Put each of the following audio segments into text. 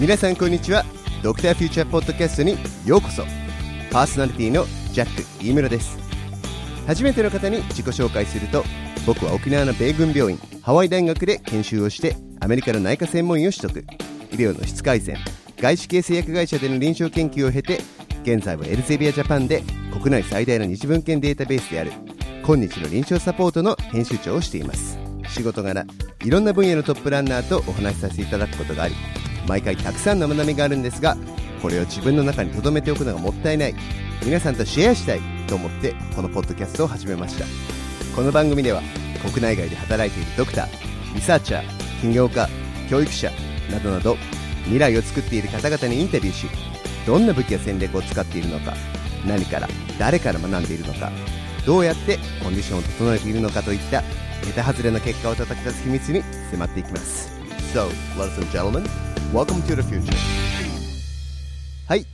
皆さんこんにちは。ドクターフューチャーポッドキャストにようこそ。パーソナリティのジャック飯村です。初めての方に自己紹介すると僕は沖縄の米軍病院ハワイ大学で研修をしてアメリカの内科専門医を取得。医療の質改善外資系製薬会社での臨床研究を経て現在はエルゼビアジャパンで国内最大の日文献データベースである今日の臨床サポートの編集長をしています。仕事柄いろんな分野のトップランナーとお話しさせていただくことがあり毎回たくさんの学びがあるんですがこれを自分の中に留めておくのがもったいない皆さんとシェアしたいと思ってこのポッドキャストを始めました。この番組では国内外で働いているドクターリサーチャー起業家教育者などなど未来を作っている方々にインタビューしどんな武器や戦略を使っているのか何から誰から学んでいるのかどうやってコンディションを整えているのかといった桁外れの結果を叩き出す秘密に迫っていきます。So, ladies and gentlemen, welcome to the future. はい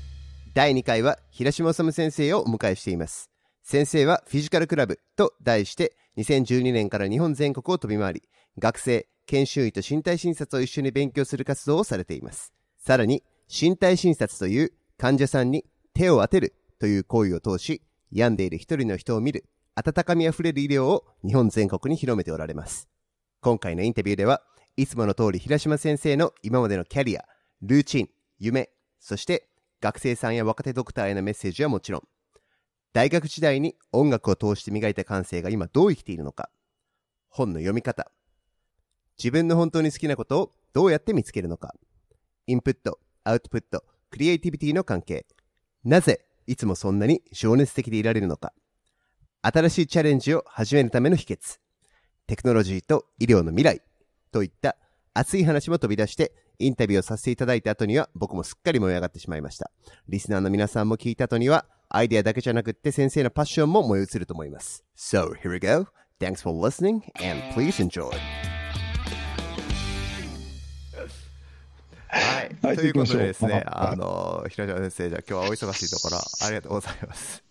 第2回は平島治先生をお迎えしています。先生はフィジカルクラブと題して2012年から日本全国を飛び回り学生研修医と身体診察を一緒に勉強する活動をされています。さらに身体診察という患者さんに手を当てるという行為を通し病んでいる一人の人を見る温かみあふれる医療を日本全国に広めておられます。今回のインタビューでは、いつもの通り平島先生の今までのキャリア、ルーチン、夢、そして学生さんや若手ドクターへのメッセージはもちろん、大学時代に音楽を通して磨いた感性が今どう生きているのか、本の読み方、自分の本当に好きなことをどうやって見つけるのか、インプット、アウトプット、クリエイティビティの関係、なぜいつもそんなに情熱的でいられるのか、新しいチャレンジを始めるための秘訣、テクノロジーと医療の未来といった熱い話も飛び出してインタビューをさせていただいた後には僕もすっかり燃え上がってしまいました。リスナーの皆さんも聞いた後にはアイデアだけじゃなくって先生のパッションも燃え移ると思います。So, here we go. Thanks for listening and please enjoy. はい。はい、ということでですね、あの、平島先生、じゃあ今日はお忙しいところありがとうございます。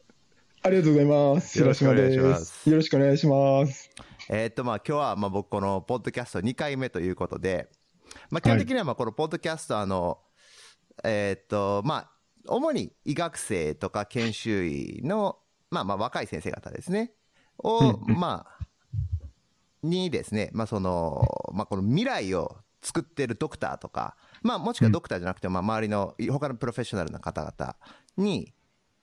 ありがとうございます。よろしくお願いします。よろしくお願いします。えっと、まあ、今日は、まあ、僕、この、ポッドキャスト2回目ということで、まあ、基本的には、まあ、この、ポッドキャスト、あの、えっと、まあ、主に医学生とか研修医の、まあ、まあ、若い先生方ですね。を、まあ、にですね、まあ、その、まあ、この未来を作ってるドクターとか、まあ、もしくはドクターじゃなくて、まあ、周りの、他のプロフェッショナルな方々に、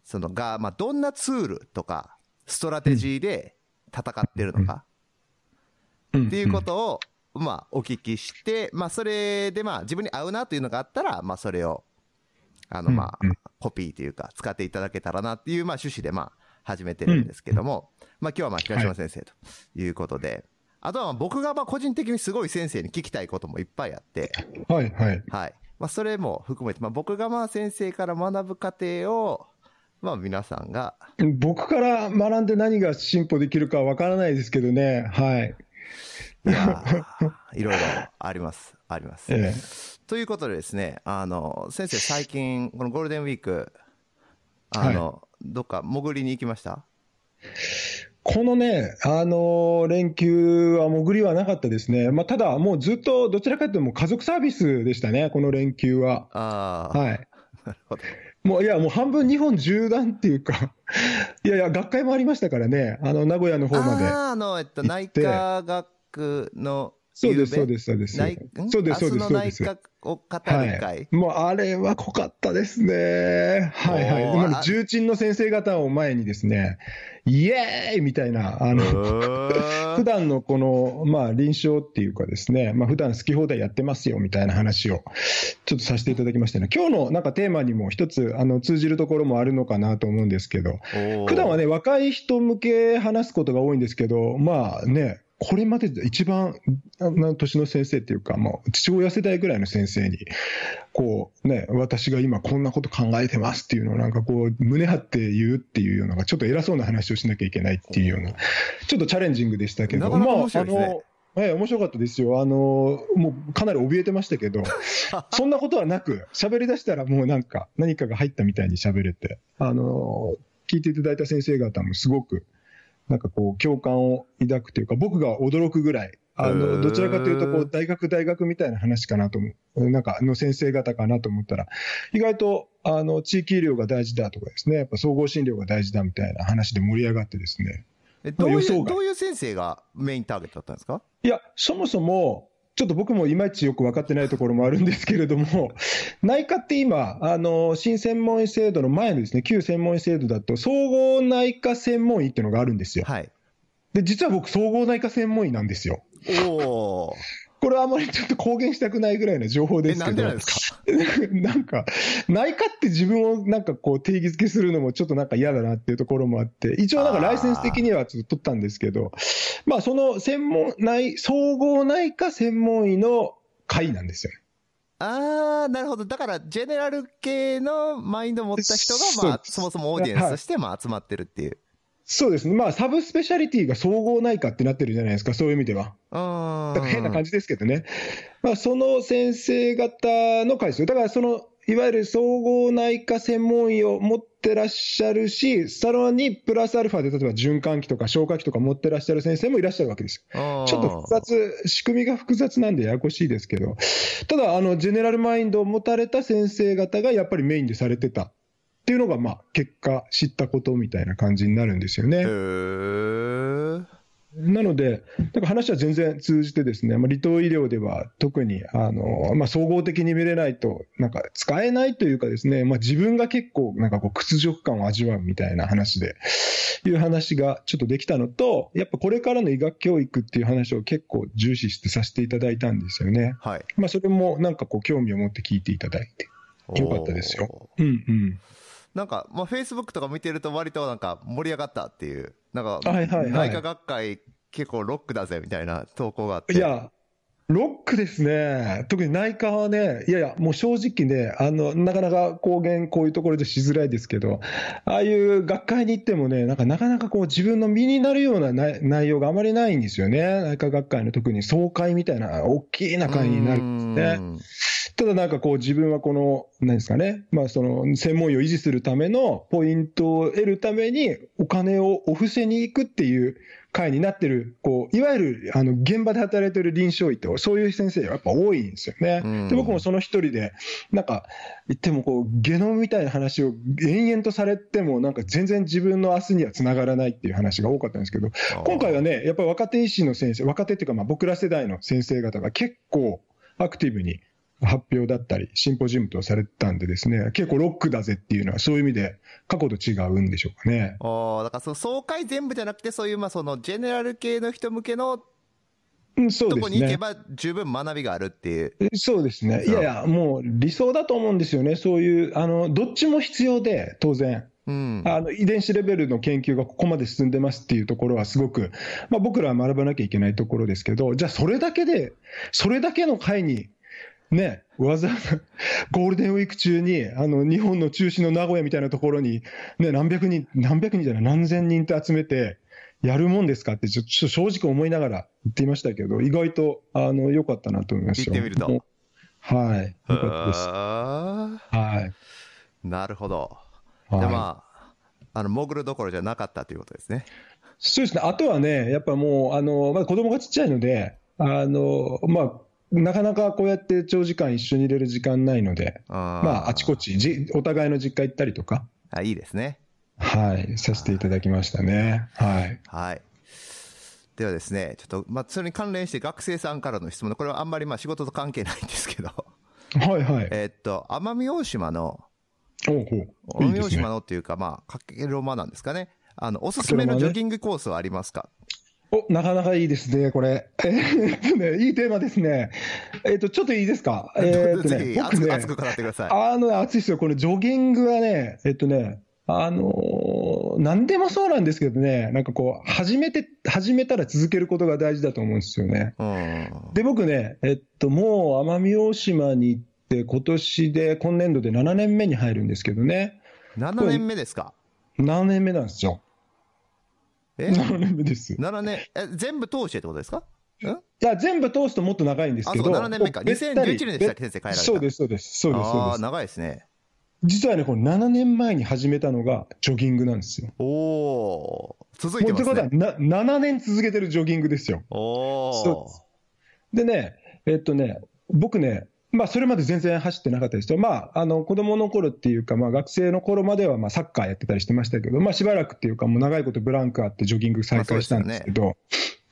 そのが、まあ、どんなツールとか、ストラテジーで戦ってるのか、っていうことを、まあ、お聞きして、まあ、それで、まあ、自分に合うなというのがあったら、まあ、それを、あの、まあ、コピーというか、使っていただけたらなっていう、まあ、趣旨で、まあ、始めてるんですけども、まあ、今日は、まあ、平島先生ということで、あとは、僕が、まあ、個人的にすごい先生に聞きたいこともいっぱいあって、はい、はい。はい。まあ、それも含めて、まあ、僕が、まあ、先生から学ぶ過程を、まあ皆さんが。僕から学んで何が進歩できるかわからないですけどね。はい。いや いろいろあります。あります。ええ、ということでですね、あの、先生最近、このゴールデンウィーク、あの、はい、どっか潜りに行きました？このね、あのー、連休は潜りはなかったですね。まあ、ただ、もうずっとどちらかというと家族サービスでしたね、この連休は。ああ。はい。なるほど。もういや、もう半分日本縦断っていうかいやいや、学会もありましたからね、あの名古屋の方まで。ああの、えっと、内科学のそうです、そうです、そうです。そうです、そうです、そうです。を語る会、はい、もうあれは濃かったですね。はいはい。でも重鎮の先生方を前にですね、イエーイみたいな、あの、普段のこの、まあ臨床っていうかですね、まあ普段好き放題やってますよみたいな話をちょっとさせていただきましたね。今日のなんかテーマにも一つあの通じるところもあるのかなと思うんですけど、普段はね、若い人向け話すことが多いんですけど、まあね、これまでで一番年の先生っていうか、もう父親世代ぐらいの先生に、こうね、私が今こんなこと考えてますっていうのをなんかこう、胸張って言うっていうような、ちょっと偉そうな話をしなきゃいけないっていうような、ちょっとチャレンジングでしたけど、まあ、あの、はい、面白かったですよ。あの、もうかなり怯えてましたけど、そんなことはなく、喋り出したらもうなんか何かが入ったみたいに喋れて、あの、聞いていただいた先生方もすごく、なんかこう、共感を抱くというか、僕が驚くぐらい、あの、どちらかというと、こう、大学大学みたいな話かなと思う。なんか、の先生方かなと思ったら、意外と、あの、地域医療が大事だとかですね、やっぱ総合診療が大事だみたいな話で盛り上がってですね。どういう、どういう先生がメインターゲットだったんですか？いや、そもそも、ちょっと僕もいまいちよく分かってないところもあるんですけれども、内科って今、あの新専門医制度の前のですね旧専門医制度だと、総合内科専門医っていうのがあるんですよ。はい、で実は僕、総合内科専門医なんですよ。おこれはあまりちょっと公言したくないぐらいの情報ですけど、なんですか？なんか、内科って自分をなんかこう定義づけするのもちょっとなんか嫌だなっていうところもあって、一応なんかライセンス的にはちょっと取ったんですけど、まあその専門内、総合内科専門医の会なんですよね。ああ、なるほど。だから、ジェネラル系のマインドを持った人が、まあ、そもそもオーディエンスとして、まあ、集まってるっていう。そうですね。まあ、サブスペシャリティが総合内科ってなってるじゃないですか、そういう意味では。だから変な感じですけどね。まあ、その先生方の会ですよ。だから、その、いわゆる総合内科専門医を持ってらっしゃるし、さらにプラスアルファで例えば循環器とか消化器とか持ってらっしゃる先生もいらっしゃるわけですよ。ちょっと複雑、仕組みが複雑なんでややこしいですけど、ただ、あの、ジェネラルマインドを持たれた先生方がやっぱりメインでされてたっていうのが、まあ、結果、知ったことみたいな感じになるんですよね。なので、なんか話は全然通じてですね、まあ、離島医療では特にあの、まあ、総合的に見れないと、なんか使えないというかですね、まあ、自分が結構なんかこう屈辱感を味わうみたいな話で、いう話がちょっとできたのと、やっぱこれからの医学教育っていう話を結構重視してさせていただいたんですよね。はい。まあ、それもなんかこう興味を持って聞いていただいて、よかったですよ。うんうん。なんか、まあ、フェイスブックとか見てると割となんか盛り上がったっていう、なんか、はいはいはい、内科学会結構ロックだぜみたいな投稿があって。いや、ロックですね。特に内科はね、いやいや、もう正直ね、あの、なかなか公言こういうところでしづらいですけど、ああいう学会に行ってもね、なんかなかなかこう自分の身になるような内容があまりないんですよね。内科学会の特に総会みたいな大きな会になるんですね。ただなんかこう自分はこの、何ですかね、まあその専門医を維持するためのポイントを得るためにお金をお布施に行くっていう会になってる、こう、いわゆるあの現場で働いてる臨床医って、そういう先生やっぱ多いんですよね。で、僕もその一人で、なんか、言ってもこう、ゲノムみたいな話を延々とされても、なんか全然自分の明日にはつながらないっていう話が多かったんですけど、今回はね、やっぱり若手医師の先生、若手っていうかまあ僕ら世代の先生方が結構アクティブに発表だったり、シンポジウムとされてたんでですね、結構ロックだぜっていうのは、そういう意味で、過去と違うんでしょうかね。ああ、だからその総会全部じゃなくて、そういう、まあ、その、ジェネラル系の人向けの、うん、そうですね。とこに行けば十分学びがあるっていう。そうですね。いやいや、もう理想だと思うんですよね。そういう、あの、どっちも必要で、当然。うん、あの遺伝子レベルの研究がここまで進んでますっていうところはすごく、まあ、僕らは学ばなきゃいけないところですけど、じゃあそれだけで、それだけの会にね、わざわざゴールデンウィーク中に、あの、日本の中心の名古屋みたいなところに、ね、何百人、何百人じゃない、何千人って集めて、やるもんですかって、ちょっと正直思いながら言っていましたけど、意外と、あの、良かったなと思いました。行ってみると。はい。良かったです。はい。なるほど。はい、で、まあ、あの、潜るどころじゃなかったということですね。そうですね。あとはね、やっぱもう、あの、まだ子供がちっちゃいので、あの、まあ、なかなかこうやって長時間一緒にいれる時間ないので、あまあ、あちこちじ、お互いの実家行ったりとか。あ、いいですね。はい、させていただきましたね。はい。はい。ではですね、ちょっと、まあ、それに関連して学生さんからの質問これはあんまりまあ仕事と関係ないんですけど。はいはい。えっと、奄美大島の、おうほう奄美大島のっていうか、まあ、かけろまなんですかね。あの、おすすめのジョギングコースはありますか、お、なかなかいいですね、これ。えー、っとね、いいテーマですね。えー、っと、ちょっといいですか？えー、っとね、僕ね、熱く語ってください。あの、熱いですよ。これ、ジョギングはね、えっとね、あのー、何でもそうなんですけどね、なんかこう、始めて、始めたら続けることが大事だと思うんですよね。で、僕ね、えっと、もう奄美大島に行って、今年で、今年度で7年目に入るんですけどね。7年目ですか ?7 年目なんですよ。え ?7 年目です。7年、え、全部通してってことですか？いや、全部通すともっと長いんですけど。あ、7年目か。2011年でしたっけ、先生、帰られた。そうです、そうです。そうです、そうです。長いですね。実はね、この7年前に始めたのがジョギングなんですよ。おお続いてますね。ということはな、7年続けてるジョギングですよ。おでね、えっとね、僕ね、まあ、それまで全然走ってなかったですよ。まあ、あの、子供の頃っていうか、まあ、学生の頃までは、まあ、サッカーやってたりしてましたけど、まあ、しばらくっていうか、もう長いことブランクあってジョギング再開したんですけど、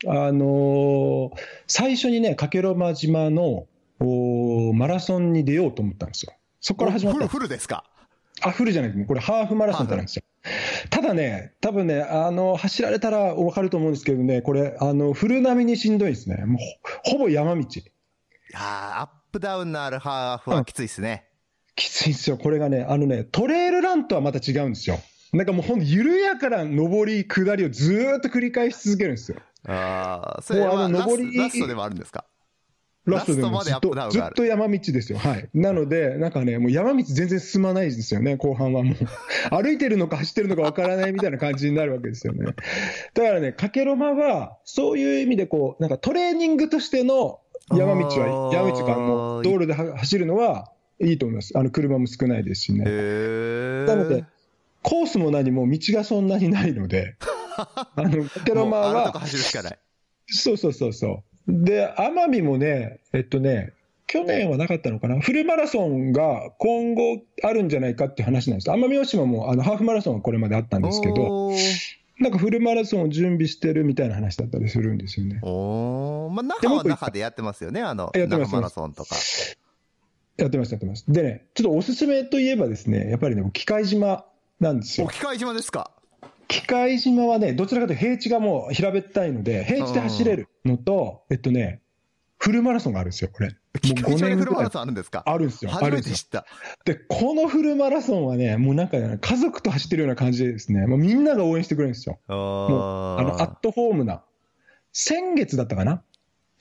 あ、あのー、最初にね、加計呂麻島のおマラソンに出ようと思ったんですよ。そこから始まったフルですか？あ、フルじゃない、これハーフマラソンってなんですよ。ただね、多分ね、あの、走られたら分かると思うんですけどね、これ、あの、フル並みにしんどいですね。もうほ、ほぼ山道。いやアップダウンのあるハーフはきついですね、うん。きついですよ。これがね、あのね、トレイルランとはまた違うんですよ。なんかもうほんと緩やかな上り、下りをずっと繰り返し続けるんですよ。ああ、それはラスラストでもあるんですか？ラストでもずっとずっと山道ですよ。はい。なので、なんかね、もう山道全然進まないですよね、後半はもう。歩いてるのか走ってるのかわからないみたいな感じになるわけですよね。だからね、かけろまは、そういう意味でこう、なんかトレーニングとしての山道は、山道がもう道路で走るのはいいと思います。あの、車も少ないですしね。なので、コースも何も道がそんなにないので、あの、かけろまは、そうそうそうそう。で、奄美もね、えっとね、去年はなかったのかな、フルマラソンが今後あるんじゃないかって話なんです。奄美大島もあのハーフマラソンはこれまであったんですけど、なんかフルマラソンを準備してるみたいな話だったりするんですよね。おまあ、那覇は那覇でやってますよね、あの、那覇マラソンとか。やってます、やってます。でね、ちょっとおすすめといえばですね、やっぱりね、機械島なんですよ。機械島ですか。機械島はね、どちらかというと平地がもう平べったいので、平地で走れるのと、えっとね、フルマラソンがあるんですよ、これ。機械島にフルマラソンあるんですか？あるんですよ。初めて知った。で、このフルマラソンはね、もうなんか、ね、家族と走ってるような感じでですね、もうみんなが応援してくれるんですよ。もう、あの、アットホームな。先月だったかな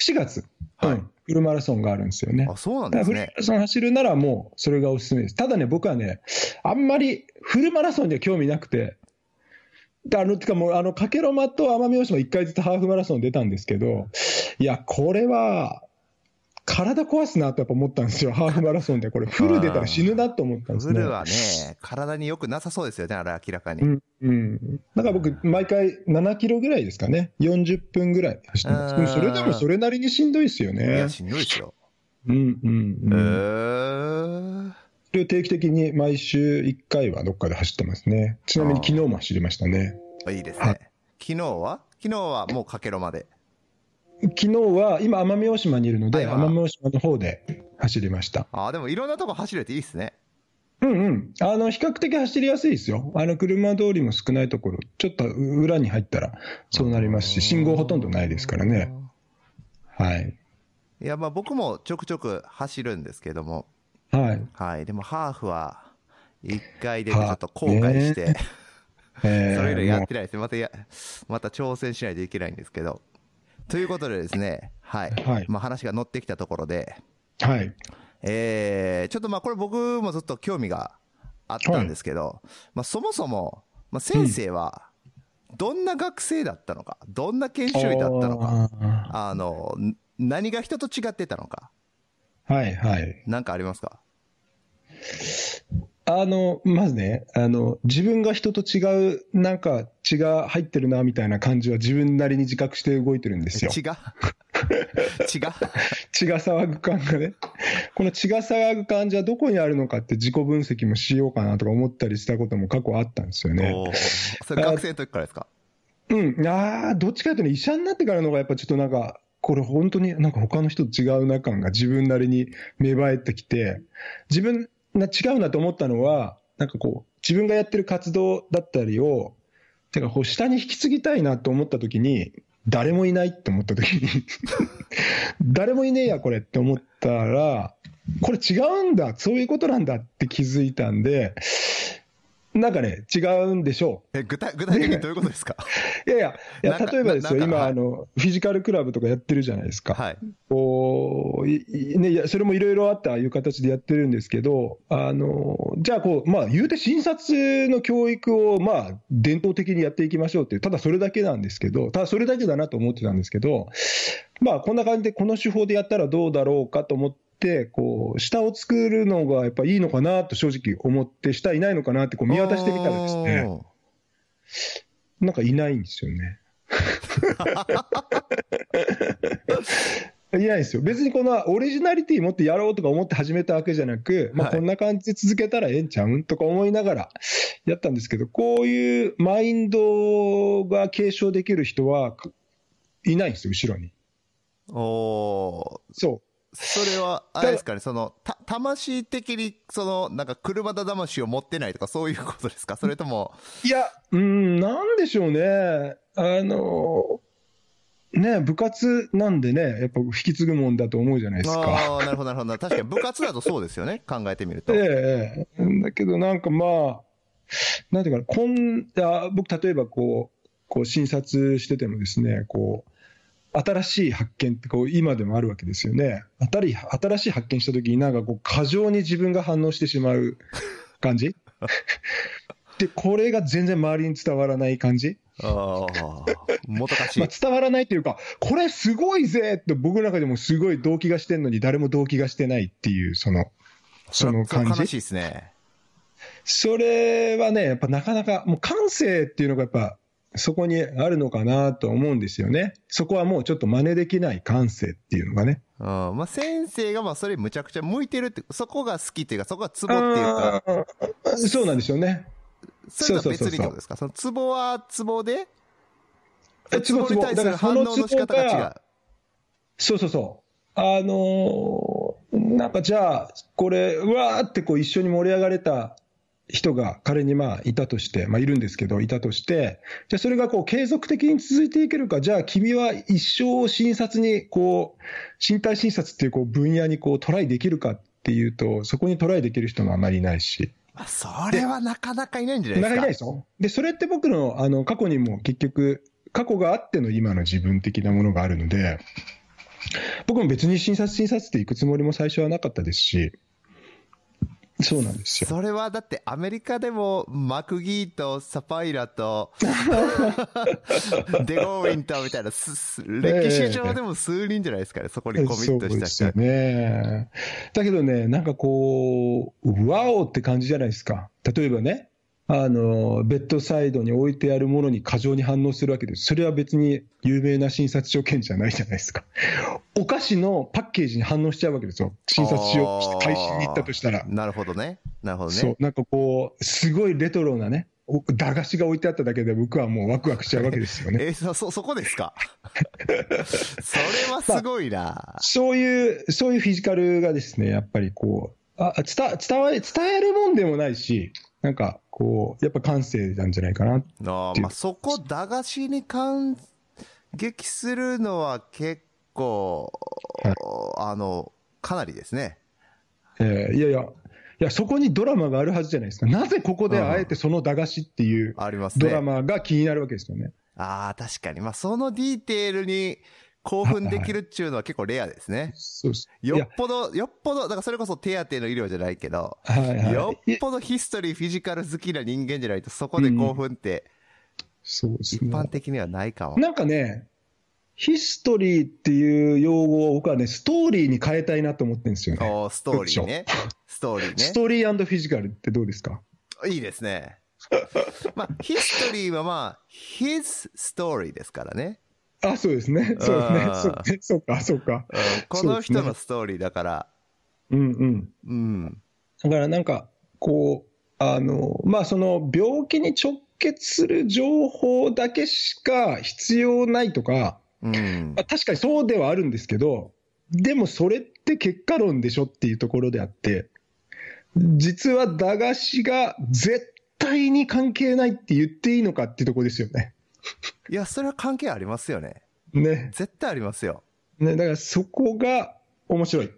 ?4 月。はい、うん。フルマラソンがあるんですよね。あ、そうなんですね。フルマラソン走るならもう、それがおすすめです。ただね、僕はね、あんまりフルマラソンには興味なくて、あの、てかもう、あの、かけろまと奄美大島1回ずつハーフマラソン出たんですけど、いや、これは、体壊すなとやっぱ思ったんですよ、ハーフマラソンで。これ、フル出たら死ぬなと思ったんですね。フルはね、体によくなさそうですよね、あれ明らかに。うん。うん。だから僕、毎回7キロぐらいですかね。40分ぐらい走ってます。でもそれでもそれなりにしんどいですよね。いや、しんどいですよ。うんうんうん。えー。それを定期的に毎週1回はどっかで走ってますね。ちなみに昨日も走りましたね。いいですね。昨日は？昨日はもうかけろまで。昨日は、今、奄美大島にいるので、奄美大島の方で走りました。ああ、でもいろんなとこ走れていいっすね。うんうん。あの、比較的走りやすいですよ。あの、車通りも少ないところ、ちょっと裏に入ったらそうなりますし、信号ほとんどないですからね。はい。いや、まあ僕もちょくちょく走るんですけども。はい。はい。でもハーフは、一回でちょっと後悔して、えー、それ以来やってないですまたや、また挑戦しないといけないんですけど。ということでですね、はい。はい、まあ話が乗ってきたところで、はい。えー、ちょっとまあこれ僕もずっと興味があったんですけど、はい、まあそもそも、まあ先生は、どんな学生だったのか、どんな研修医だったのか、あの、何が人と違ってたのか。はいはい。なんかありますか？あの、まずね、あの、自分が人と違う、なんか血が入ってるな、みたいな感じは自分なりに自覚して動いてるんですよ。血が？血が？血が騒ぐ感がね。この血が騒ぐ感じはどこにあるのかって自己分析もしようかなとか思ったりしたことも過去あったんですよね。それ学生の時からですか？うん。ああ、どっちかというと、ね、医者になってからの方がやっぱちょっとなんか、これ本当になんか他の人と違うな感が自分なりに芽生えてきて、自分な違うなと思ったのは、なんかこう、自分がやってる活動だったりを、てかこう下に引き継ぎたいなと思った時に、誰もいないって思った時に 誰もいねえやこれって思ったら、これ違うんだ、そういうことなんだって気づいたんで、なんかね、違うんでしょう。え、具体、具体的にどういうことですか？いやいや、いや例えばですよ、今、あの、フィジカルクラブとかやってるじゃないですか。はい。こう、ね、それもいろいろあって、ああいう形でやってるんですけど、あの、じゃあ、こう、まあ、言うて診察の教育を、まあ、伝統的にやっていきましょうっていう、ただそれだけなんですけど、ただそれだけだなと思ってたんですけど、まあ、こんな感じで、この手法でやったらどうだろうかと思って、、こう、下を作るのがやっぱいいのかなと正直思って、下いないのかなってこう見渡してみたらですね、なんかいないんですよね。いないですよ。別にこのオリジナリティ持ってやろうとか思って始めたわけじゃなく、まあ、こんな感じで続けたらええんちゃうんとか思いながらやったんですけど、こういうマインドが継承できる人はいないんですよ、後ろに。おそう。それは、あれですかね、その、た、魂的に、その、なんか、車田魂を持ってないとか、そういうことですか？それとも。いや、うん、なんでしょうね。あの、ね、部活なんでね、やっぱ引き継ぐもんだと思うじゃないですか。ああ、なるほど、なるほど。確かに部活だとそうですよね。考えてみると。ええだけどなんかまあ、なんていうかな、こん、あ僕例えばこう、こう診察しててもですね、こう、新しい発見ってこう今でもあるわけですよね。新しい発見した時になんかこう過剰に自分が反応してしまう 感じ？で、これが全然周りに伝わらない感じ？ああ、もどかしい。まあ伝わらないというか、これすごいぜって僕の中でもすごい動機がしてんのに誰も動機がしてないっていう、その、その感じ？悲しいですね。それはね、やっぱなかなか、もう感性っていうのがやっぱそこにあるのかなと思うんですよね。そこはもうちょっと真似できない感性っていうのがね。うん。まあ、先生がまあそれむちゃくちゃ向いてるって、そこが好きっていうか、そこがツボっていうか。そうなんですよね。それとは別にってことですか？そのツボはツボでツボツボ。だから反応の仕方が違う。そうそうそう。あのー、なんかじゃあ、これ、うわーってこう一緒に盛り上がれた人が仮にまあいたとして、まあいるんですけど、いたとして、じゃあそれがこう継続的に続いていけるか、じゃあ君は一生診察にこう、身体診察っていうこう分野にこうトライできるかっていうと、そこにトライできる人もあまりいないし。それはなかなかいないんじゃないですか。なかなかいないですよ。で、それって僕のあの過去にも結局、過去があっての今の自分的なものがあるので、僕も別に診察診察って行くつもりも最初はなかったですし、そうなんですよ。それはだってアメリカでもマクギーとサパイラと デゴーウィンターみたいな歴史上でも数人じゃないですかね、そこにコミットした人。そうですね。だけどね、なんかこう、ワオって感じじゃないですか。例えばね、あの、ベッドサイドに置いてあるものに過剰に反応するわけです。それは別に有名な診察所見じゃないじゃないですか。お菓子のパッケージに反応しちゃうわけですよ。診察しよう、開始に行ったとしたら。なるほどね。なるほどね。そう。なんかこう、すごいレトロなね、駄菓子が置いてあっただけで僕はもうワクワクしちゃうわけですよね。えそ、そ、そこですか？それはすごいな、まあ、そういう、そういうフィジカルがですね、やっぱりこう、あ伝伝わ伝えるもんでもないし、なんか、こう、やっぱ感性なんじゃないかなああ、まあそこ、駄菓子に感激するのは結構、はい、あの、かなりですね。えー、いやいや、いや、そこにドラマがあるはずじゃないですか。なぜここであえてその駄菓子っていう、ドラマが気になるわけですよね。ああ、確かに。まあ、そのディテールに興奮できるっていうのは結構レアですね。そうです。よっぽど、よっぽど、だからそれこそ手当の医療じゃないけど、はいはい、よっぽどヒストリー、フィジカル好きな人間じゃないと、そこで興奮って、そうですね。一般的にはないかも。なんかね、ヒストリーっていう用語を僕はね、ストーリーに変えたいなと思ってるんですよね。おストーリーね。ストーリーね。ストーリーフィジカルってどうですか？いいですね。まあ、ヒストリーはまあ、his story ですからね。あ、そうですね。そうですね。そうねそうか、そうか、この人のストーリーだから。うんうん。うん。だからなんか、こう、あの、まあその病気に直結する情報だけしか必要ないとか、うん、まあ、確かにそうではあるんですけど、でもそれって結果論でしょっていうところであって、実は駄菓子が絶対に関係ないって言っていいのかっていうところですよね。いや、それは関係ありますよね。ね。絶対ありますよ。ね、だからそこが面白い。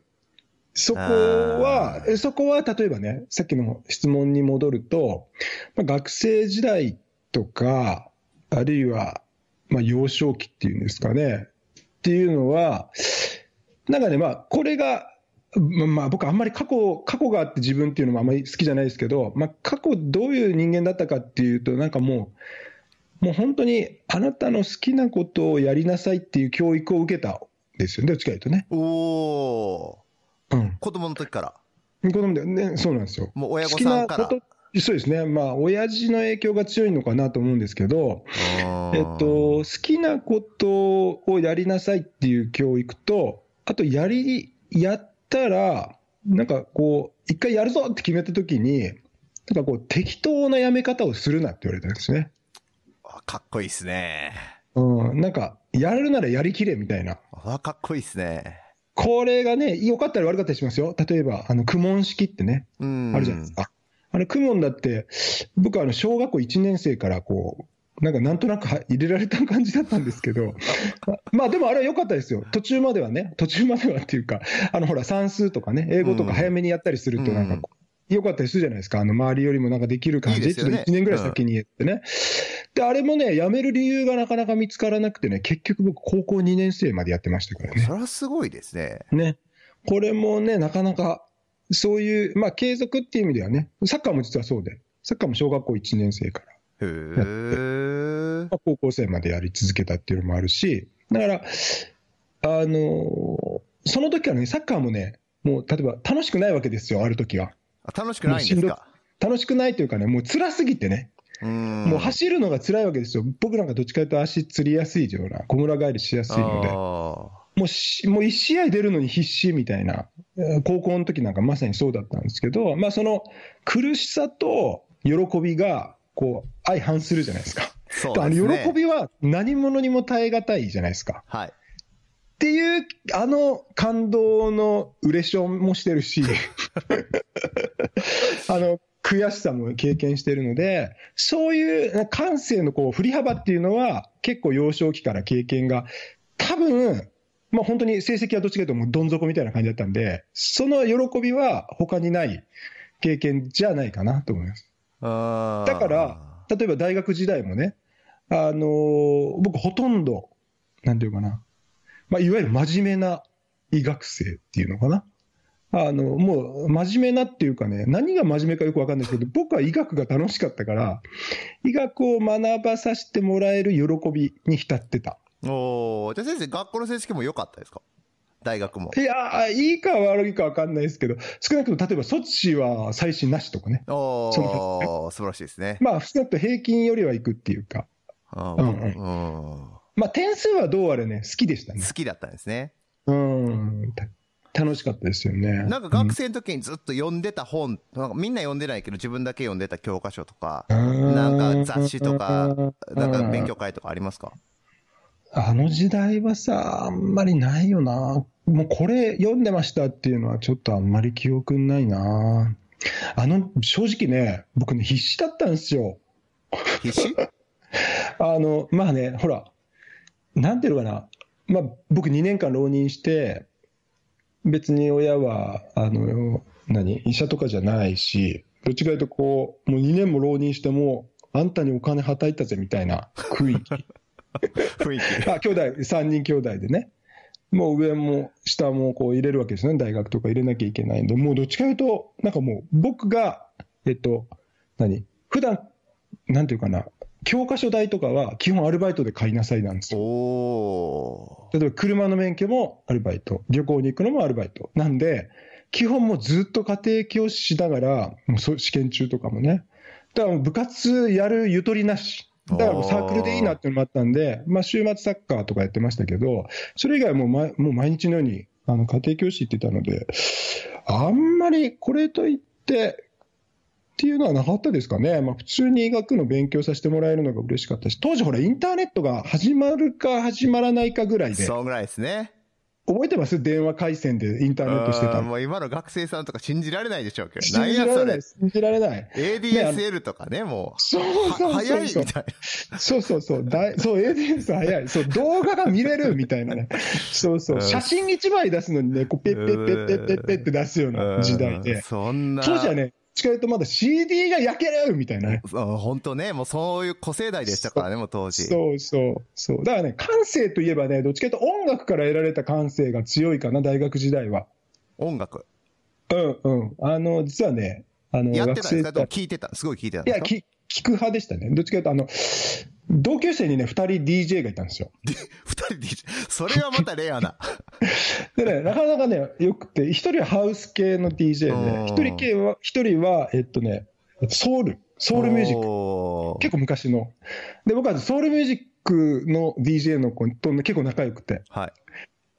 そこは、そこは例えばね、さっきの質問に戻ると、まあ、学生時代とか、あるいは、まあ、幼少期っていうんですかね、っていうのは、なんかね、まあ、これが、まあ、僕あんまり過去、過去があって自分っていうのもあんまり好きじゃないですけど、まあ、過去どういう人間だったかっていうと、なんかもう、もう本当にあなたの好きなことをやりなさいっていう教育を受けたんですよね、どっちかというとね。おお、うん、子供の時から。子供で、ね、そうなんですよ。もう親御さんから。そうですね。まあ、親父の影響が強いのかなと思うんですけど、えっと、好きなことをやりなさいっていう教育と、あと、やり、やったら、なんかこう、一回やるぞって決めたときに、なんかこう、適当なやめ方をするなって言われたんですね。かっこいいっすね。うん、なんか、やるならやりきれみたいな。あかっこいいっすね。これがね、良かったり悪かったりしますよ。例えば、あの、苦問式ってね、うん。あるじゃないですか。あれ、苦問だって、僕はあの、小学校1年生からこう、なんかなんとなくは入れられた感じだったんですけど、まあでもあれは良かったですよ。途中まではね、途中まではっていうか、あのほら算数とかね、英語とか早めにやったりするとなんかこう、良かったりするじゃないですか。あの周りよりもなんかできる感じ。いいねちょっと1年ぐらい先にやってね。で、あれもね、やめる理由がなかなか見つからなくてね、結局僕高校2年生までやってましたからね。それはすごいですね。ね。これもね、なかなか、そういう、まあ、継続っていう意味ではね、サッカーも実はそうで、サッカーも小学校1年生から、へーまあ、高校生までやり続けたっていうのもあるし、だから、あのーその時はね、サッカーもね、もう例えば楽しくないわけですよ、ある時は。あ楽しくないんですか？楽しくないというかね、もう辛すぎてね、うん。もう走るのが辛いわけですよ。僕なんかどっちかというと足つりやすいような、小村返りしやすいので。あもうし、もう1試合出るのに必死みたいな、えー高校の時なんかまさにそうだったんですけど、まあその苦しさと喜びが、こう、相反するじゃないですか。ーそうあ。の喜びは何者にも耐え難いじゃないですか。はい。っていう、あの感動のウレションもしてるし、あの、悔しさも経験してるので、そういう感性のこう振り幅っていうのは、結構幼少期から経験が、多分、まあ本当に成績はどっちかというとどん底みたいな感じだったんで、その喜びは他にない経験じゃないかなと思います。あーだから、例えば大学時代もね、あのー僕ほとんど、なんていうかな、まあ、いわゆる真面目な医学生っていうのかな。あの、もう、真面目なっていうかね、何が真面目かよくわかんないですけど、僕は医学が楽しかったから、医学を学ばさせてもらえる喜びに浸ってた。おーじゃあ先生、学校の成績も良かったですか？大学も。いやー、いいか悪いかわかんないですけど、少なくとも例えば、措置は最新なしとかね。おそうー、素晴らしいですね。まあ、少なくとも平均よりはいくっていうか、あうんーうんまあ、点数はどうあれね、好きでしたね。好きだったんですね。うん、た楽しかったですよね。なんか学生の時にずっと読んでた本、なんかみんな読んでないけど自分だけ読んでた教科書とか、うんなんか雑誌とか、なんかうん勉強会とかありますか？あの時代はさ、あんまりないよな。もうこれ読んでましたっていうのはちょっとあんまり記憶にないな。あの、正直ね、僕ね、必死だったんですよ。必死？あの、まあね、ほら、なんていうのかな。まあ、僕2年間浪人して、別に親は、あの、何、医者とかじゃないし、どっちかというとこう、もう2年も浪人しても、あんたにお金はたいたぜみたいな雰囲気。雰囲気。あ、兄弟、3人兄弟でね。もう上も下もこう入れるわけですね。大学とか入れなきゃいけないんで、もうどっちかというと、なんかもう僕が、えっと、何普段、なんていうかな、教科書代とかは基本アルバイトで買いなさいなんですよ。お例えば車の免許もアルバイト、旅行に行くのもアルバイト。なんで、基本もうずっと家庭教師しながら、もう試験中とかもね。だから部活やるゆとりなし。だからサークルでいいなっていうのもあったんで、まあ週末サッカーとかやってましたけど、それ以外はもう,、ま、もう毎日のようにあの家庭教師行ってたので、あんまりこれといって、っていうのはなかったですかね。まあ普通に医学の勉強させてもらえるのが嬉しかったし、当時ほらインターネットが始まるか始まらないかぐらいで、そうぐらいですね。覚えてます？電話回線でインターネットしてたもう今の学生さんとか信じられないでしょうけど。信じられない。信じられない。ADSL とかね、もう。そうそうそうそうは早いみたいな。そうそうそう。だいそう、ADS 早い。そう、動画が見れるみたいなね。そうそうう。ん写真一枚出すのにね、こう、ペッペッペッペッペッペッって出すような時代うんで。そんな。当時はね、近いとまだ CD が焼けるみたいなね。そう本当ね、もうそういう古世代でしたからね、もう当時。そうそうそう。だからね、感性といえばね、どっちかというと音楽から得られた感性が強いかな、大学時代は。音楽？うんうん。あの、実はね、あの、やってたんですか？聞いてた。すごい聞いてたんいや、き聞く派でしたね。どっちかというと、あの、同級生にね、二人 DJ がいたんですよ。二人で、それはまたレアな。でね、なかなかね、よくて、一人はハウス系の DJ うんで、一人系は、一人は、えっとね、ソウル、ソウルミュージック。ク結構昔の。で、僕はソウルミュージックの DJ の子と結構仲良くて。はい。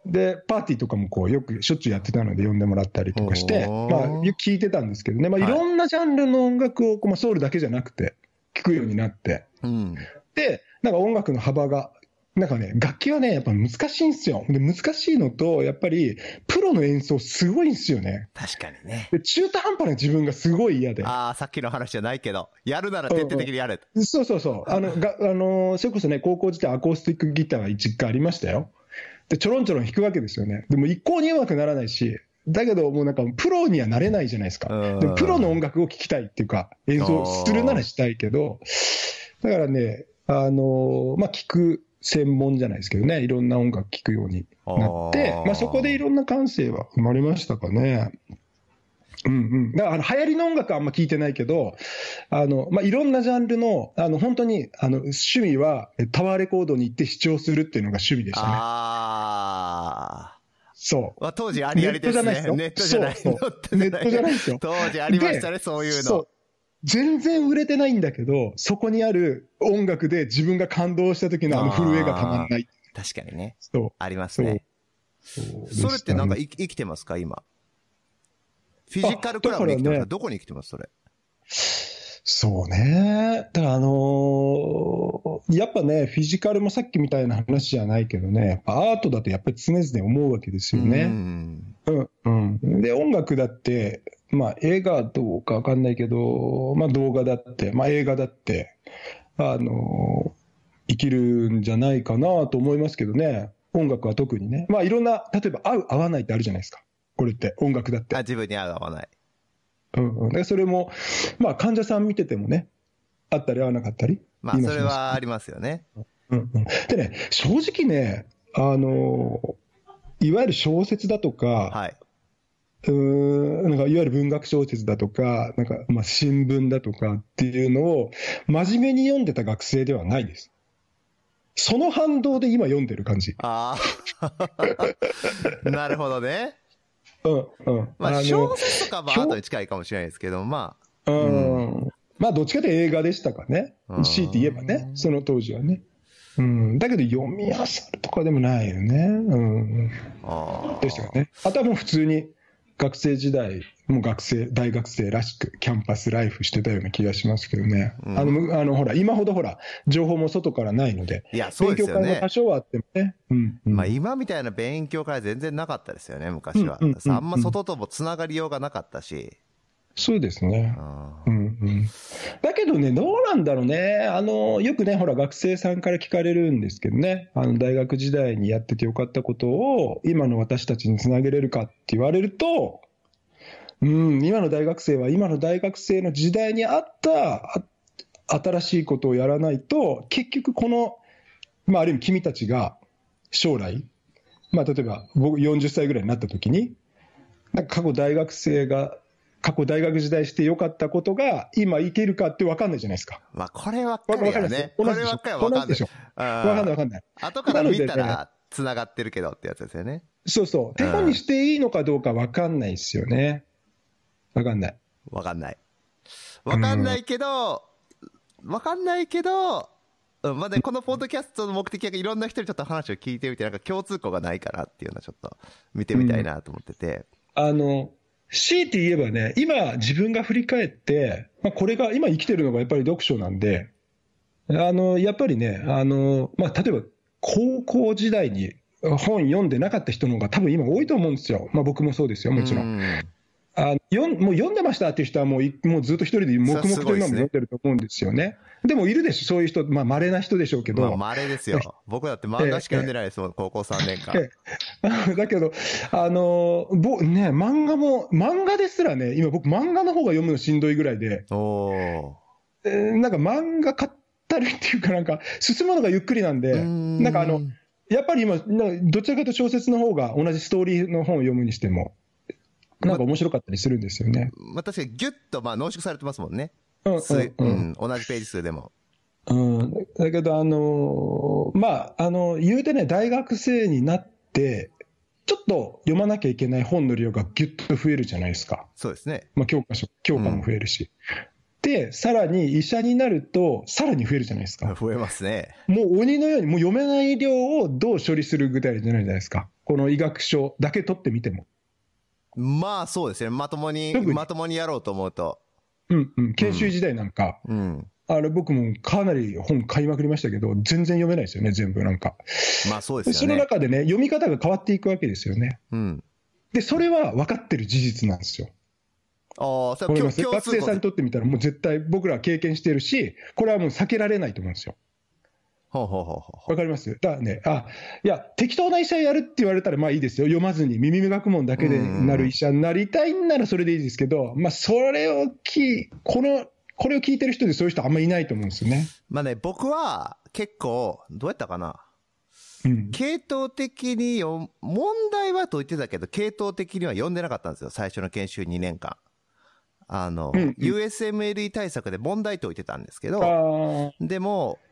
で、パーティーとかもこう、よくしょっちゅうやってたので呼んでもらったりとかして、まあ、よく聞いてたんですけどね、まあ、はいいろんなジャンルの音楽を、こうまあ、ソウルだけじゃなくて、聞くようになって、うん。で、なんか音楽の幅が、なんかね、楽器はね、やっぱ難しいんですよ。で、難しいのと、やっぱり、プロの演奏すごいんですよね。確かにね。で、中途半端な自分がすごい嫌で。ああ、さっきの話じゃないけど、やるなら徹底的にやれと。そうそうそう。あの、が、あのーそれこそね、高校時代アコースティックギターが一回ありましたよ。で、ちょろんちょろん弾くわけですよね。でも一向に上手くならないし、だけどもうなんかプロにはなれないじゃないですか。うんでプロの音楽を聴きたいっていうか、演奏するならしたいけど、だからね、あのーまあ、聞く専門じゃないですけどね、いろんな音楽聴くようになってあー、まあ、そこでいろんな感性は生まれましたかね。うんうん、だから流行りの音楽はあんま聞いてないけど、あのまあ、いろんなジャンルの、あの本当にあの趣味はえタワーレコードに行って視聴するっていうのが趣味でしたね。あそあ。まあ、当時ありありですね。ネネットじゃな。いいですよネネットじゃないですよ当時ありましたね、でそういうの。全然売れてないんだけど、そこにある音楽で自分が感動した時のあの震えがたまんない。確かにね。そうありますね。そそれってなんかい生きてますか、今。フィジカルクラブに生きてます？か、ねどこに生きてます？それ。そうね。だからあのーやっぱね、フィジカルもさっきみたいな話じゃないけどね、やっぱアートだとやっぱり常々思うわけですようね。んうん。うん。で、音楽だって、まあ映画どうかわかんないけど、まあ動画だって、まあ映画だって、あのー生きるんじゃないかなと思いますけどね。音楽は特にね。まあいろんな、例えば合う合わないってあるじゃないですか。これって、音楽だってあ。自分に合う合わない。うんうん。でそれも、まあ患者さん見ててもね、あったり合わなかったり。まあ、それはありますよね。うんうん。でね、正直ね、あのーいわゆる小説だとか、はい。うーんなんかいわゆる文学小説だとか、なんかまあ新聞だとかっていうのを真面目に読んでた学生ではないです。その反動で今読んでる感じ。ああ。なるほどね。うんうん。まあ、の小説とかはアートに近いかもしれないですけど、まうん。まあ、どっちかというと映画でしたかねうん。強いて言えばね、その当時はね。うん。だけど読み漁るとかでもないよね。うん。あ、ああ。でしたよね。あとはもう普通に学生時代、もう学生、大学生らしくキャンパスライフしてたような気がしますけどね。うんあの、むあの、ほら、今ほどほら、情報も外からないので、いや、そうですよね勉強会も多。少はあってもね。うん。うんまあ、今みたいな勉強会全然なかったですよね、昔はうんうんうん。うんあんま外ともつながりようがなかったし。そうですね。あうんうん、だけどね、どうなんだろうね、あのよくね、ほら、学生さんから聞かれるんですけどね、あの大学時代にやっててよかったことを、今の私たちにつなげれるかって言われると、うん、今の大学生は、今の大学生の時代に合ったあ新しいことをやらないと、結局、この、まあ、ある意味、君たちが将来、まあ、例えば僕40歳ぐらいになった時に、なんか過去大学生が過去大学時代してよかったことが今いけるかって分かんないじゃないですか。まあ、こればっかわかんないですりはね。こればっかりは分かんない。でしょ。分分かんない分かんない。後から見たら、つながってるけどってやつですよね。そうそう。手本にしていいのかどうか分かんないですよね。分かんない。分かんない。分かんないけど、分かんないけど、うんまあね、このポッドキャストの目的はいろんな人にちょっと話を聞いてみて、なんか共通項がないかなっていうのをちょっと見てみたいなと思ってて。あの、強いて言えばね、今自分が振り返って、まあ、これが今生きてるのがやっぱり読書なんで、あの、やっぱりね、あの、まあ、例えば高校時代に本読んでなかった人の方が多分今多いと思うんですよ。まあ僕もそうですよ、もちろん。うあのよんもう読んでましたっていう人はもうい、もうずっと一人で黙々と今も読んでると思うんですよね。でもいるでしょ、そういう人、まあ稀な人でしょうけど。まあ、稀ですよ。僕だって漫画しか読んでないですもん、高校3年間。ええ だけど、あのぼね、漫画も、漫画ですらね、今僕漫画の方が読むのしんどいぐらいで、おー。えーなんか漫画買ったりっていうかなんか、進むのがゆっくりなんで、なんかあの、やっぱり今、などちらかというと小説の方が同じストーリーの本を読むにしても、なんか面白かったりするんですよね。まあ、確かにギュッとまあ濃縮されてますもんね。うん同じページ数でも。うん、だけど、あのーまあ、あの、言うてね、大学生になって、ちょっと読まなきゃいけない本の量がぎゅっと増えるじゃないですか。そうですね。まあ、教科書、教科も増えるし。で、さらに医者になると、さらに増えるじゃないですか。増えますね。もう鬼のように、もう読めない量をどう処理するぐらいじゃないですか。この医学書だけ取ってみても。まあそうですね。まともにまともにやろうと思うと。うんうん。研修時代なんか、うん。あれ僕もかなり本買いまくりましたけど、全然読めないですよね、全部なんか。まあそうでそのですよね。中でね、読み方が変わっていくわけですよね。うん。で、それは分かってる事実なんですよ。ああ、学生さんにとってみたら、もう絶対僕らは経験してるし、これはもう避けられないと思うんですよ。ほうほうほうほうわかります？だからね、あ、いや、適当な医者やるって言われたらまあいいですよ。読まずに耳学問だけでなる医者になりたいんならそれでいいですけど、まあそれをき、この、これを聞いてる人でそういう人あんまりいないと思うんですよね。まあね、僕は結構、どうやったかな？うん。系統的によ、問題は解いてたけど、系統的には読んでなかったんですよ。最初の研修2年間。あの、うんうん USMLE 対策で問題解いてたんですけど、ああ、でも、あ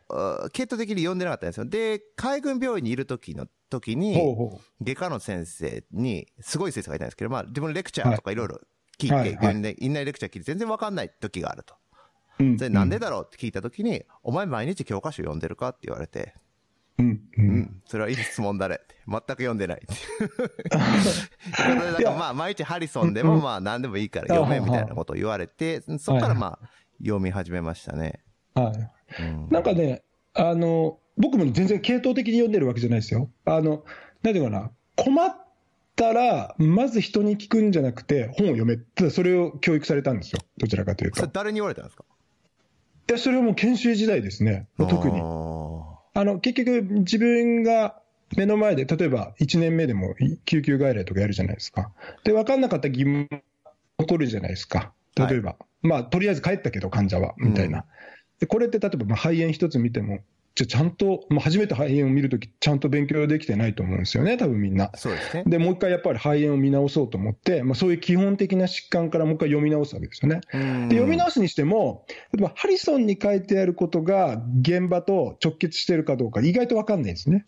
系統的に読んでなかったんですよ。で、海軍病院にいる時の、時に、ほ外科の先生に、すごい先生がいたんですけど、まあ、自分のレクチャーとかいろいろ聞いて、はいはい病院で、院内レクチャー聞いて全然わかんない時があると。う。うんそれなんでだろうって聞いた時に、お前毎日教科書読んでるかって言われて、うん。う。うんん、それはいい質問だね。全く読んでない。いまあ、毎日ハリソンでもまあ、何でもいいから読めみたいなことを言われて、そこからまあ、読み始めましたね。はい。うんなんかね、あの、僕も全然系統的に読んでるわけじゃないですよ。あの、なんていうかな、困ったら、まず人に聞くんじゃなくて、本を読め。ただそれを教育されたんですよ。どちらかというと。いそれ誰に言われたんですか？や、それはもう研修時代ですね。特に。ああの、結局、自分が目の前で、例えば1年目でも救急外来とかやるじゃないですか。で、分かんなかった疑問残るじゃないですか。例えば、まあ、とりあえず帰ったけど、患者は、みたいな。うんでこれって例えば、まあ、肺炎一つ見ても、じゃあちゃんと、まあ、初めて肺炎を見るとき、ちゃんと勉強できてないと思うんですよね、多分みんなー。そうですね。で、もう一回やっぱり肺炎を見直そうと思って、まあ、そういう基本的な疾患からもう一回読み直すわけですよね。で、読み直すにしても、例えばハリソンに書いてあることが現場と直結してるかどうか、意外と分かんないんですね。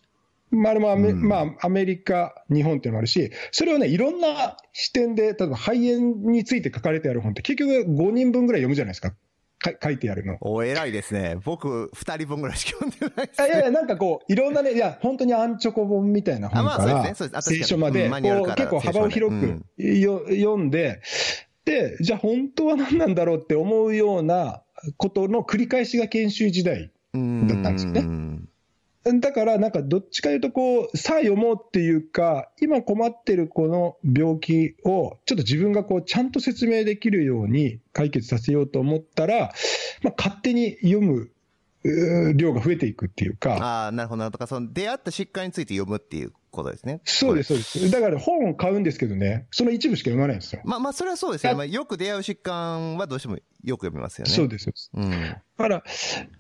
まあ、あれもアメ,、うんまあ、アメリカ、日本っていうのもあるし、それをね、いろんな視点で、例えば肺炎について書かれてある本って、結局5人分ぐらい読むじゃないですか、か書いてあるの。お、偉いですね。僕、二人分ぐらいしか読んでないです。あいやいや、なんかこう、いろんなね、いや、本当にアンチョコ本みたいな本あまあからそうですね。そうです。あ、確かに。聖書まで、こう結構幅を広くよ読んで、で、じゃあ本当は何なんだろうって思うようなことの繰り返しが研修時代。うんだったんですよね。うんだから、なんかどっちかいうと、こう、さあ読もうっていうか、今困ってるこの病気を、ちょっと自分がこう、ちゃんと説明できるように解決させようと思ったら、まあ、勝手に読む量が増えていくっていうか、ああ、なるほどな。とか、その出会った疾患について読むっていうことですね。そうです、そうです。だから本を買うんですけどね、その一部しか読まないんですよ。まあまあ、それはそうですよ。あまあ、よく出会う疾患はどうしてもよく読みますよね。そうです、そうん。だから、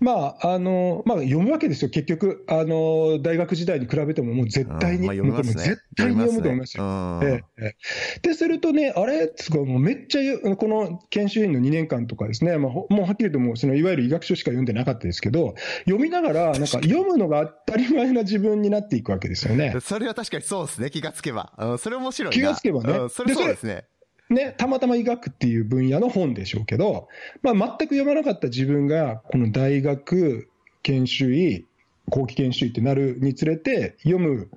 まあ、あの、まあ、読むわけですよ、結局。あの、大学時代に比べてももう絶対に、うんまあね絶対に読むと思いますよ。うんええええで、するとね、あれつかもうめっちゃよ、この研修員の2年間とかですね、まあ、ほもうはっきりともうそのいわゆる医学書しか読んでなかったですけど、読みながら、なんか読むのが当たり前な自分になっていくわけですよね。それは確かにそうですね。気がつけば。うん、それ面白いな。気がつけばねうん、それそうですね。ね、たまたま医学っていう分野の本でしょうけど、まあ、全く読まなかった自分が、この大学研修医、後期研修医ってなるにつれて、読む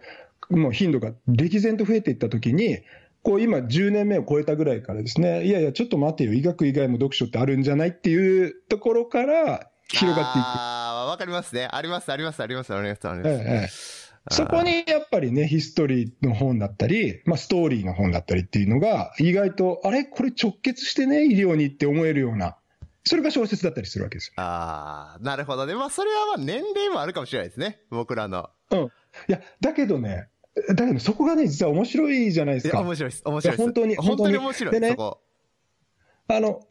もう頻度が歴然と増えていったときに、こう今、10年目を超えたぐらいからですね、いやいや、ちょっと待てよ、医学以外も読書ってあるんじゃないっていうところから広がっていく。ああ、わかりますね。あります、あります、あります、あります、あります。ええええそこにやっぱりね、ヒストリーの本だったり、まあ、ストーリーの本だったりっていうのが、意外と、あれ、これ直結してね、医療にって思えるような、それが小説だったりするわけですああ、なるほどね。まあ、それはまあ、年齢もあるかもしれないですね。僕らの。よ。うん。いや、だけどね、だけどそこがね、実は面白いじゃないですいや、か。面白いです。面白いです。本当に本当に面白い。でね。あの、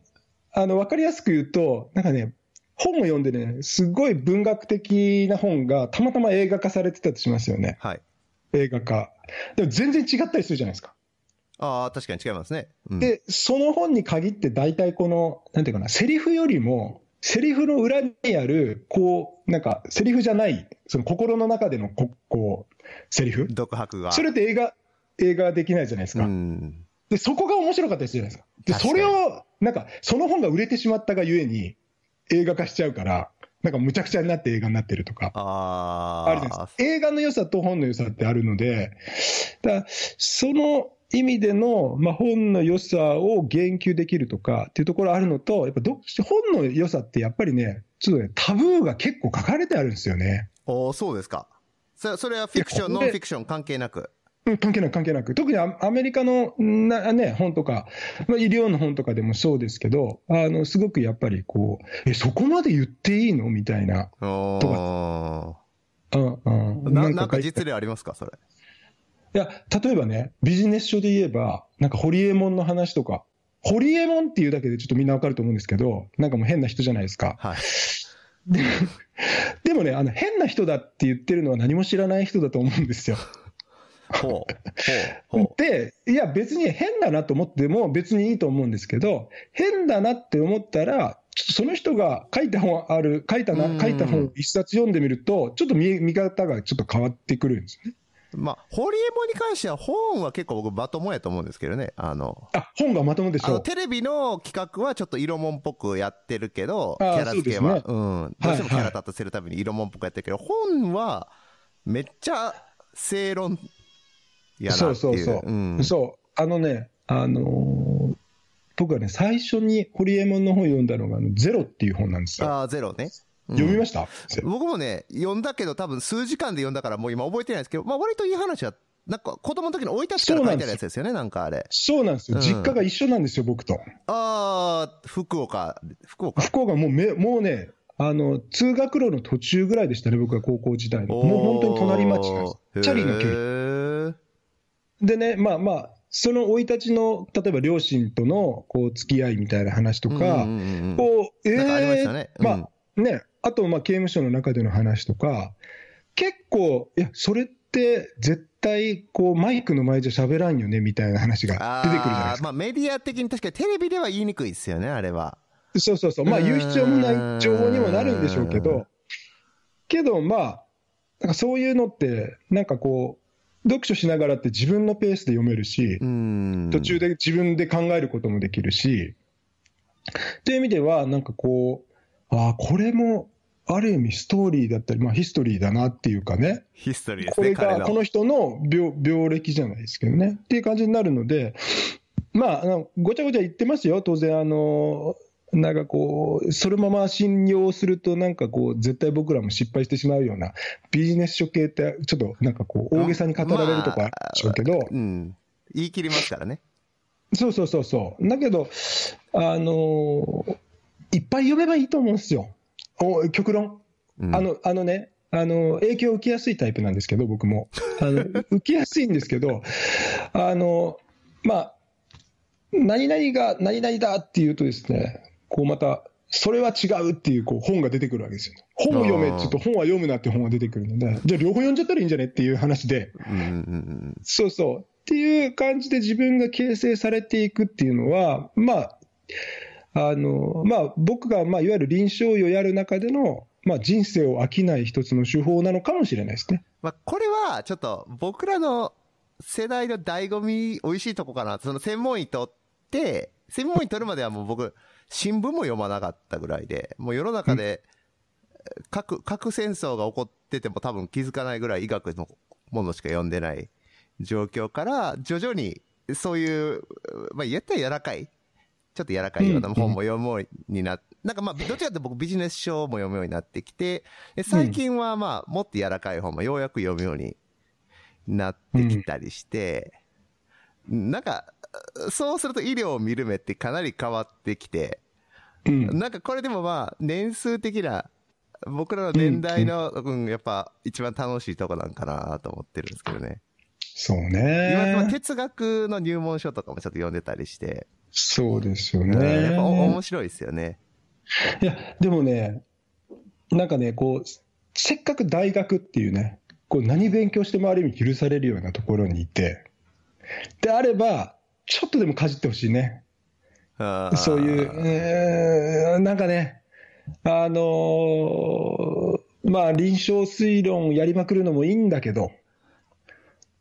あの、わかりやすく言うと、なんかね、本を読んでね、すごい文学的な本がたまたま映画化されてたとしますよね。はい。映画化。でも全然違ったりするじゃないですか。ああ、確かに違いますね。うん、で、その本に限って大体この、なんていうかな、セリフよりも、セリフの裏にある、こう、なんか、セリフじゃない、その心の中でのこ、こう、セリフ。独白が。それって映画、映画できないじゃないですうか。ん。で、そこが面白かったりするじゃないですか。で、それを、なんか、その本が売れてしまったがゆえに、映画化しちゃうから、なんかむちゃくちゃになって映画になってるとか。ああるじゃないですか。映画の良さと本の良さってあるので、だその意味での、まあ、本の良さを言及できるとかっていうところあるのと、やっぱど本の良さってやっぱりね、ちょっとね、タブーが結構書かれてあるんですよね。おそうですか。それそれはフィクション、ノンフィクション関係なく。うん、関係なく関係なく。特にアメリカのな、ね、本とか、まあ、医療の本とかでもそうですけど、あの、すごくやっぱりこう、え、そこまで言っていいの？みたいな。とか。うんうん。ななんか実例ありますか？それ。いや、例えばね、ビジネス書で言えば、なんかホリエモンの話とか、ホリエモンっていうだけでちょっとみんなわかると思うんですけど、なんかもう変な人じゃないですか。はい。ででもね、あの、変な人だって言ってるのは何も知らない人だと思うんですよ。ほう。ほう。ほう。で、いや別に変だなと思っても別にいいと思うんですけど、変だなって思ったら、ちょっとその人が書いた本ある、書いたな、書いた本一冊読んでみると、ちょっと見見方がちょっと変わってくるんですね。まあ、ホリエモンに関しては本は結構僕まともやと思うんですけどね。あの。あ、本がまともでしょ。テレビの企画はちょっと色もんっぽくやってるけど、キャラ付けは。うね、うん。どうしてもキャラ立たせるために色もんっぽくやってるけど、はいはい、本はめっちゃ正論やなそうそうそう。うん、そう。あのね、あのー、僕はね、最初にホリエモンの本読んだのが、ゼロっていう本なんですよ。ああ、ゼロね。読みました、うん、僕もね、読んだけど、多分数時間で読んだから、もう今覚えてないですけど、まあ割といい話は、なんか子供の時に置いたってから書いてあるやつですよね、なんかあれ。そうなんですよ、うん、実家が一緒なんですよ、僕と。ああ、福岡、福岡。福岡もうめ、もうね、あの、通学路の途中ぐらいでしたね、僕は高校時代の。もう本当に隣町なんです。チャリの距離。でね、まあまあ、その生い立ちの、例えば両親とのこう付き合いみたいな話とか、こう、ええー、まあ、ね、あと、まあ、刑務所の中での話とか、結構、いや、それって絶対、こう、マイクの前じゃ喋らんよね、みたいな話が出てくるじゃないですか。まあ、メディア的に確かにテレビでは言いにくいですよね、あれは。そうそうそう。まあ、言う必要もない情報にもなるんでしょうけど、けど、まあ、なんかそういうのって、なんかこう、読書しながらって自分のペースで読めるし、途中で自分で考えることもできるし、という意味では、なんかこう、ああ、これもある意味ストーリーだったり、まあヒストリーだなっていうかね。ヒストリーですね。これが、この人の病病歴じゃないですけどね。っていう感じになるので、まあ、あのごちゃごちゃ言ってますよ。当然、あの、なんかこう、そのまま信用すると、なんかこう、絶対僕らも失敗してしまうような、ビジネス書系って、ちょっとなんかこう、大げさに語られるとこあるでしょうけど、まあ、うん。言い切りますからね。そうそうそうそう。だけど、あのいっぱい読めばいいと思うんですよ。お極論、うん、あのあのね、あの影響を受けやすいタイプなんですけど、僕も。あの受けやすいんですけど、あのまあ、何々が何々だっていうとですね、こうまた、それは違うっていうこう本が出てくるわけですよ。本を読めって言うと、本は読むなって本が出てくるので、じゃあ両方読んじゃったらいいんじゃねっていう話で、そうそう。っていう感じで自分が形成されていくっていうのは、まあ、あの、まあ、僕が、まあ、いわゆる臨床医をやる中での、まあ、人生を飽きない一つの手法なのかもしれないですね。まあ、これは、ちょっと、僕らの世代の醍醐味、美味しいとこかな。その専門医取って、専門医取るまではもう僕、新聞も読まなかったぐらいで、もう世の中で、核、核戦争が起こってても多分気づかないぐらい医学のものしか読んでない状況から、徐々に、そういう、まあ、言ったら柔らかい。ちょっと柔らかいような本も読むようになって、なんかまあ、どちらかと僕ビジネス書も読むようになってきて、最近はまあ、もっと柔らかい本もようやく読むようになってきたりして、なんか、そうすると医療を見る目ってかなり変わってきて、なんかこれでもまあ、年数的な、僕らの年代の、うん、やっぱ一番楽しいとこなんかなと思ってるんですけどね。そうね。今、哲学の入門書とかもちょっと読んでたりして、そうですよね。やっぱ面白いですよね。いや、でもね、なんかね、こう、せっかく大学っていうね、こう何勉強してもある意味許されるようなところにいて、であれば、ちょっとでもかじってほしいね。そういう、えー、なんかね、あのー、まあ、臨床推論やりまくるのもいいんだけど、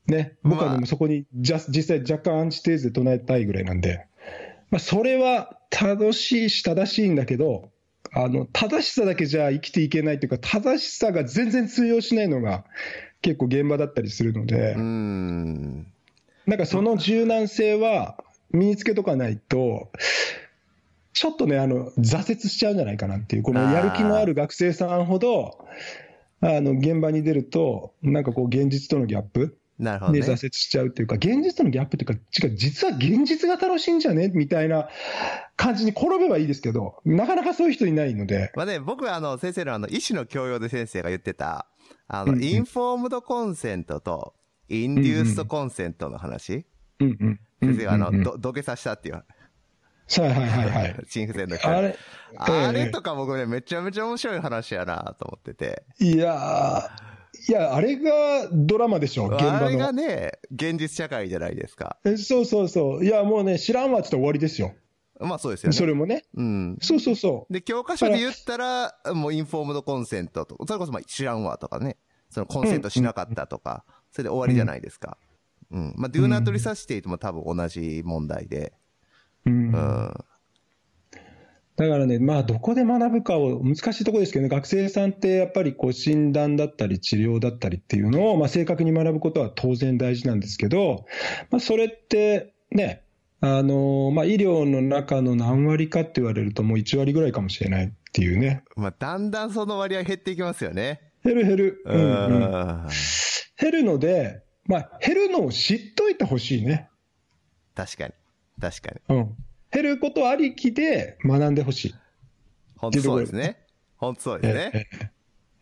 ね、僕はでもそこにじゃ、実際若干アンチテーゼで唱えたいぐらいなんで、まあ、それは正しいし正しいんだけど、あの、正しさだけじゃ生きていけないというか、正しさが全然通用しないのが結構現場だったりするので、うん。なんかその柔軟性は身につけとかないと、ちょっとね、あの、挫折しちゃうんじゃないかなっていう、このやる気のある学生さんほど、あの、現場に出ると、なんかこう、現実とのギャップなるほどね。で挫折しちゃうっていうか、現実とのギャップっていうか、違う、実は現実が楽しいんじゃね？みたいな感じに転べばいいですけど、なかなかそういう人いないので、まあね、僕はあの、先生のあの、医師の教養で先生が言ってた、あの、インフォームドコンセントと、インデューストコンセントの話、うんうん。先生があの、うんうんうんど土下座したっていう、はいはいはいはい。心不全の人。あれ、あれええとか僕ね、めちゃめちゃ面白い話やなと思ってて。いやー、いや、あれがドラマでしょ、現場あれがの。ね、現実社会じゃないですか。えそうそうそう。いや、もうね、知らんわって言ったら終わりですよ。まあそうですよね。それもね。うん。そうそうそう。で、教科書で言ったら、もうインフォームドコンセントと、それこそまあ知らんわとかね、そのコンセントしなかったとか、それで終わりじゃないですか。うん。まあ、do not resuscitate も多分同じ問題で。うん。うん。だからね、まあ、どこで学ぶかを、難しいところですけどね、学生さんってやっぱりこう診断だったり治療だったりっていうのを、まあ、正確に学ぶことは当然大事なんですけど、まあ、それってね、あのまあ、医療の中の何割かって言われると、もう1割ぐらいかもしれないっていうね、まあ、だんだんその割合減っていきますよね。減る減る、ううんうん、ん。減るので、まあ、減るのを知っといてほしいね、確かに。確かに。うん、減ることありきで学んでほしい。本当そうですね。本当そうですね。ええ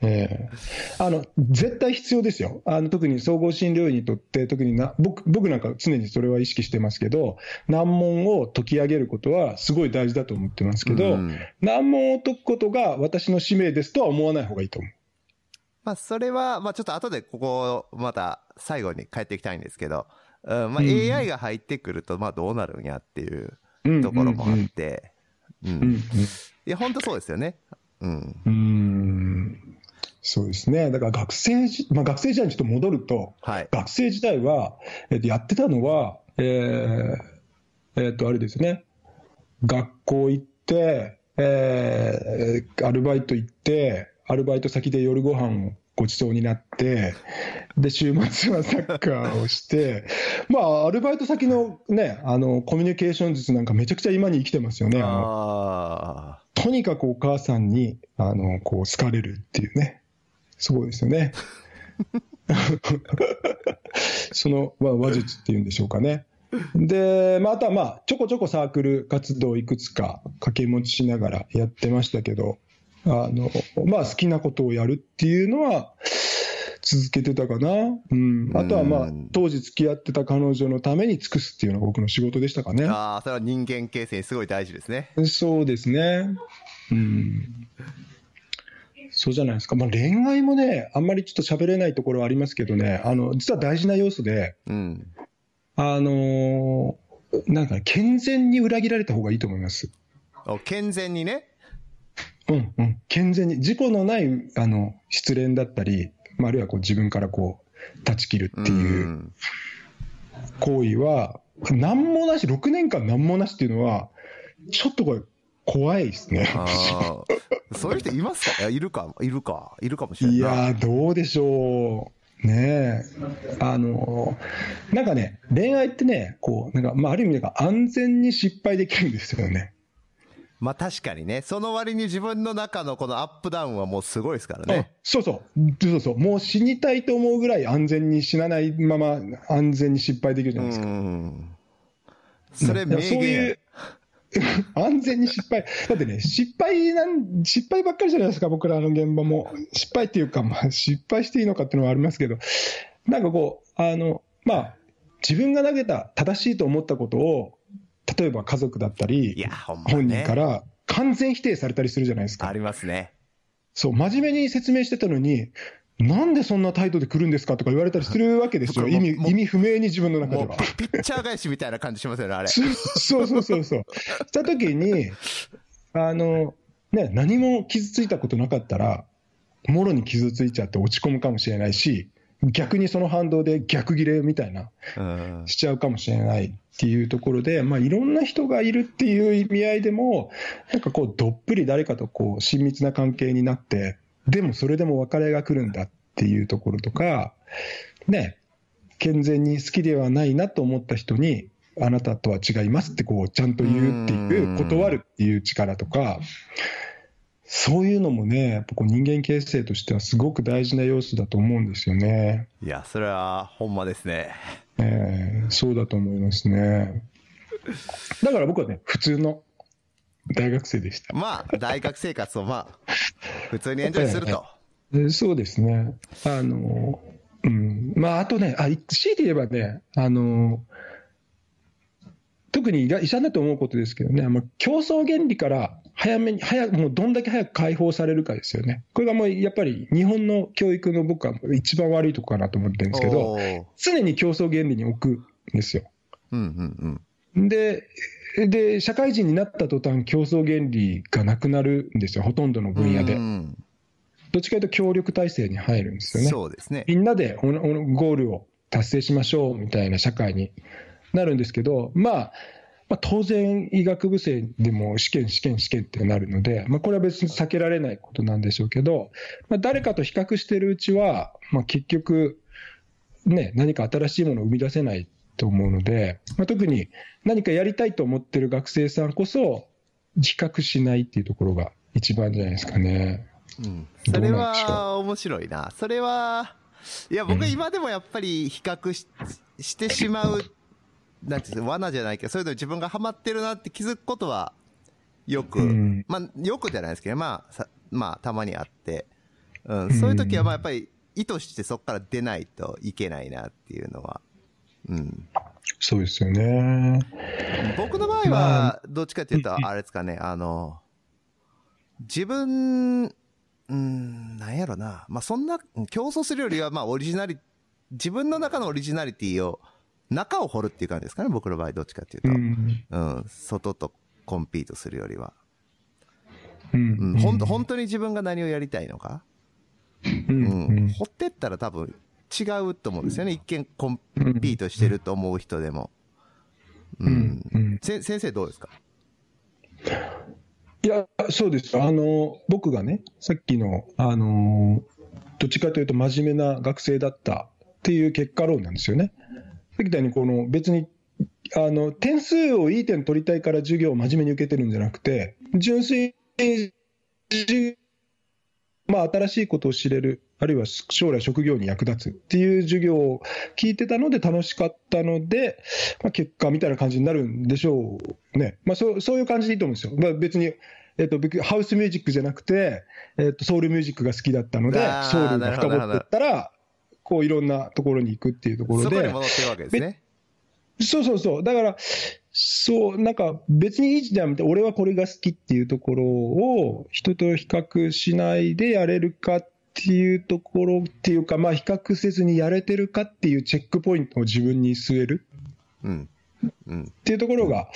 ええあの絶対必要ですよあの、特に総合診療医にとって、特にな僕僕なんか常にそれは意識してますけど、難問を解き上げることはすごい大事だと思ってますけど、うん難問を解くことが私の使命ですとは思わない方がいいと思う。まあ、それは、まあ、ちょっと後でここ、また最後に帰っていきたいんですけど、うん、まあ、うん AI が入ってくると、まあ、どうなるんやっていううんところもあって、うん。いや、本当そうですよね。うん。うんうんそうですね、だから学生時、まあ、学生時代にちょっと戻ると、はい。学生時代は、えっと、やってたのは、えーえっと、あれですね、学校行って、えーアルバイト行って、アルバイト先で夜ご飯をごちそうになって、で、週末はサッカーをして、まあ、アルバイト先のね、あの、コミュニケーション術なんかめちゃくちゃ今に生きてますよね。あのあとにかくお母さんに、あの、こう、好かれるっていうね。すごいですよね。その、まあ、話術っていうんでしょうかね。で、まあ、あとはまあ、ちょこちょこサークル活動いくつか掛け持ちしながらやってましたけど、あの、まあ、好きなことをやるっていうのは、続けてたかな。うん。あとはまあうん、当時付き合ってた彼女のために尽くすっていうのが僕の仕事でしたかねあ。。ああ、それは人間形成にすごい大事ですね。そうですね。うん。そうじゃないですか。まあ、恋愛もね、あんまりちょっと喋れないところはありますけどね、あの、実は大事な要素で、うん。あのーなんかね健全に裏切られた方がいいと思います。お健全にね。うんうん。健全に、事故のない、あの、失恋だったり、まあ、あるいはこう自分からこう、断ち切るっていううん行為は、なんもなし、6年間なんもなしっていうのは、ちょっとこれ、怖いですね。ああ。そういう人いますか？いやいるか、いるか、いるかもしれないいな。やー、どうでしょう。ねえ。あのーなんかね、恋愛ってね、こう、なんか、まあ、ある意味なんか安全に失敗できるんですよね。まあ確かにね、その割に自分の中のこのアップダウンはもうすごいですからうんね。そうそう。そうそう。もう死にたいと思うぐらい安全に死なないまま安全に失敗できるじゃうないですか。ん。それ名いやそうい言う。安全に失敗。だってね、失敗なん、失敗ばっかりじゃないですか、僕らの現場も。失敗っていうか、まあ、失敗していいのかっていうのはありますけど、なんかこう、あの、まあ、自分が投げた正しいと思ったことを、例えば家族だったり、いや、ほんま本人ね。から完全否定されたりするじゃないですか。ありますね。そう、真面目に説明してたのに、なんでそんな態度で来るんですかとか言われたりするわけですよ。僕意味、意味不明に自分の中では。ピッチャー返しみたいな感じしますよね、あれ。そうそうそうそう。したときに、あの、ね、何も傷ついたことなかったら、もろに傷ついちゃって落ち込むかもしれないし、逆にその反動で逆ギレみたいな、しちゃうかもしれないっていうところで、まあ、いろんな人がいるっていう意味合いでも、なんかこう、どっぷり誰かとこう親密な関係になって、でもそれでも別れが来るんだっていうところとか、ね、健全に好きではないなと思った人に、あなたとは違いますってこうちゃんと言うっていう、断るっていう力とか、そういうのもね、やっぱこう人間形成としてはすごく大事な要素だと思うんですよね。いや、それはほんまですね。えー、そうだと思いますね。だから僕はね、普通の大学生でした。まあ、大学生活をまあ、普通にエンジョイすると。えー、そうですね。あの、うん。まあ、あとね、あ、強いて言えばね、あの、特に医者だと思うことですけどね、まあ、競争原理から早めに、早く、もうどんだけ早く解放されるかですよね。これがもうやっぱり日本の教育の僕は一番悪いところかなと思ってるんですけど、常に競争原理に置くんですよ。うんうんうん、で、で、社会人になった途端、競争原理がなくなるんですよ、ほとんどの分野で。どっちかというと協力体制に入るんですよね。そうですね。みんなでゴールを達成しましょうみたいな社会になるんですけど、まあ、まあ、当然、医学部生でも試験、試験、試験ってなるので、まあ、これは別に避けられないことなんでしょうけど、まあ、誰かと比較しているうちは、まあ、結局、ね、何か新しいものを生み出せないと思うので、まあ、特に何かやりたいと思ってる学生さんこそ、比較しないっていうところが一番じゃないですかね。うん。それは面白いな。それは、いや、僕今でもやっぱり比較し,、してしまうなんていう罠じゃないけど、そういうの自分がハマってるなって気づくことは、よく、うん、まあ、よくじゃないですけど、まあ、さまあ、たまにあって、うん、そういう時は、まあ、やっぱり、意図してそこから出ないといけないなっていうのは、うん。そうですよね。僕の場合は、どっちかっていうと、あれですかね、あの、自分、うん、なんやろな。まあ、そんな、競争するよりは、まあ、オリジナリ、自分の中のオリジナリティを中を掘るっていう感じですかね、僕の場合、どっちかっていうと。うん、うん、外とコンピートするよりは。うん。うん、ほん本当に自分が何をやりたいのか。うん。うん、掘ってったら多分違うと思うんですよね。一見コンピートしてると思う人でも。うん。うん、先生どうですか？いや、そうです。あの、僕がね、さっきの、あの、どっちかというと真面目な学生だったっていう結果論なんですよね。さっき言ったように、この別にあの点数をいい点取りたいから授業を真面目に受けてるんじゃなくて、純粋に、まあ、新しいことを知れる、あるいは将来職業に役立つっていう授業を聞いてたので楽しかったので、まあ、結果みたいな感じになるんでしょうね。まあ、そうそういう感じでいいと思うんですよ。まあ、別にえっと、ハウスミュージックじゃなくて、えっと、ソウルミュージックが好きだったので、ソウルが深掘っていったら、こういろんなところに行くっていうところで。そこに戻ってるわけですね。そうそうそう。だから、そう、なんか別にいいじゃん、俺はこれが好きっていうところを人と比較しないでやれるかっていうところっていうか、まあ比較せずにやれてるかっていうチェックポイントを自分に据える。うん。うん。っていうところが、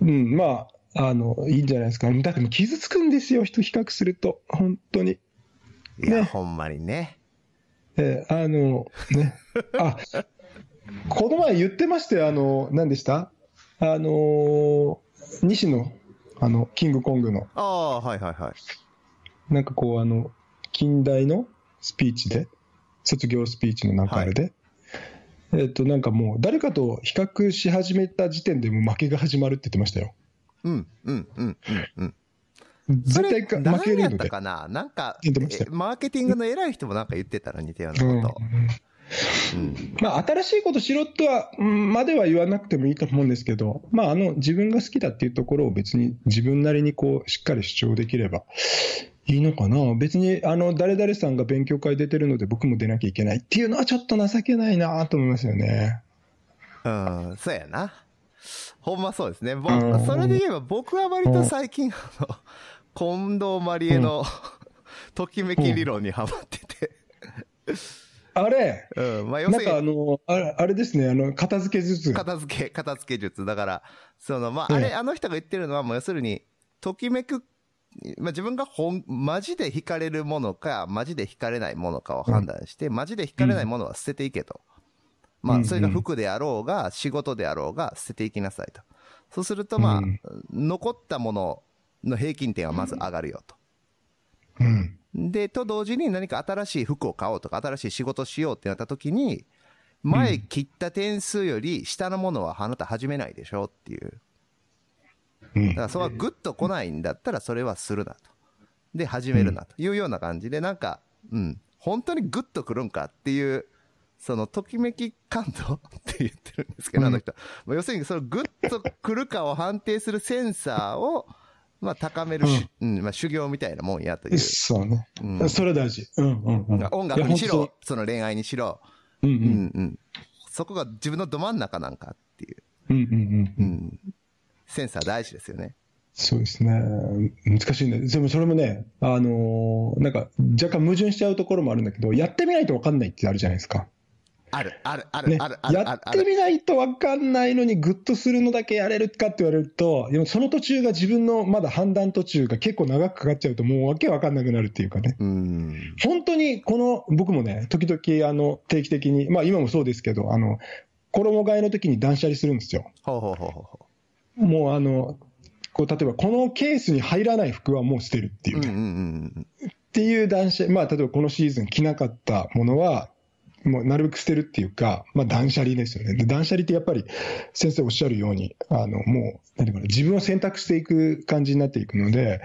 うん、まあ、あの、いいんじゃないですか。だって傷つくんですよ、人比較すると。本当に。いや、ね、ほんまにね。えー、あの、ね。あ、この前言ってましたよ、あの、何でした？あの、西野、あの、キングコングの。ああ、はいはいはい。なんかこう、あの、近代のスピーチで、卒業スピーチの中で、はい、えっ、と、なんかもう、誰かと比較し始めた時点でもう負けが始まるって言ってましたよ。うん、うん、うん、うん、うん。絶対負けるので。かな？なんか、マーケティングの偉い人もなんか言ってたら似たようなこと。うん、まあ、新しいことしろとは、までは言わなくてもいいと思うんですけど、まあ、あの、自分が好きだっていうところを別に自分なりにこう、しっかり主張できればいいのかな別に、あの、誰々さんが勉強会出てるので僕も出なきゃいけないっていうのはちょっと情けないなと思いますよね。うん、そうやな。ほんまそうですね。僕、それで言えば僕は割と最近、あの、近藤まりえの、うん、ときめき理論にハマってて。あれ、うん、まあ、要するに。なんかあの、あれあれですね、あの、片付け術。片付け、片付け術。だから、その、まあ、あれ、あの人が言ってるのは、もう要するに、ときめくまあ、自分が本、マジで惹かれるものか、マジで惹かれないものかを判断して、マジで惹かれないものは捨てていけと。まあ、それが服であろうが、仕事であろうが、捨てていきなさいと。そうすると、まあ、残ったものの平均点はまず上がるよと。うん。で、と同時に何か新しい服を買おうとか、新しい仕事しようってなった時に、前切った点数より下のものはあなた始めないでしょっていう。だからそこはグッと来ないんだったらそれはするなと。で、始めるなというような感じで、なんか、うん、本当にグッと来るんかっていう、その、ときめき感度って言ってるんですけど、あの人。要するに、そのグッと来るかを判定するセンサーを、まあ、高めるし、うん、まあ、修行みたいなもんやという。そうね。うん、それ大事。うんうんうん。音楽にしろ、その恋愛にしろ、うんうん、うんうん。そこが自分のど真ん中なんかっていう。うんうんうん。うんセンサー大事ですよね。そうですね。難しいね。でもそれもね、あのー、なんか若干矛盾しちゃうところもあるんだけど、やってみないと分かんないってあるじゃないですか。ある、ある、ある、ね、ある、ある。やってみないと分かんないのに、グッとするのだけやれるかって言われると、でもその途中が自分のまだ判断途中が結構長くかかっちゃうと、もうわけ分かんなくなるっていうかね。うん本当にこの、僕もね、時々あの定期的に、まあ今もそうですけど、あの、衣替えの時に断捨離するんですよ。ほうほうほうほう。もうあの、こう、例えばこのケースに入らない服はもう捨てるっていうね。うんうんうんっていう断捨離、まあ、例えばこのシーズン着なかったものは、もうなるべく捨てるっていうか、まあ、断捨離ですよね。で断捨離ってやっぱり先生おっしゃるように、あの、もう、何かな、自分を選択していく感じになっていくので、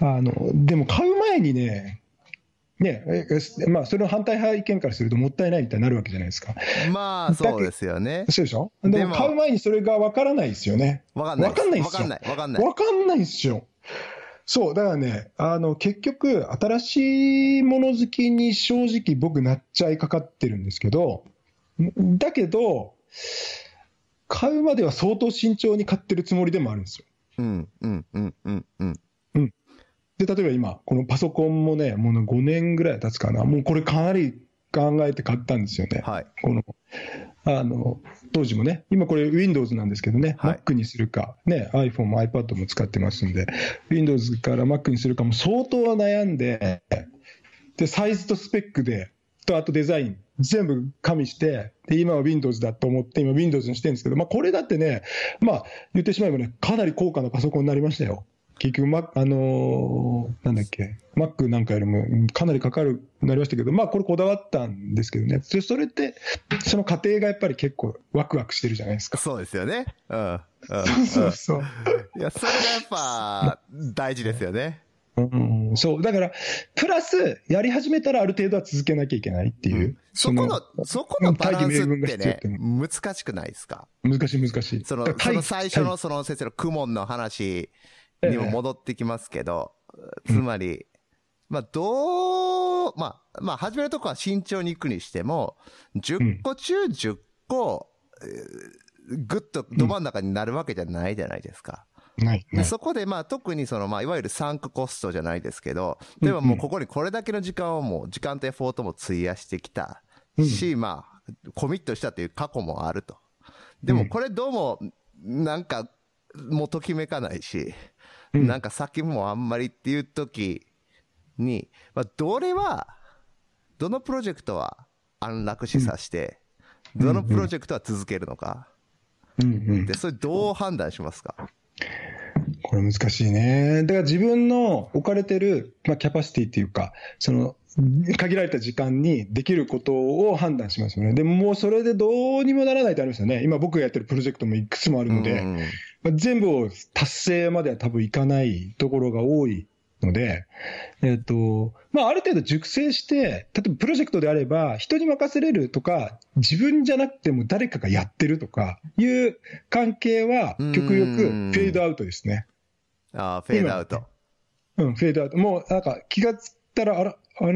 あの、でも買う前にね、ねまあ、それの反対派意見からするともったいないみたいになるわけじゃないですか。まあ、そうですよね。そうでしょ？でも買う前にそれが分からないですよね。分かんない。分かんないですよ。分かんない。分かんない。分かんないですよ。そう、だからね、あの、結局、新しいもの好きに正直僕なっちゃいかかってるんですけど、だけど、買うまでは相当慎重に買ってるつもりでもあるんですよ。うん、うん、うん、うん、うん。で、例えば今、このパソコンもね、もう5年ぐらい経つかな。もうこれかなり考えて買ったんですよね。はい。この、あの、当時もね、今これ Windows なんですけどね、はい、Mac にするか、ね、iPhone も iPad も使ってますんで、Windows から Mac にするかも相当悩んで、で、サイズとスペックで、と、あとデザイン、全部加味して、で、今は Windows だと思って、今 Windows にしてるんですけど、まあこれだってね、まあ言ってしまえばね、かなり高価なパソコンになりましたよ。結局、ま、あのー、なんだっけ、Mac なんかよりもかなりかかるなりましたけど、まあ、これこだわったんですけどね。それって、その過程がやっぱり結構ワクワクしてるじゃないですか。そうですよね。うん。うん、そうそうそう。いや、それがやっぱ、大事ですよね。うん、そう。だから、プラス、やり始めたらある程度は続けなきゃいけないっていう。うん、そこの、そこのバランスってね、難しくないですか？難しい難しい。その、その最初のその先生のクモンの話にも戻ってきますけど、つまり、まあ、どう、まあ、まあ、始めるとこは慎重に行くにしても、10個中10個、ぐっとど真ん中になるわけじゃないじゃないですか。ない、でそこで、まあ、特にその、まあ、いわゆるサンクコストじゃないですけど、例えばもうここにこれだけの時間をもう、時間とエフォートも費やしてきたし、まあ、コミットしたという過去もあると。でも、これどうも、なんか、もうときめかないし、なんか先もあんまりっていう時に、まあ、どれは、どのプロジェクトは安楽死させて、どのプロジェクトは続けるのか。で、それどう判断しますか？これ難しいね。だから自分の置かれてる、まあ、キャパシティっていうか、その、限られた時間にできることを判断しますよね。でももうそれでどうにもならないとありますよね。今僕がやってるプロジェクトもいくつもあるので、まあ、全部を達成までは多分いかないところが多いので、えっ、と、まあ、ある程度熟成して、例えばプロジェクトであれば、人に任せれるとか、自分じゃなくても誰かがやってるとかいう関係は、極力フェードアウトですね。ああ、フェードアウト。うん、フェードアウト。もう、なんか気がつったら、あら、あ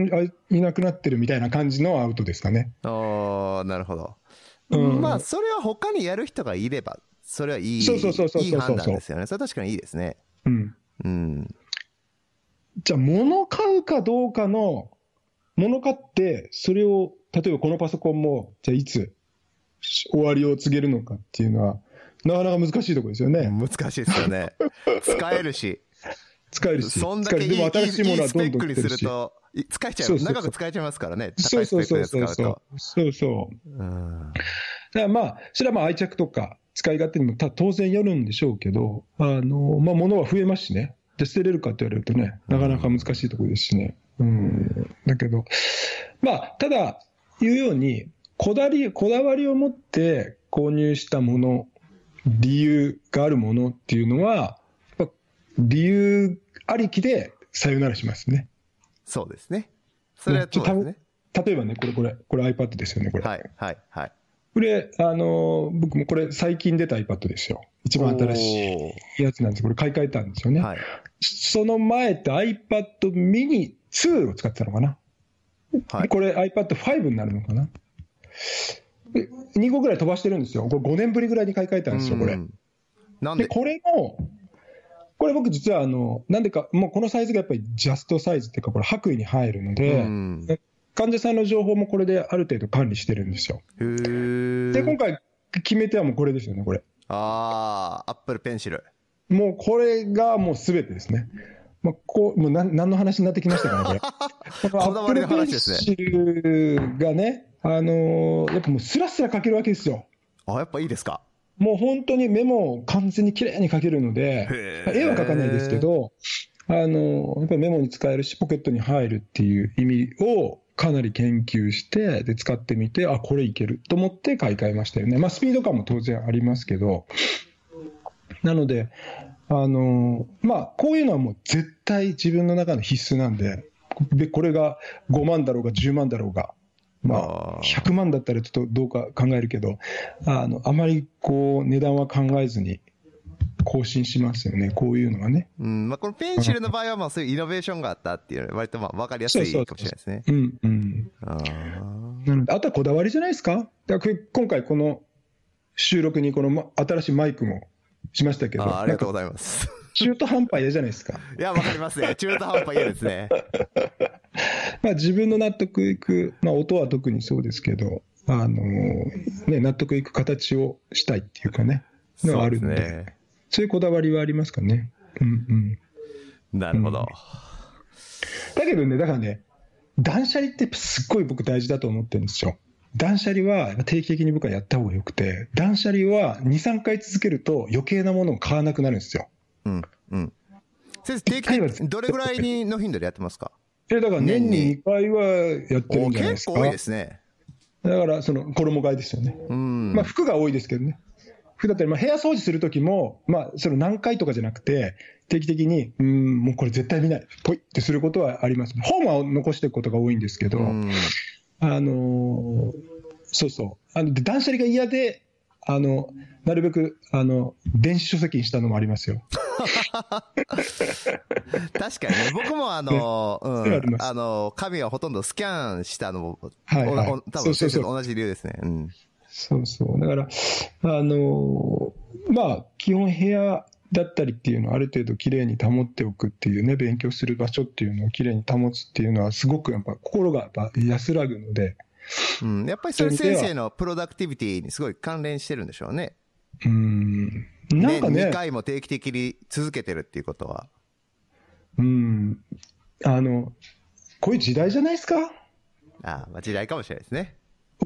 いなくなってるみたいな感じのアウトですかね。ああ、なるほど。うん、まあ、それは他にやる人がいれば、それはいい、そうそうそうそういい判断ですよね。それは確かにいいですね。うん。うん。じゃあ、物買うかどうかの、物買って、それを、例えばこのパソコンも、じゃあいつ終わりを告げるのかっていうのは、なかなか難しいところですよね。難しいですよね。使えるし。使えるし。そんだけいいでも新しいものはどんどんいいスペックにすると、使えちゃう。そうそうそう長く使えちゃいますからね。そうそうそうそう。そうそう。うんだからまあ、それはまあ愛着とか使い勝手にもた当然よるんでしょうけど、あの、まあ物は増えますしね。で、捨てれるかって言われるとね、なかなか難しいところですしね。うん。だけど、まあ、ただ、言うように、こだわり、こだわりを持って購入したもの、理由があるものっていうのは、理由ありきでさよならしますね。そうですね。それはそうですね。例えばね、これ、これ、これ iPad ですよね、これ。はい、はい、はい。これ、あのー僕もこれ最近出た iPad ですよ。一番新しいやつなんです。これ買い替えたんですよね。はい。その前って iPad mini 2を使ってたのかな。はい。これ iPad 5になるのかな。で2個ぐらい飛ばしてるんですよ。これ5年ぶりぐらいに買い替えたんですよ、これう。んなんで、でこれも、これ僕実はあの、なんでか、もうこのサイズがやっぱりジャストサイズっていうか、これ白衣に入るので、うん患者さんの情報もこれである程度管理してるんですよ。で、今回決め手はもうこれですよね、これ。ああ、アップルペンシル。もうこれがもうすべてですね。まあ、こう、もうなん何の話になってきましたかね、これ。こ のこだわりの話ですね Apple Pencil がね、あのーやっぱもうスラスラ書けるわけですよ。あ、やっぱいいですか？もう本当にメモを完全に綺麗に書けるので絵は描かないですけど、あのーやっぱりメモに使えるし、ポケットに入るっていう意味をかなり研究して、で、使ってみて、あ、これいけると思って買い替えましたよね。まあ、スピード感も当然ありますけど、なので、あのーまあ、こういうのはもう絶対自分の中の必須なんで、で、これが5万だろうが10万だろうが、まあ、あー100万だったらちょっとどうか考えるけど、あの、あまりこう、値段は考えずに更新しますよね、こういうのはね。うん。まあ、このペンシルの場合は、まあ、そういうイノベーションがあったっていうのは、割とまあ、わかりやすいかもしれないですね。うん、うん。あーなので、あとはこだわりじゃないですか？だか今回この収録にこのま新しいマイクもしましたけど、あーありがとうございます。中途半端嫌じゃないですか？いや、わかりますね。中途半端嫌ですね。まあ、自分の納得いく、まあ、音は特にそうですけど、あのね、納得いく形をしたいっていうかね、のはあるんで、そうそうですね。いうこだわりはありますかね。うんうん。なるほど。だけどね、だからね、断捨離ってすっごい僕大事だと思ってるんですよ。断捨離は定期的に僕はやった方がよくて、断捨離は2、3回続けると余計なものを買わなくなるんですよ。うん。うん。先生、定期的に、どれぐらいにの頻度でやってますか？え、だから年年にに2回はやってるおんじゃないですか。結構多いですね。だから、その、衣替えですよね。うん。まあ、服が多いですけどね。服だったり、まあ、部屋掃除するときも、まあ、その何回とかじゃなくて、定期的に、うん、もうこれ絶対見ない、ポイってすることはあります。本は残していくことが多いんですけど、うんあのーそうそう。あの、で断捨離が嫌で、あの、なるべく、あの、電子書籍にしたのもありますよ。確かにね、僕もあの、うん、あの、紙はほとんどスキャンしたのも、はいはい多分そうそうそう同じ理由ですね。うん。そうそう。だから、あのーまあ、基本部屋だったりっていうのをある程度きれいに保っておくっていうね、勉強する場所っていうのをきれいに保つっていうのは、すごくやっぱ心がやっぱ安らぐので、うん。やっぱりそれ先生のプロダクティビティにすごい関連してるんでしょうね。うん、なんか年2ね、回も定期的に続けてるっていうことは。うん、あの、こういう時代じゃないですか？ああ時代かもしれないですね。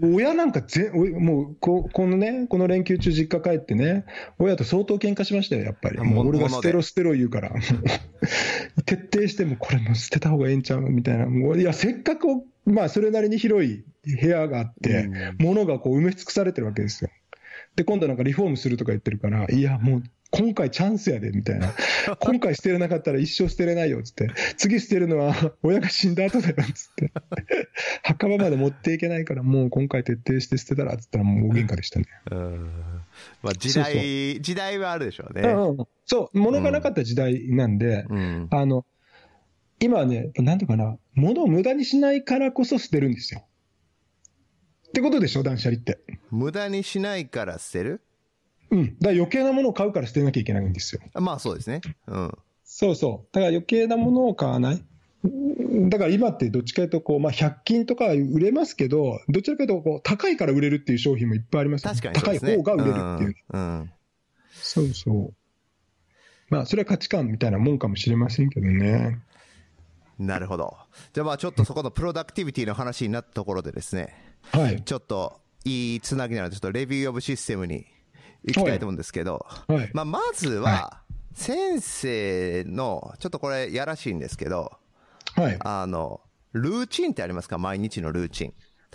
親なんかぜ、おもうこ、このね、この連休中実家帰ってね、親と相当喧嘩しましたよ、やっぱり。ももう俺が捨てろ捨てろ言うから。徹底してもこれもう捨てた方がええんちゃうみたいな。もういや、せっかく、まあ、それなりに広い部屋があって、うん物がこう埋め尽くされてるわけですよ。で、今度なんかリフォームするとか言ってるから、いや、もう、今回チャンスやで、みたいな。今回捨てれなかったら一生捨てれないよ、つって。次捨てるのは親が死んだ後だよ、つって。墓場まで持っていけないから、もう今回徹底して捨てたら、つったらもう大喧嘩でしたね。うん。まあ時そう代、時代はあるでしょうね。うんうんそう、物がなかった時代なんで、うん。あの、今はね、なんていうかな、物を無駄にしないからこそ捨てるんですよ。ってことでしょ、断捨離って。無駄にしないから捨てる？うん。だから余計なものを買うから捨てなきゃいけないんですよ。まあそうですね。うん。そうそう。だから余計なものを買わない。うんだから今ってどっちかというとこう、まあ、100均とか売れますけど、どちらかというとこう高いから売れるっていう商品もいっぱいありますよ確かにね。高い方が売れるっていう。うん。うんそうそう。まあ、それは価値観みたいなもんかもしれませんけどね。なるほど。じゃあまあちょっとそこのプロダクティビティの話になったところでですね、はい。ちょっといいつなぎなので、ちょっとレビューオブシステムに行きたいと思うんですけど、はいまあまずは、先生の、ちょっとこれやらしいんですけど、はい。あの、ルーチンってありますか？毎日のルーチン。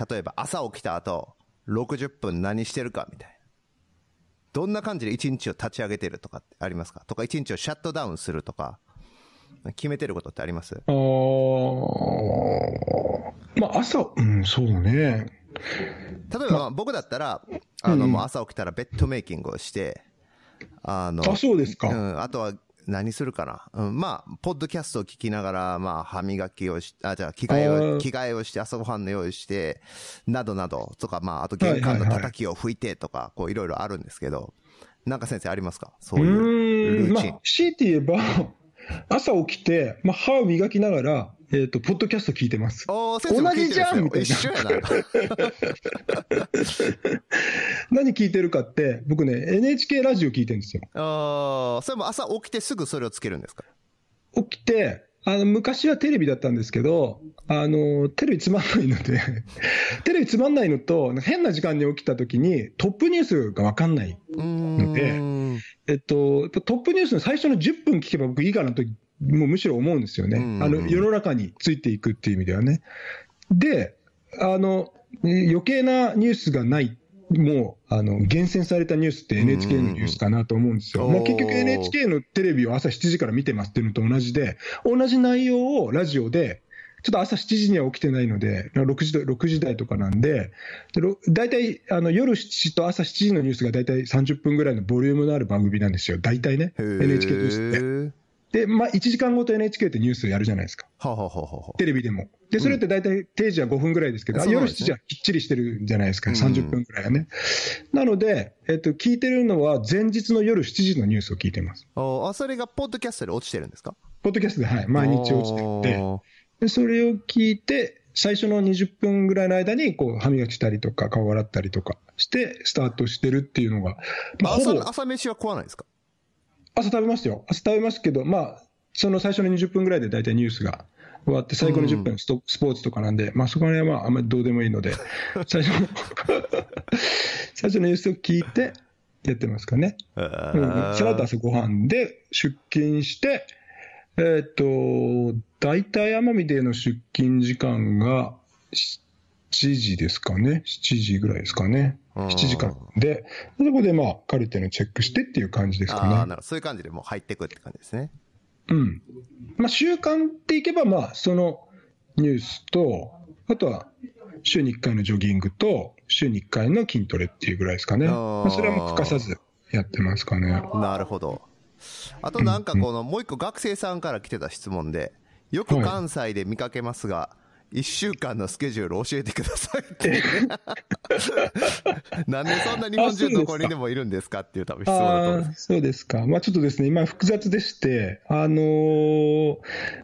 例えば朝起きた後、60分何してるかみたいな。どんな感じで1日を立ち上げてるとかってありますか？とか1日をシャットダウンするとか、決めてることってあります？あーまあ、朝、うん、そうだね。例えばまあ僕だったら、あの、うんもう朝起きたらベッドメイキングをして、あの、あ、そうですか。うん、あとは何するかな。うん、まあ、ポッドキャストを聞きながら、まあ、歯磨きをし、あ、じゃあ、着替えあを、ー着替えをして、朝ごはんの用意して、などなど、とか、まあ、あと玄関の叩きを拭いてとか、こう、いろいろあるんですけど、なんか先生ありますか？そうういうルーチン。まあ、強いて言えば、朝起きて、まあ、歯を磨きながら、えっ、と、ポッドキャスト聞いてます。おー先生も聞いてるんですよ同じ一緒やな。何聞いてるかって、僕ね、NHK ラジオ聞いてるんですよ。あーそれも朝起きてすぐそれをつけるんですか？起きて、あの、昔はテレビだったんですけど、あの、テレビつまんないので、テレビつまんないのと、変な時間に起きた時にトップニュースがわかんない。うーん。えっと、トップニュースの最初の10分聞けば僕いいかなと、もうむしろ思うんですよね。うんあの、世の中についていくっていう意味ではね。で、あの、え余計なニュースがない。もう、あの、厳選されたニュースって NHK のニュースかなと思うんですよ。うんまあ、結局 NHK のテレビを朝7時から見てますっていうのと同じで、同じ内容をラジオで、ちょっと朝7時には起きてないので、6時台 ,6 時台とかなんで、大体あの夜7時と朝7時のニュースが大体30分ぐらいのボリュームのある番組なんですよ、大体ね、NHK ニュースって。で、まあ、1時間ごと NHK ってニュースやるじゃないですか、はははははテレビでも。で、それって大体定時は5分ぐらいですけど、うなんですね。7時はきっちりしてるじゃないですか、うん。30分ぐらいはね。なので、えっと、聞いてるのは前日の夜7時のニュースを聞いてます。おあ、それがポッドキャストで落ちてるんですか？ポッドキャストで、はい、毎日落ちてる。んで。それを聞いて、最初の20分ぐらいの間に、こう、歯磨きしたりとか、顔洗ったりとかして、スタートしてるっていうのが、まあ、朝、朝飯は食わないですか？朝食べますよ。朝食べますけど、まあ、その最初の20分ぐらいで大体ニュースが終わって、最後の10分スト、スポーツとかなんで、まあ、そこら辺はまあ、あんまりどうでもいいので、最初の、最初のニュースを聞いて、やってますかね。うん、その後朝ご飯で出勤して、えっ、と、大体奄美での出勤時間が7時ですかね。7時ぐらいですかね。うん7時間で、そこでまあ、カルテのチェックしてっていう感じですかああ、ね。なる。そういう感じでもう入ってくって感じですね。うん。まあ、習慣っていけば、まあ、そのニュースと、あとは、週に1回のジョギングと、週に1回の筋トレっていうぐらいですかね。まあ、それはもう欠かさずやってますかね。なるほど。あとなんかこの、もう一個学生さんから来てた質問で、よく関西で見かけますが、一週間のスケジュール教えてくださいって。なんでそんな日本中どこにでもいるんですかっていう多分質問だと思うんです。そうですか。まあちょっとですね、今複雑でして、あのー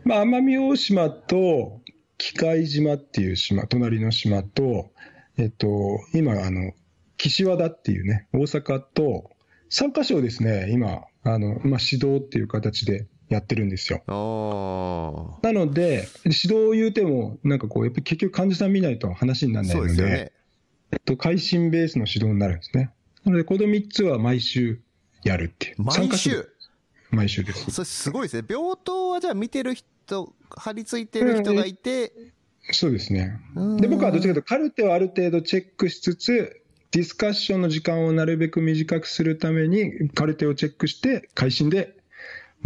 まあ奄美大島と機械島っていう島、隣の島と、えっと、今、あの、岸和田っていうね、大阪と、3カ所をですね、今、あの、まあ指導っていう形でやってるんですよ。おなので、指導を言うても、なんかこう、やっぱり結局患者さん見ないと話にならーないので、でね。えっと、会心ベースの指導になるんですね。なので、この3つは毎週やるっていう。毎週？毎週です。それすごいですね。病棟はじゃあ見てる人、張り付いてる人がいて、そうですね。うんで、僕はどっちかというと、カルテをある程度チェックしつつ、ディスカッションの時間をなるべく短くするために、カルテをチェックして、会心で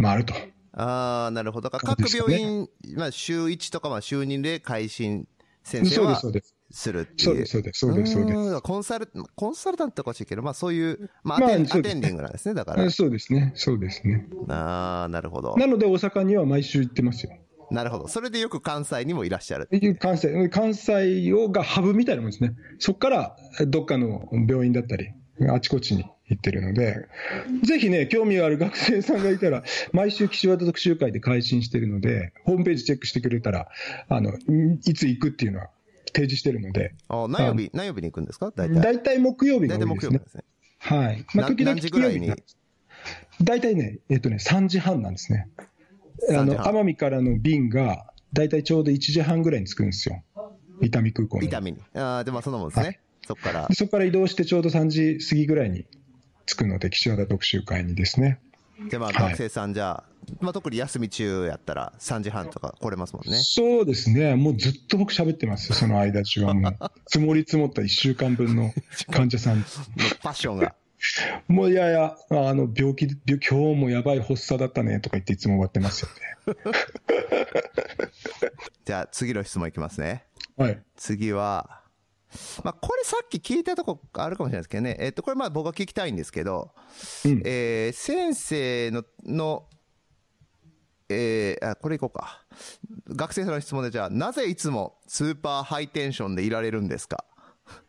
回ると。ああ、なるほど。各病院、まあ週1とかまあ週2で会心先生そうです、はそうです。するっていう。そうです、そうです、そうです、そうです。コンサル、コンサルタントっておかしいけど、まあそういう、まあアまあテン,、そうですねアテンディングなんですね、だからあ。そうですね、そうですね。ああ、なるほど。なので、大阪には毎週行ってますよ。なるほど。それでよく関西にもいらっしゃる。いう関西、関西をがハブみたいなもんですね。そこからどっかの病院だったり、あちこちに行ってるので、ぜひね、興味がある学生さんがいたら、毎週岸和田特集会で開診してるので、ホームページチェックしてくれたら、あの、いつ行くっていうのは提示してるので、あ何曜日、何曜日に行くんですか？大体。大体木曜日が多いですね。木曜日なんですね。はい。まあ、な時々金曜日大体ね、えっとね、3時半なんですね。あの、奄美からの便が、大体ちょうど1時半ぐらいに着くんですよ。伊丹空港に。伊丹に。ああ、でもそんなもんですね。はい、そこから。そこから移動してちょうど3時過ぎぐらいに着くので、岸和田特集会にですね。で、まあ、学生さんじゃあ、はい、まあ、特に休み中やったら3時半とか来れますもんね。そうですね。もうずっと僕喋ってますその間中はもう。積もり積もった1週間分の 患者さん。のパッションが。もういやいや、あの、病気、今日もやばい発作だったねとか言っていつも終わってますよね。じゃあ次の質問いきますね。はい。次は、まあ、これさっき聞いたとこあるかもしれないですけどね。えっと、これまあ僕は聞きたいんですけど、うん、えー、先生の、の、えー、あ、これいこうか。学生さんの質問でじゃあ、なぜいつもスーパーハイテンションでいられるんですか？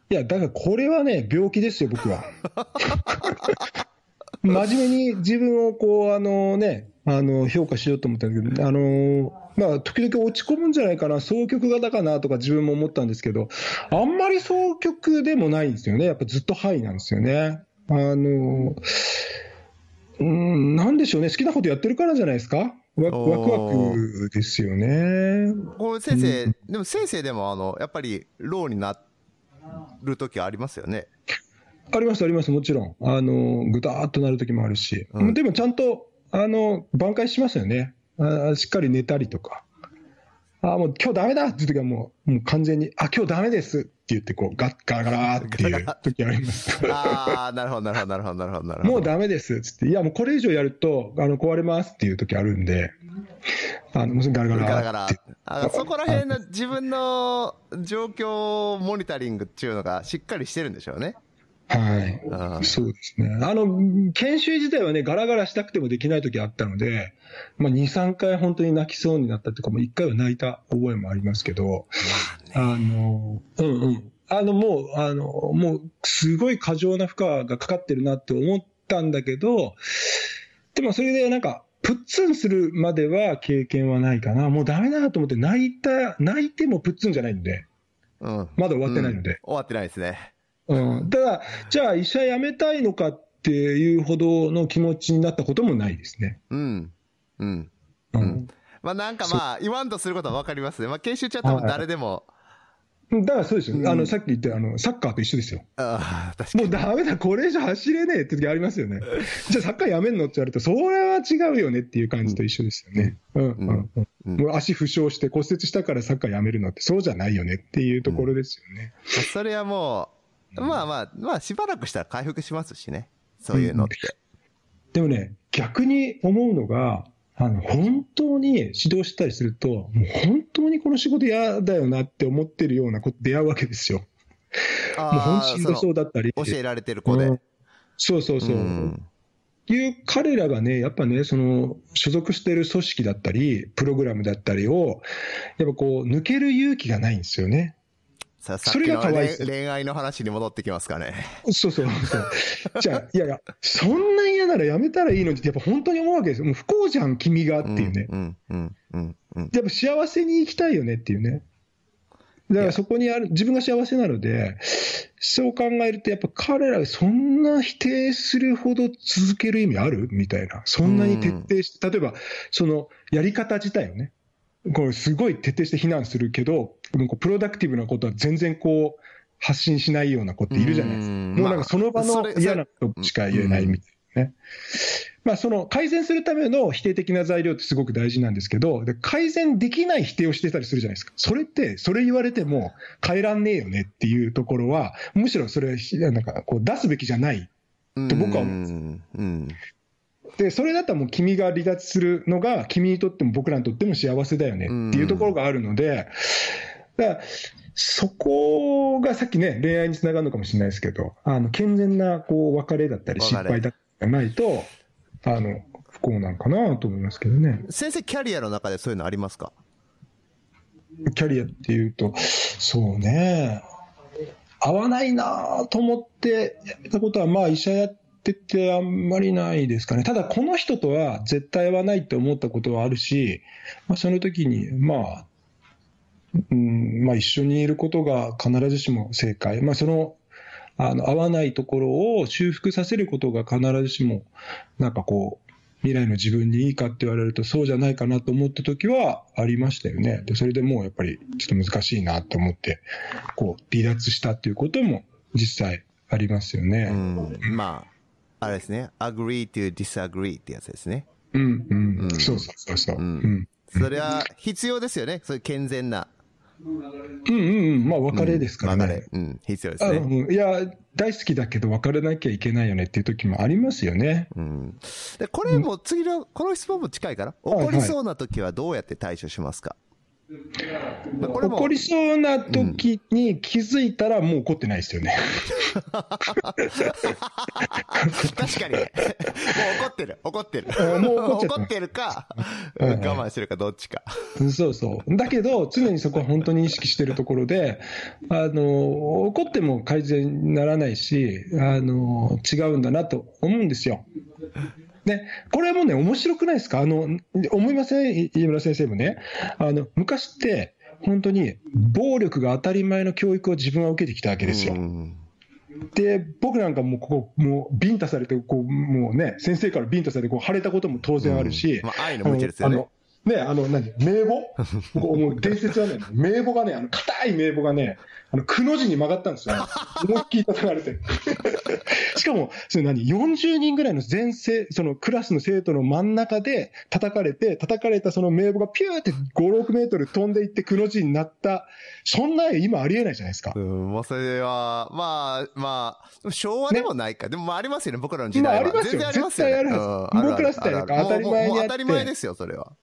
いや、だからこれはね、病気ですよ、僕は。真面目に自分をこう、あのね、あの、評価しようと思ったんだけど、あのまあ、時々落ち込むんじゃないかな、双極型かなとか自分も思ったんですけど、あんまり双極でもないんですよね。やっぱずっとハイなんですよね。あの、うん、なんでしょうね。好きなことやってるからじゃないですか。ワクワクですよね。これ先生、うん、でも先生でもあの、やっぱりローになる時ありますよね。あります、あります、もちろん。あの、ぐだーっとなる時もあるし。うん、でもちゃんと、あの、挽回しますよね。あしっかり寝たりとか。あもう今日ダメだっていう時はもう、もう完全に、あ、今日ダメですって言って、こう、ガッガラガラっていう時あります。ああ、なるほど、なるほど、なるほど、なるほど、なるほど。もうダメですっつって、いや、もうこれ以上やると、あの、壊れますっていう時あるんで、あの、もうガラガラガラガラあそこら辺の自分の状況モニタリングっていうのがしっかりしてるんでしょうね。はい。そうですね。あの、研修自体はね、ガラガラしたくてもできない時あったので、まあ、2、3回本当に泣きそうになったとかも、1回は泣いた覚えもありますけど、あの、うんうん。あの、もう、あの、もう、すごい過剰な負荷がかかってるなって思ったんだけど、でもそれでなんか、プッツンするまでは経験はないかな。もうダメだと思って泣いた、泣いてもプッツンじゃないんで。うん。まだ終わってないので。うん、終わってないですね。うん。ただ、じゃあ医者辞めたいのかっていうほどの気持ちになったこともないですね。うん。うん。うん。まあなんかまあ、言わんとすることはわかりますね。まあ研修中は多分誰でも。だからそうですよ、うん、あのさっき言ったあのサッカーと一緒ですよ。ああ、確かに。もうだめだ、これ以上走れねえって時ありますよね。じゃあサッカーやめんのって言われると、それは違うよねっていう感じと一緒ですよね。うん、うん、うん。もう足負傷して骨折したからサッカーやめるのってそうじゃないよねっていうところですよね。うん、それはもう、まあまあ、まあしばらくしたら回復しますしね。そういうのって。でもね、逆に思うのが、あの、本当に指導したりすると、もう本当にこの仕事嫌だよなって思ってるような子出会うわけですよ。もう本心がそうだったり。教えられてる子で。うん、そうそうそう。うんいう彼らがね、やっぱね、その所属している組織だったり、プログラムだったりを、やっぱこう、抜ける勇気がないんですよね。ささっきの恋愛の話に戻ってきますかね。そうそうそう。じゃあ、いやいや、そんな嫌ならやめたらいいのにって、やっぱ本当に思うわけですよ。もう不幸じゃん、君がっていうね。うんうんうんうん、やっぱ幸せに生きたいよねっていうね。だからそこにある、自分が幸せなので、そう考えると、やっぱ彼らそんな否定するほど続ける意味ある？みたいな。そんなに徹底して、例えば、そのやり方自体をね。これすごい徹底して非難するけど、プロダクティブなことは全然こう、発信しないような子っているじゃないですか。もうなんかその場の嫌なことしか言えないみたいなね。まあその改善するための否定的な材料ってすごく大事なんですけど、で改善できない否定をしてたりするじゃないですか。それって、それ言われても変えらんねえよねっていうところは、むしろそれ、なんかこう出すべきじゃないと僕は思うんです。で、それだったらもう君が離脱するのが、君にとっても僕らにとっても幸せだよねっていうところがあるので、だからそこがさっきね、恋愛につながるのかもしれないですけど、あの健全なこう別れだったり、失敗だったりないと、あの不幸なんかなと思いますけどね。先生、キャリアの中でそういうのありますか？キャリアっていうと、そうね、合わないなと思ってやめたことは、まあ医者やって、ってあんまりないですかね。ただ、この人とは絶対会わないって思ったことはあるし、まあ、その時に、まあ、うんまあ、一緒にいることが必ずしも正解。まあ、その、あの合わないところを修復させることが必ずしも、なんかこう、未来の自分にいいかって言われるとそうじゃないかなと思った時はありましたよね。で、それでもうやっぱりちょっと難しいなと思って、こう、離脱したっていうことも実際ありますよね。うん、まあ、あれですね。agree to disagree ってやつですね。うん、うん、うん。そうそうそうそう。うん。それは必要ですよね。そういう健全な。うんうんうん。まあ、別れですからね。うん、うん、必要ですね。うん。いや、大好きだけど別れなきゃいけないよねっていう時もありますよね。うん。で、これも次の、この質問も近いから、怒りそうな時はどうやって対処しますか、怒りそうな時に気づいたらもう怒ってないですよね。確かに。もう怒ってる。怒ってる。もう怒ってるか、我慢してるかどっちか。そうそう。だけど、常にそこは本当に意識してるところで、あの、怒っても改善にならないし、あの、違うんだなと思うんですよ。ね、これもね、面白くないですか？あの、思いません？飯村先生もね。あの、昔って、本当に暴力が当たり前の教育を自分は受けてきたわけですよ。で、僕なんかもうここ、もうビンタされて、こう、もうね、先生からビンタされて、こう、腫れたことも当然あるし、うんまあ、愛のですよね。ね、あの、何、名簿？もう伝説はね、名簿がね、あの、硬い名簿がね、あの、くの字に曲がったんですよ。思いっきり叩かれて。しかも、それ何 ?40 人ぐらいの全生、そのクラスの生徒の真ん中で叩かれて、叩かれたその名簿がピューって5、6メートル飛んでいってくの字になった、そんな絵今ありえないじゃないですか。うん、まあそれは、まあ、まあ、昭和でもないか。ね、でもまあありますよね、僕らの時代は。まあありますよ。全然ありますよ、ね。絶対あるはず。僕ら世代か当たり前に当たり前ですよ、それは。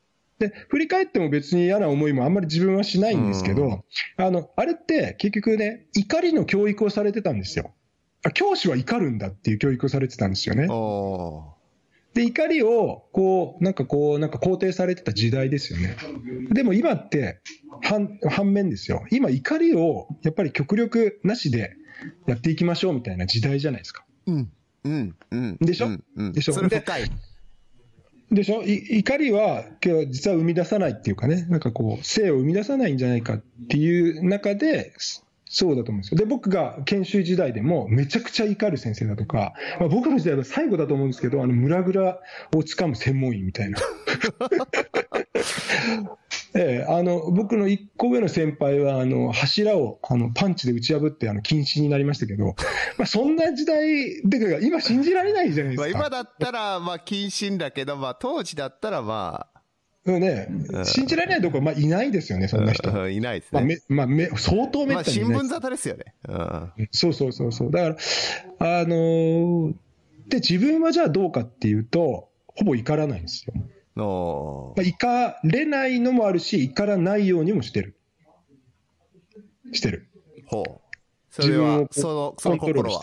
で、振り返っても別に嫌な思いもあんまり自分はしないんですけど、あの、あれって結局ね、怒りの教育をされてたんですよ。教師は怒るんだっていう教育をされてたんですよね。で、怒りを、こう、なんかこう、なんか肯定されてた時代ですよね。でも今って、反、反面ですよ。今怒りを、やっぱり極力なしでやっていきましょうみたいな時代じゃないですか。うん。うん。うん。でしょ、うんうん、でしょ？それ深い。でしょ？怒りは、実は生み出さないっていうかね、なんかこう、性を生み出さないんじゃないかっていう中で、そうだと思うんですよ。で、僕が研修時代でも、めちゃくちゃ怒る先生だとか、まあ、僕の時代は最後だと思うんですけど、あの、ムラグラを掴む専門医みたいな。ええ、あの、僕の一個上の先輩は、あの、柱を、あの、パンチで打ち破って、あの、禁止になりましたけど、まあ、そんな時代、で、今信じられないじゃないですか。まあ、今だったら、まあ、謹慎だけど、まあ、当時だったら、まあ、うんね、信じられないところ、まあ、いないですよね、そんな人。いないですね。まあ、めまあ、め相当めったにいない。まあ、新聞沙汰ですよね。うん、そうそうそうそう。だから、あのー、で、自分はじゃあどうかっていうと、ほぼ怒らないんですよ。まあ、怒れないのもあるし、怒らないようにもしてる。してる。ほう。それは、その、その心は？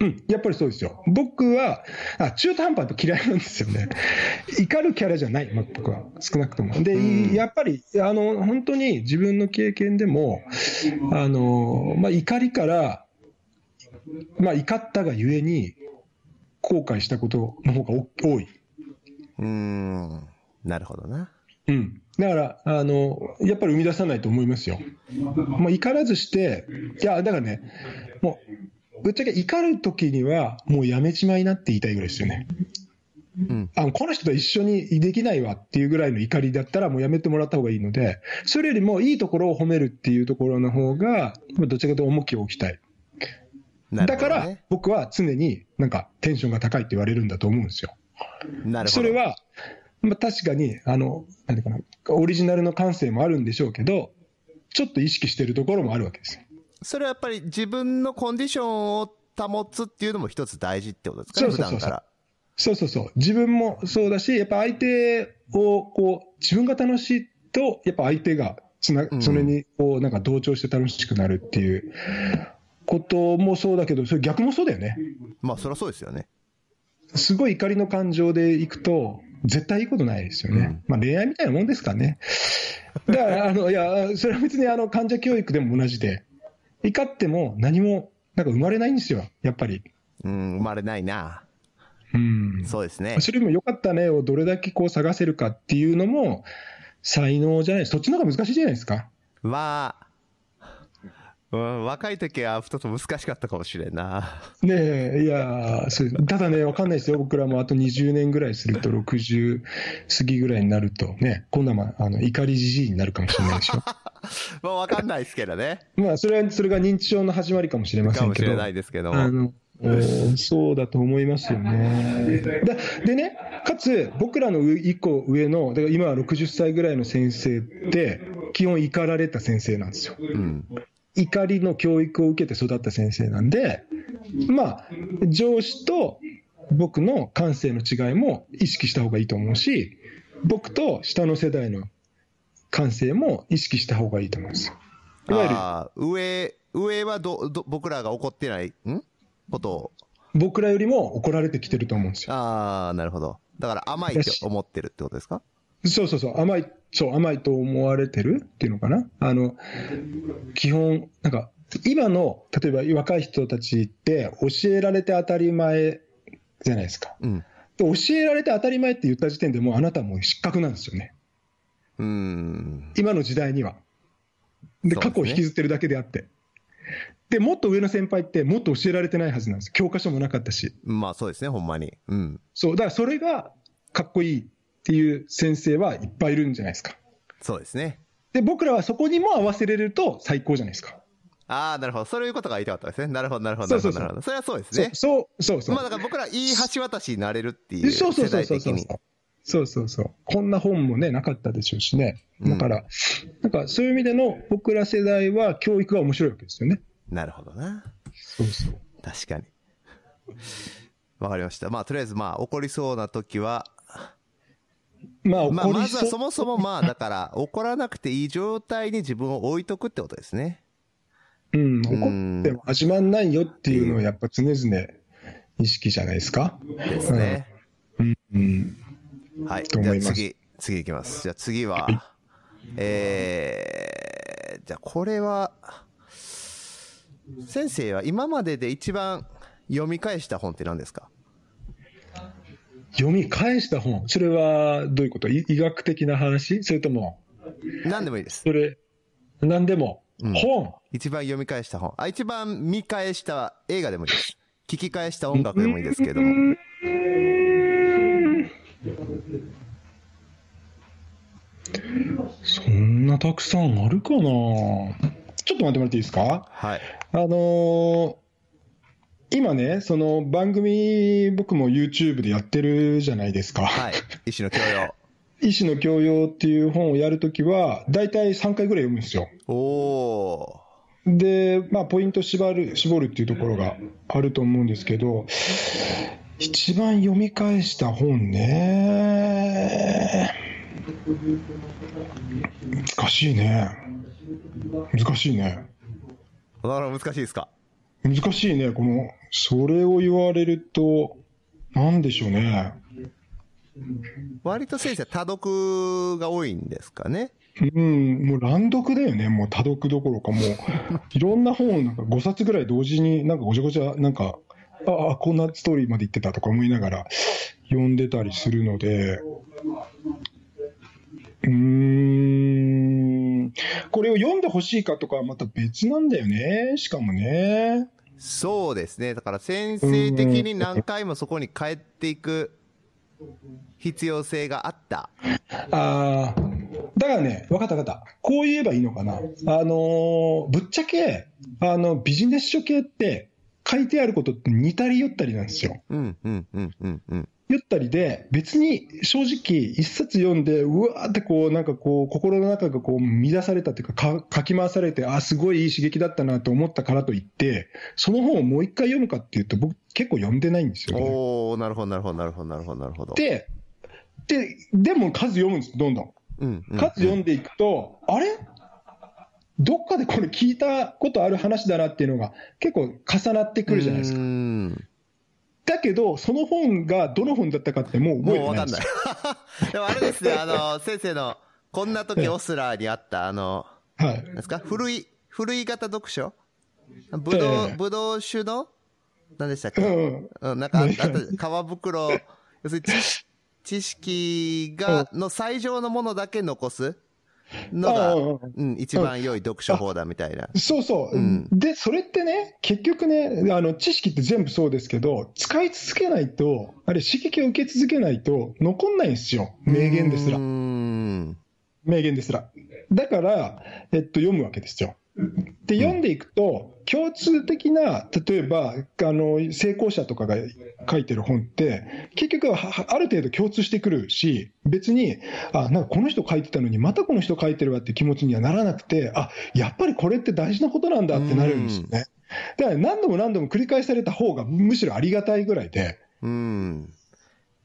うん、やっぱりそうですよ。僕は、あ中途半端と嫌いなんですよね。怒るキャラじゃない、まあ、僕は。少なくとも。で、うん、やっぱり、あの、本当に自分の経験でも、あの、まあ、怒りから、まあ、怒ったがゆえに、後悔したことの方が多い。うん、なるほどな。うん。だから、あの、やっぱり生み出さないと思いますよ。まあ、怒らずして、いや、だからね、もう、ぶっちゃけ怒るときには、もうやめちまいなって言いたいぐらいですよね。うん、あこの人と一緒にできないわっていうぐらいの怒りだったらもうやめてもらった方がいいので、それよりもいいところを褒めるっていうところの方が、どちらかというと重きを置きたい。ね、だから僕は常になんかテンションが高いって言われるんだと思うんですよ。なるほど。それは、まあ、確かに、あの、なんていうかな、オリジナルの感性もあるんでしょうけど、ちょっと意識してるところもあるわけですよ。それはやっぱり自分のコンディションを保つっていうのも一つ大事ってことですかね、そうそうそうそうそうそう。自分もそうだし、やっぱ相手を、こう、自分が楽しいと、やっぱ相手がつな、それに、こう、なんか同調して楽しくなるっていうこともそうだけど、それ逆もそうだよね。まあ、そりゃそうですよね。すごい怒りの感情でいくと、絶対いいことないですよね。うん、まあ恋愛みたいなもんですかね。だから、あの、いや、それは別にあの患者教育でも同じで、怒っても何も、なんか生まれないんですよ、やっぱり。うん、生まれないな。うん。そうですね。それも良かったねをどれだけこう探せるかっていうのも、才能じゃないそっちの方が難しいじゃないですか。まあ、うん、若い時はちょっと難しかったかもしれんな。ねえ、いやそうただね、わかんないですよ。僕らもあと20年ぐらいすると、60過ぎぐらいになると、ね、今度は、あの、怒りじじいになるかもしれないでしょ。まあ、わかんないですけどね。まあ、それは、それが認知症の始まりかもしれませんけど。かもしれないですけどあの、そうだと思いますよね。でね、かつ、僕らの一個上の、だから今は60歳ぐらいの先生って、基本怒られた先生なんですよ。うん怒りの教育を受けて育った先生なんで、まあ、上司と僕の感性の違いも意識した方がいいと思うし、僕と下の世代の感性も意識した方がいいと思うんですよ。いわゆる。上、上はど、ど、僕らが怒ってない、ん？ことを。僕らよりも怒られてきてると思うんですよ。ああ、なるほど。だから甘いって思ってるってことですか？そうそうそう、甘い、そう、甘いと思われてるっていうのかな？あの、基本、なんか、今の、例えば若い人たちって教えられて当たり前じゃないですか。うん、で教えられて当たり前って言った時点でもうあなたもう失格なんですよね。うん今の時代には。で、過去を引きずってるだけであって。で、もっと上の先輩ってもっと教えられてないはずなんです。教科書もなかったし。まあそうですね、ほんまに。うん。そう、だからそれがかっこいいっていう先生はいっぱいいるんじゃないですか。そうですね。で、僕らはそこにも合わせれると最高じゃないですか。ああ、なるほど。そういうことが言いたかったですね。なるほど、なるほど、なるほど。それはそうですね。そう、そうそうまあだから僕らいい橋渡しになれるっていう。そうそうそうそうそう。そうそうそう。こんな本もね、なかったでしょうしね。だから、うん、なんかそういう意味での僕ら世代は教育が面白いわけですよね。なるほどな。そうそう。確かに。わかりました。まあ、とりあえずまあ、起こりそうな時は、まあ、まあ、まずはそもそもまあ、だから、怒らなくていい状態に自分を置いとくってことですね。うん、怒っても始まんないよっていうのをやっぱ常々意識じゃないですか？ですね。うん。うん、はい。じゃあ次、次いきます。じゃあ次は、はい、えー、じゃあこれは、先生は今までで一番読み返した本って何ですか？読み返した本それはどういうこと？医学的な話？それとも？何でもいいです。それ、何でも？うん、本一番読み返した本。あ、一番見返した映画でもいいです。聞き返した音楽でもいいですけども。そんなたくさんあるかな？ちょっと待ってもらっていいですか？はい。あのー、今ね、その番組、僕も YouTube でやってるじゃないですか。はい。医師の教養。医師の教養っていう本をやるときは、大体3回ぐらい読むんですよ。おで、まあ、ポイント絞る、絞るっていうところがあると思うんですけど、一番読み返した本ね。難しいね。難しいね。なるほど、難しいですか？難しいね。この、それを言われると、なんでしょうね。割と先生、多読が多いんですかね。うん、もう乱読だよね。もう多読どころか、もう、いろんな本、なんか5冊ぐらい同時に、なんかごちゃごちゃ、なんか、ああ、こんなストーリーまで言ってたとか思いながら読んでたりするので、うーん、これを読んでほしいかとかはまた別なんだよね。しかもね。そうですね。だから先生的に何回もそこに帰っていく必要性があった。ああ、だからね、分かった分かった。こう言えばいいのかな。あのー、ぶっちゃけ、あの、ビジネス書系って書いてあることって似たり寄ったりなんですよ。うんうんうんうんうん。ゆったりで、別に正直、一冊読んで、うわーってこう、なんかこう、心の中がこう、乱されたというか、か書き回されて、あ、すごいいい刺激だったなと思ったからといって、その本をもう一回読むかっていうと、僕、結構読んでないんですよ、ね。おなるほど、なるほど、なるほど、なるほど、なるほど。で、で、でも数読むんです、どんどん。うん、うん、数読んでいくと、あれ？どっかでこれ聞いたことある話だなっていうのが結構重なってくるじゃないですか。だけど、その本がどの本だったかってもう覚えてないもうわかんない。でもあれですね、あの、先生の、こんな時オスラーにあった、あの、はい。ですか？古い、古い型読書？ぶどう、ぶどう酒の？何でしたっけ、うん、なんか、あと、皮袋、要するに知知識が、の最上のものだけ残す？のが、うん、一番良い読書法だみたいな。そうそう、うん、で、それってね、結局ね、あの、知識って全部そうですけど、使い続けないと、あれ刺激を受け続けないと残んないんですよ。名言ですら。名言ですら。だから、えっと、読むわけですよ。で、読んでいくと、共通的な、例えば、あの、成功者とかが書いてる本って、結局はある程度共通してくるし、別に、あ、なんかこの人書いてたのに、またこの人書いてるわって気持ちにはならなくて、あ、やっぱりこれって大事なことなんだってなるんですよね。だから何度も何度も繰り返された方がむしろありがたいぐらいで。うん。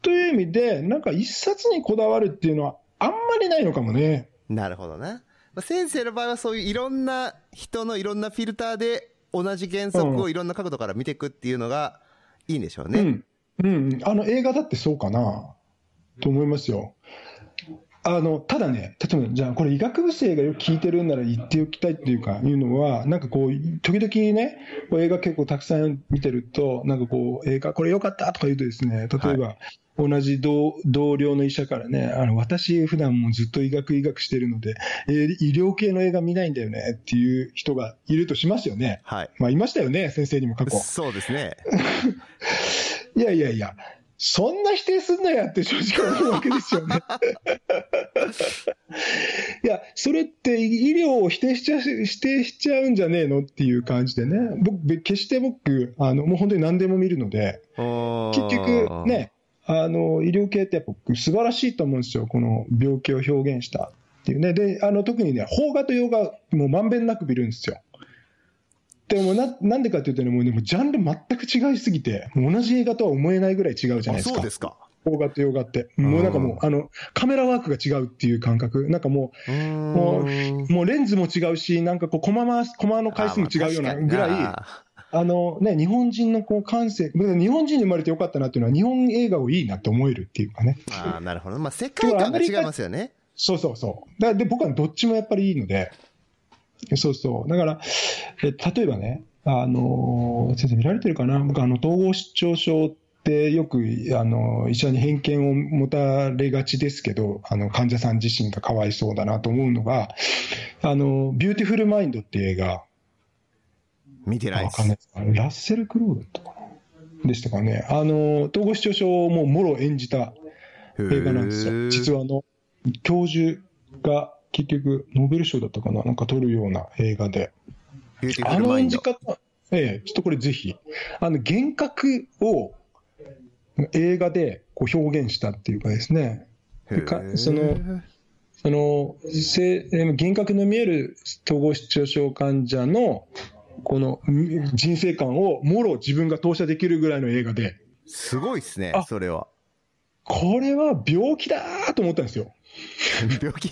という意味で、なんか一冊にこだわるっていうのはあんまりないのかもね。なるほどね。先生の場合はそういういろんな人のいろんなフィルターで同じ原則をいろんな角度から見ていくっていうのがいいんでしょうね。うん。うん、あの映画だってそうかなと思いますよ。あのただね、例えば、じゃあ、これ、医学部生がよく聞いてるんなら言っておきたいっていうか、いうのは、なんかこう、時々ね、映画結構たくさん見てると、なんかこう、映画、これよかったとか言うとですね、例えば、はい、同じ同同僚の医者からね、あの私、普段もずっと医学医学してるので、えー、医療系の映画見ないんだよねっていう人がいるとしますよね。はい。まあ、いましたよね、先生にも過去。そうですね。いやいやいや、そんな否定すんなやって正直思うわけですよね。いや、それって医療を否定しちゃ否定しちゃうんじゃねえのっていう感じでね、僕、決して僕、あのもう本当に何でも見るので、結局ね、あの、医療系ってやっぱ素晴らしいと思うんですよ。この病気を表現したっていうね。で、あの、特にね、邦画と洋画、もうまんべんなく見るんですよ。でもな、なんでかっていうとね、もうね、もうジャンル全く違いすぎて、同じ映画とは思えないぐらい違うじゃないですか。そうですか。邦画と洋画って。もうなんかもう、あの、カメラワークが違うっていう感覚。なんかもう、もう、もうレンズも違うし、なんかこう、コマ回す、コマの回数も違うようなぐらい、あのね、日本人のこう感性、日本人に生まれてよかったなっていうのは、日本映画をいいなって思えるっていうかね。ああ、なるほど。まあ、世界観が違いますよね。そうそうそう。だで、僕はどっちもやっぱりいいので、そうそう。だから、え例えばね、あの先生見られてるかな？僕、あの、統合失調症ってよく、あの、医者に偏見を持たれがちですけど、あの、患者さん自身がかわいそうだなと思うのが、あの、ビューティフルマインドっていう映画、見てないです。ラッセル・クロウだったかなでしたかね。あの、統合失調症をもうもろ演じた映画なんですよ。実はあの、教授が結局、ノーベル賞だったかななんか撮るような映画で。あの演じ方、ええ、ちょっとこれぜひ。あの、幻覚を映画でこう表現したっていうかですね。かその、その、幻覚の見える統合失調症患者のこの人生観をもろ自分が投射できるぐらいの映画で。すごいっすね、それは。これは病気だと思ったんですよ。病気？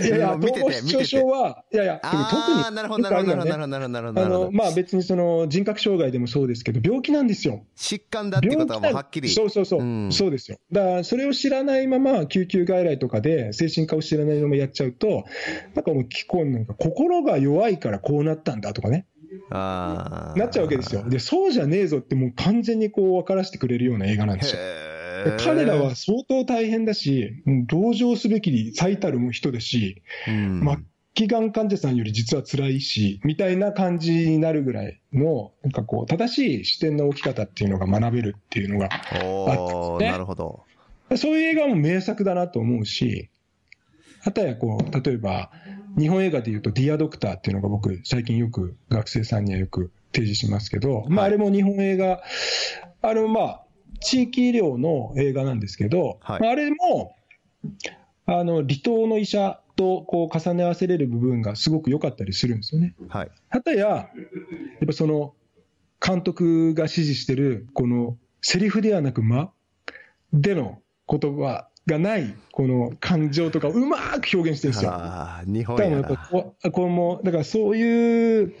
いやいや、統合失調症は、いやいや、特に。なるほど、なるほど、なるほど、なるほど、なるほど。あの、まあ別にその人格障害でもそうですけど、病気なんですよ。疾患だってことはもうはっきり。そうそうそう、うん、そうですよ。だからそれを知らないまま、救急外来とかで精神科を知らないままやっちゃうと、なんかもう聞こなんか心が弱いからこうなったんだとかね。あなっちゃうわけですよ。で、そうじゃねえぞってもう完全にこう分からせてくれるような映画なんですよ。彼らは相当大変だし、同情すべき最たる人だし、うん、末期がん患者さんより実は辛いし、みたいな感じになるぐらいの、なんかこう、正しい視点の置き方っていうのが学べるっていうのがあって、ね、なるほど。そういう映画も名作だなと思うし、あとはこう、例えば、日本映画でいうと、ディアドクターっていうのが僕、最近よく学生さんにはよく提示しますけど、まあ、あれも日本映画、あれもまあ、地域医療の映画なんですけど、はい、あれも、あの、離島の医者とこう重ね合わせれる部分がすごく良かったりするんですよね。はい。はたや、やっぱその、監督が指示してる、この、セリフではなく間での言葉がない、この感情とかうまく表現してるんですよ。あ日本やなここれも、だからそういう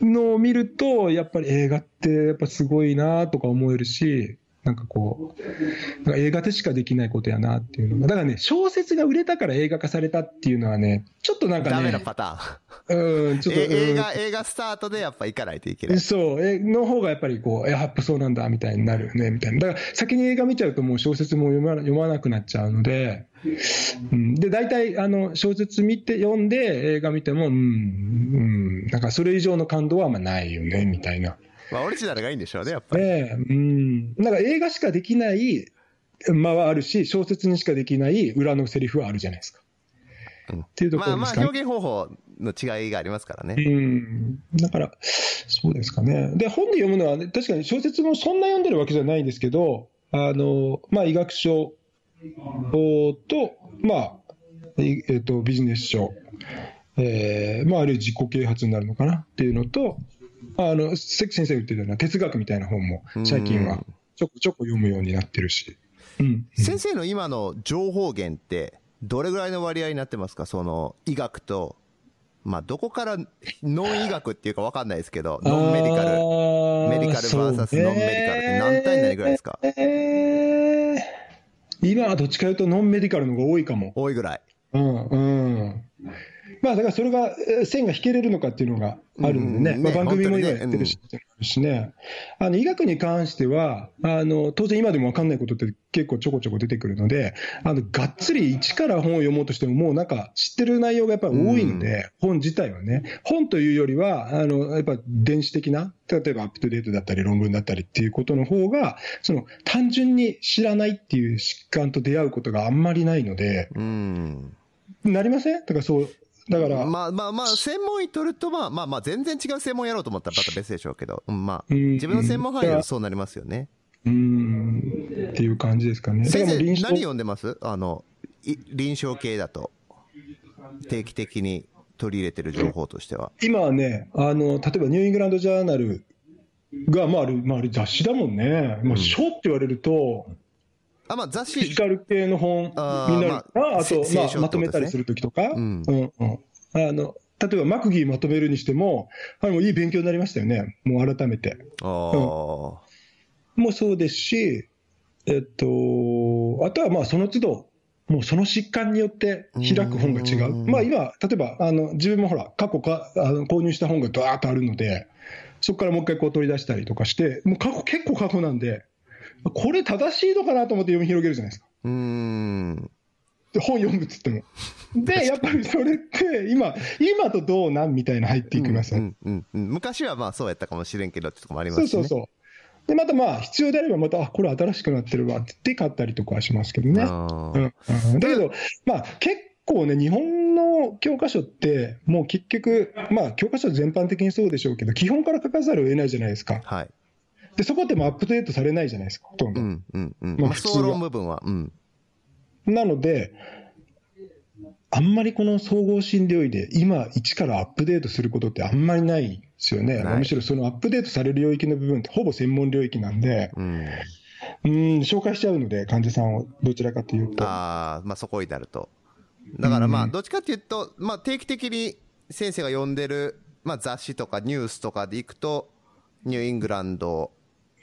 のを見ると、やっぱり映画ってやっぱすごいなとか思えるし、なんかこう、なんか映画でしかできないことやなっていうのが、だからね、小説が売れたから映画化されたっていうのはね、ちょっとなんかね。ダメなパターン。うん、ちょっと。映画、映画スタートでやっぱ行かないといけない。そう、え、の方がやっぱりこう、やっぱそうなんだ、みたいになるよね、みたいな。だから先に映画見ちゃうともう小説も読ま読まなくなっちゃうので、うん、で、大体、あの、小説見て、読んで、映画見ても、うん、うん、なんかそれ以上の感動はあんまないよね、みたいな。まあ、オリジナルがいいんでしょうね、やっぱり。ええうん。なんか映画しかできない間はあるし、小説にしかできない裏のセリフはあるじゃないですか。うん、っていうところですか、ね、まあまあ表現方法の違いがありますからね。うん。だから、そうですかね。で、本で読むのは、ね、確かに小説もそんな読んでるわけじゃないんですけど、あの、まあ医学書と、まあ、えっ、ー、と、ビジネス書、えー、まああるいは自己啓発になるのかなっていうのと、あの、関先生が言ってたような哲学みたいな本も最近はちょこちょこ読むようになってるし。うん、先生の今の情報源って、どれぐらいの割合になってますか？その医学と、まあ、どこからノン医学っていうか分かんないですけど、ノンメディカル、メディカル VS ノンメディカルって何対何ぐらいですか、えー、今はどっちかというとノンメディカルの方が多いかも。多いぐらい。うん、うん。まあ、だからそれが、線が引けれるのかっていうのがあるんでね、まあ、番組も今やってるし、しね、あの医学に関してはあの、当然今でも分かんないことって結構ちょこちょこ出てくるので、あのがっつり一から本を読もうとしても、もうなんか知ってる内容がやっぱり多いので、本自体はね、本というよりは、あのやっぱ電子的な、例えばアップデートだったり、論文だったりっていうことの方が、その単純に知らないっていう疾患と出会うことがあんまりないので、うん。なりません？だからそうだから。まあまあまあ、専門医取ると、まあまあまあ、全然違う専門やろうと思ったらまた別でしょうけど、まあ、自分の専門範囲はそうなりますよね。うん、っていう感じですかね。先生、何読んでます？あの、臨床系だと。定期的に取り入れてる情報としては。今はね、あの、例えばニューイングランドジャーナルが、まあ、あれ、まあ、あれ雑誌だもんね。まあ、書って言われると、あ、まあ雑誌。フィジカル系の本になるか、あ,、あと、まあ、まとめたりするときとか、うん、うん、うん。あの、例えばマクギーまとめるにしても、あれもいい勉強になりましたよね。もう改めて。ああ、うん、もうそうですし、えっと、あとはまあその都度、もうその疾患によって開く本が違う。まあ今、例えば、あの、自分もほら、過去か、あの購入した本がドワーッとあるので、そこからもう一回こう取り出したりとかして、もう過去、結構過去なんで、これ正しいのかなと思って読み広げるじゃないですか。うん。本読むっつっても。で、やっぱりそれって、今、今とどうなんみたいな入っていきます、うんうんうん、昔はまあそうやったかもしれんけどってとこもありますね。そうそうそう。で、またまあ、必要であれば、また、あ、これ新しくなってるわって買ったりとかはしますけどね。うん、だけど、まあ、結構ね、日本の教科書って、もう結局、まあ、教科書全般的にそうでしょうけど、基本から書かざるを得ないじゃないですか。はい。で、そこってもアップデートされないじゃないですか、ほとんど。うんうんうん。まあ、普通は。部分は。うん。なので、あんまりこの総合診療医で今一からアップデートすることってあんまりないですよね。むしろそのアップデートされる領域の部分ってほぼ専門領域なんで、うん、うん紹介しちゃうので、患者さんをどちらかというと。ああ、まあそこになると。だからまあ、どっちかというと、まあ定期的に先生が読んでる、まあ雑誌とかニュースとかでいくと、ニューイングランド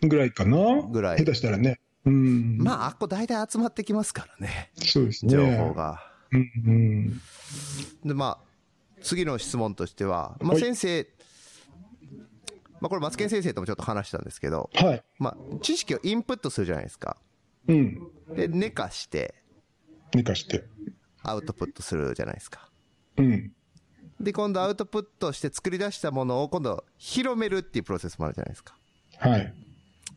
ぐらいかなぐらい。下手したらね。うん。まあ、あっこ大体集まってきますからね。そうですね。情報が。うんうん。で、まあ、次の質問としては、まあ先生、はい、まあこれ、マツケン先生ともちょっと話したんですけど、はい。まあ、知識をインプットするじゃないですか。うん。で、寝かして、寝かして、アウトプットするじゃないですか。うん。で、今度アウトプットして作り出したものを今度広めるっていうプロセスもあるじゃないですか。はい。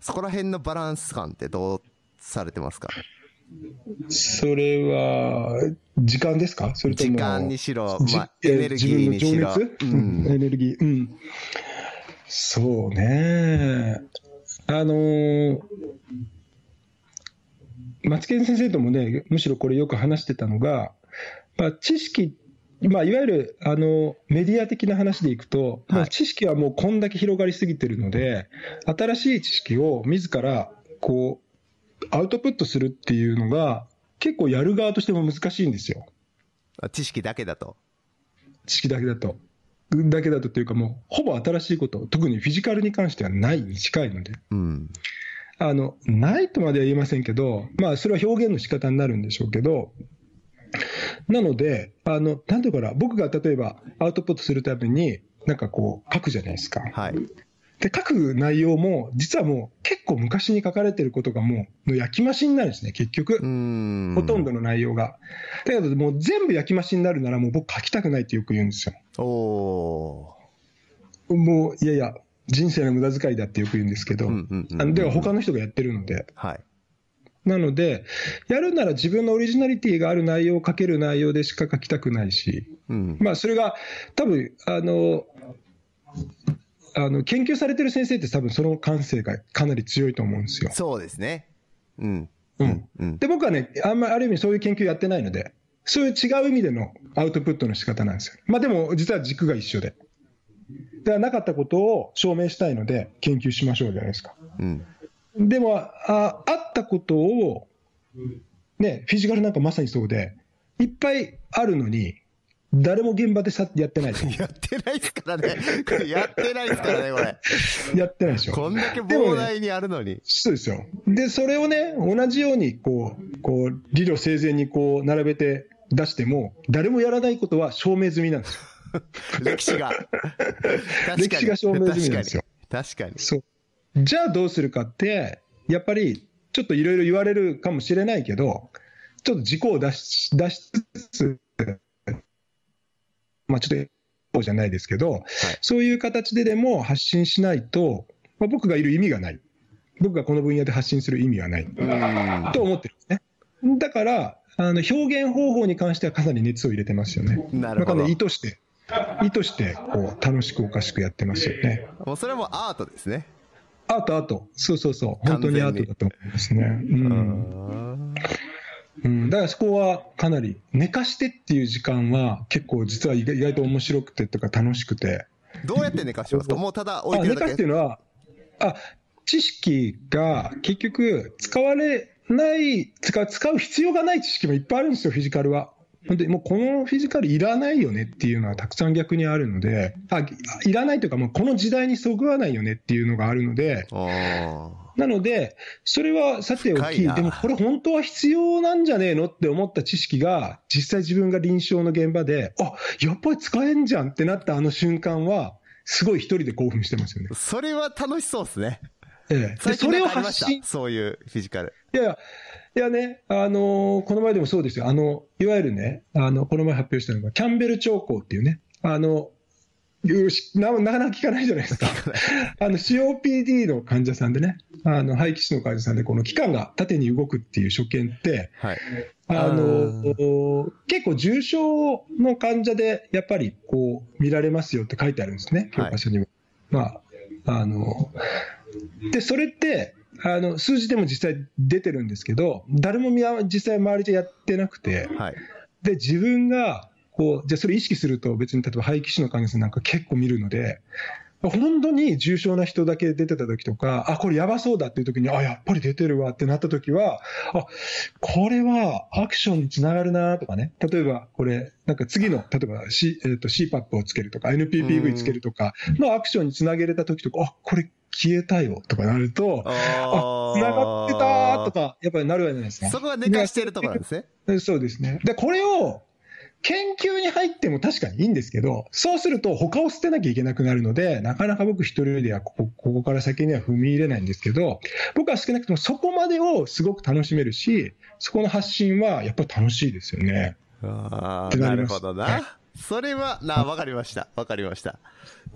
そこら辺のバランス感ってどうされてますか？それは、時間ですか？それとも。時間にしろ、まあ、エネルギーにしろ。うん、エネルギー。うん。そうね。あのー、マツケン先生ともね、むしろこれよく話してたのが、まあ、知識まあ、いわゆるあのメディア的な話でいくと、はい、知識はもうこんだけ広がりすぎてるので、新しい知識を自らこうアウトプットするっていうのが、結構やる側としても難しいんですよ。知識だけだと。知識だけだと。だけだとというか、もうほぼ新しいこと、特にフィジカルに関してはないに近いので。うん、あのないとまでは言えませんけど、まあ、それは表現の仕方になるんでしょうけど、なので、あの、なんていうかな、僕が例えばアウトプットするために、なんかこう、書くじゃないですか。はい。で、書く内容も、実はもう結構昔に書かれてることがもう、焼き増しになるんですね、結局。ほとんどの内容が。だけど、もう全部焼き増しになるなら、もう僕書きたくないってよく言うんですよ。おもう、いやいや、人生の無駄遣いだってよく言うんですけど、では他の人がやってるので。はい。なので、やるなら自分のオリジナリティがある内容を書ける内容でしか書きたくないし、うん、まあそれが多分あのあの研究されてる先生って多分その感性がかなり強いと思うんですよ。そうですね。うん。うん。うん、で、僕はね、あんまある意味そういう研究やってないので、そういう違う意味でのアウトプットの仕方なんですよ。まあでも、実は軸が一緒で。ではなかったことを証明したいので、研究しましょうじゃないですか。うん。でも、ああったことを、ね、フィジカルなんかまさにそうで、いっぱいあるのに、誰も現場でさやってない やってないですからね。これやってないですからね、これ。やってないでしょ。こんだけ膨大にあるのに、ね。そうですよ。で、それをね、同じように、こう、こう、理路整然にこう、並べて出しても、誰もやらないことは証明済みなんですよ。歴史が。歴史が証明済みなんですよ。確かに。そう。じゃあどうするかって、やっぱり、ちょっといろいろ言われるかもしれないけど、ちょっと軸を出し、出しつつ、まあ、ちょっと、じゃないですけど、はい、そういう形ででも発信しないと、まあ、僕がいる意味がない。僕がこの分野で発信する意味はない。と思ってるんですね。だから、あの表現方法に関してはかなり熱を入れてますよね。なるほど。意図して、意図してこう楽しくおかしくやってますよね。もうそれもアートですね。アート、アート。そうそうそう。本当にアートだと思いますね。うん。うん、だからそこはかなり、寝かしてっていう時間は結構実は意外と面白くてとか楽しくて。どうやって寝かしますか？もうただ置いてるだけ？寝かすっていうのは、あ、知識が結局使われない、使う、使う必要がない知識もいっぱいあるんですよ、フィジカルは。本当にもうこのフィジカルいらないよねっていうのはたくさん逆にあるので、あいらないというか、もうこの時代にそぐわないよねっていうのがあるので、なので、それはさておき、でもこれ本当は必要なんじゃねえのって思った知識が、実際自分が臨床の現場で、あやっぱり使えんじゃんってなったあの瞬間は、すごい一人で興奮してますよね。それは楽しそうですね。ええ。それを発信。そういうフィジカル。いやいや、いやね、あのー、この前でもそうですよ。あの、いわゆるね、あの、この前発表したのが、キャンベル兆候っていうね、あの、ななかなか聞かないじゃないですか。あの COPD の患者さんでね、あの肺気腫の患者さんで、この器官が縦に動くっていう所見って、はい、あの結構重症の患者でやっぱりこう見られますよって書いてあるんですね、教科書には。はい、まああのでそれってあの数字でも実際出てるんですけど、誰も実際周りでやってなくて、はい、で自分がこう、じゃあそれ意識すると別に例えば肺気腫の患者さんなんか結構見るので、本当に重症な人だけ出てた時とか、あ、これやばそうだっていう時に、あ、やっぱり出てるわってなった時は、あ、これはアクションにつながるなとかね。例えばこれ、なんか次の、例えば、C えー、と CPAP をつけるとか、NPPV つけるとかのアクションにつなげれた時とか、あ、これ消えたよとかなると、あ、繋がってたとか、やっぱりなるわけじゃないですか。そこは寝かしてるところなんですね。そうですね。で、これを、研究に入っても確かにいいんですけど、そうすると他を捨てなきゃいけなくなるので、なかなか僕一人ではここここから先には踏み入れないんですけど、僕は少なくともそこまでをすごく楽しめるし、そこの発信はやっぱり楽しいですよね。ああ、なるほどな。それは、な、わかりました。わかりました。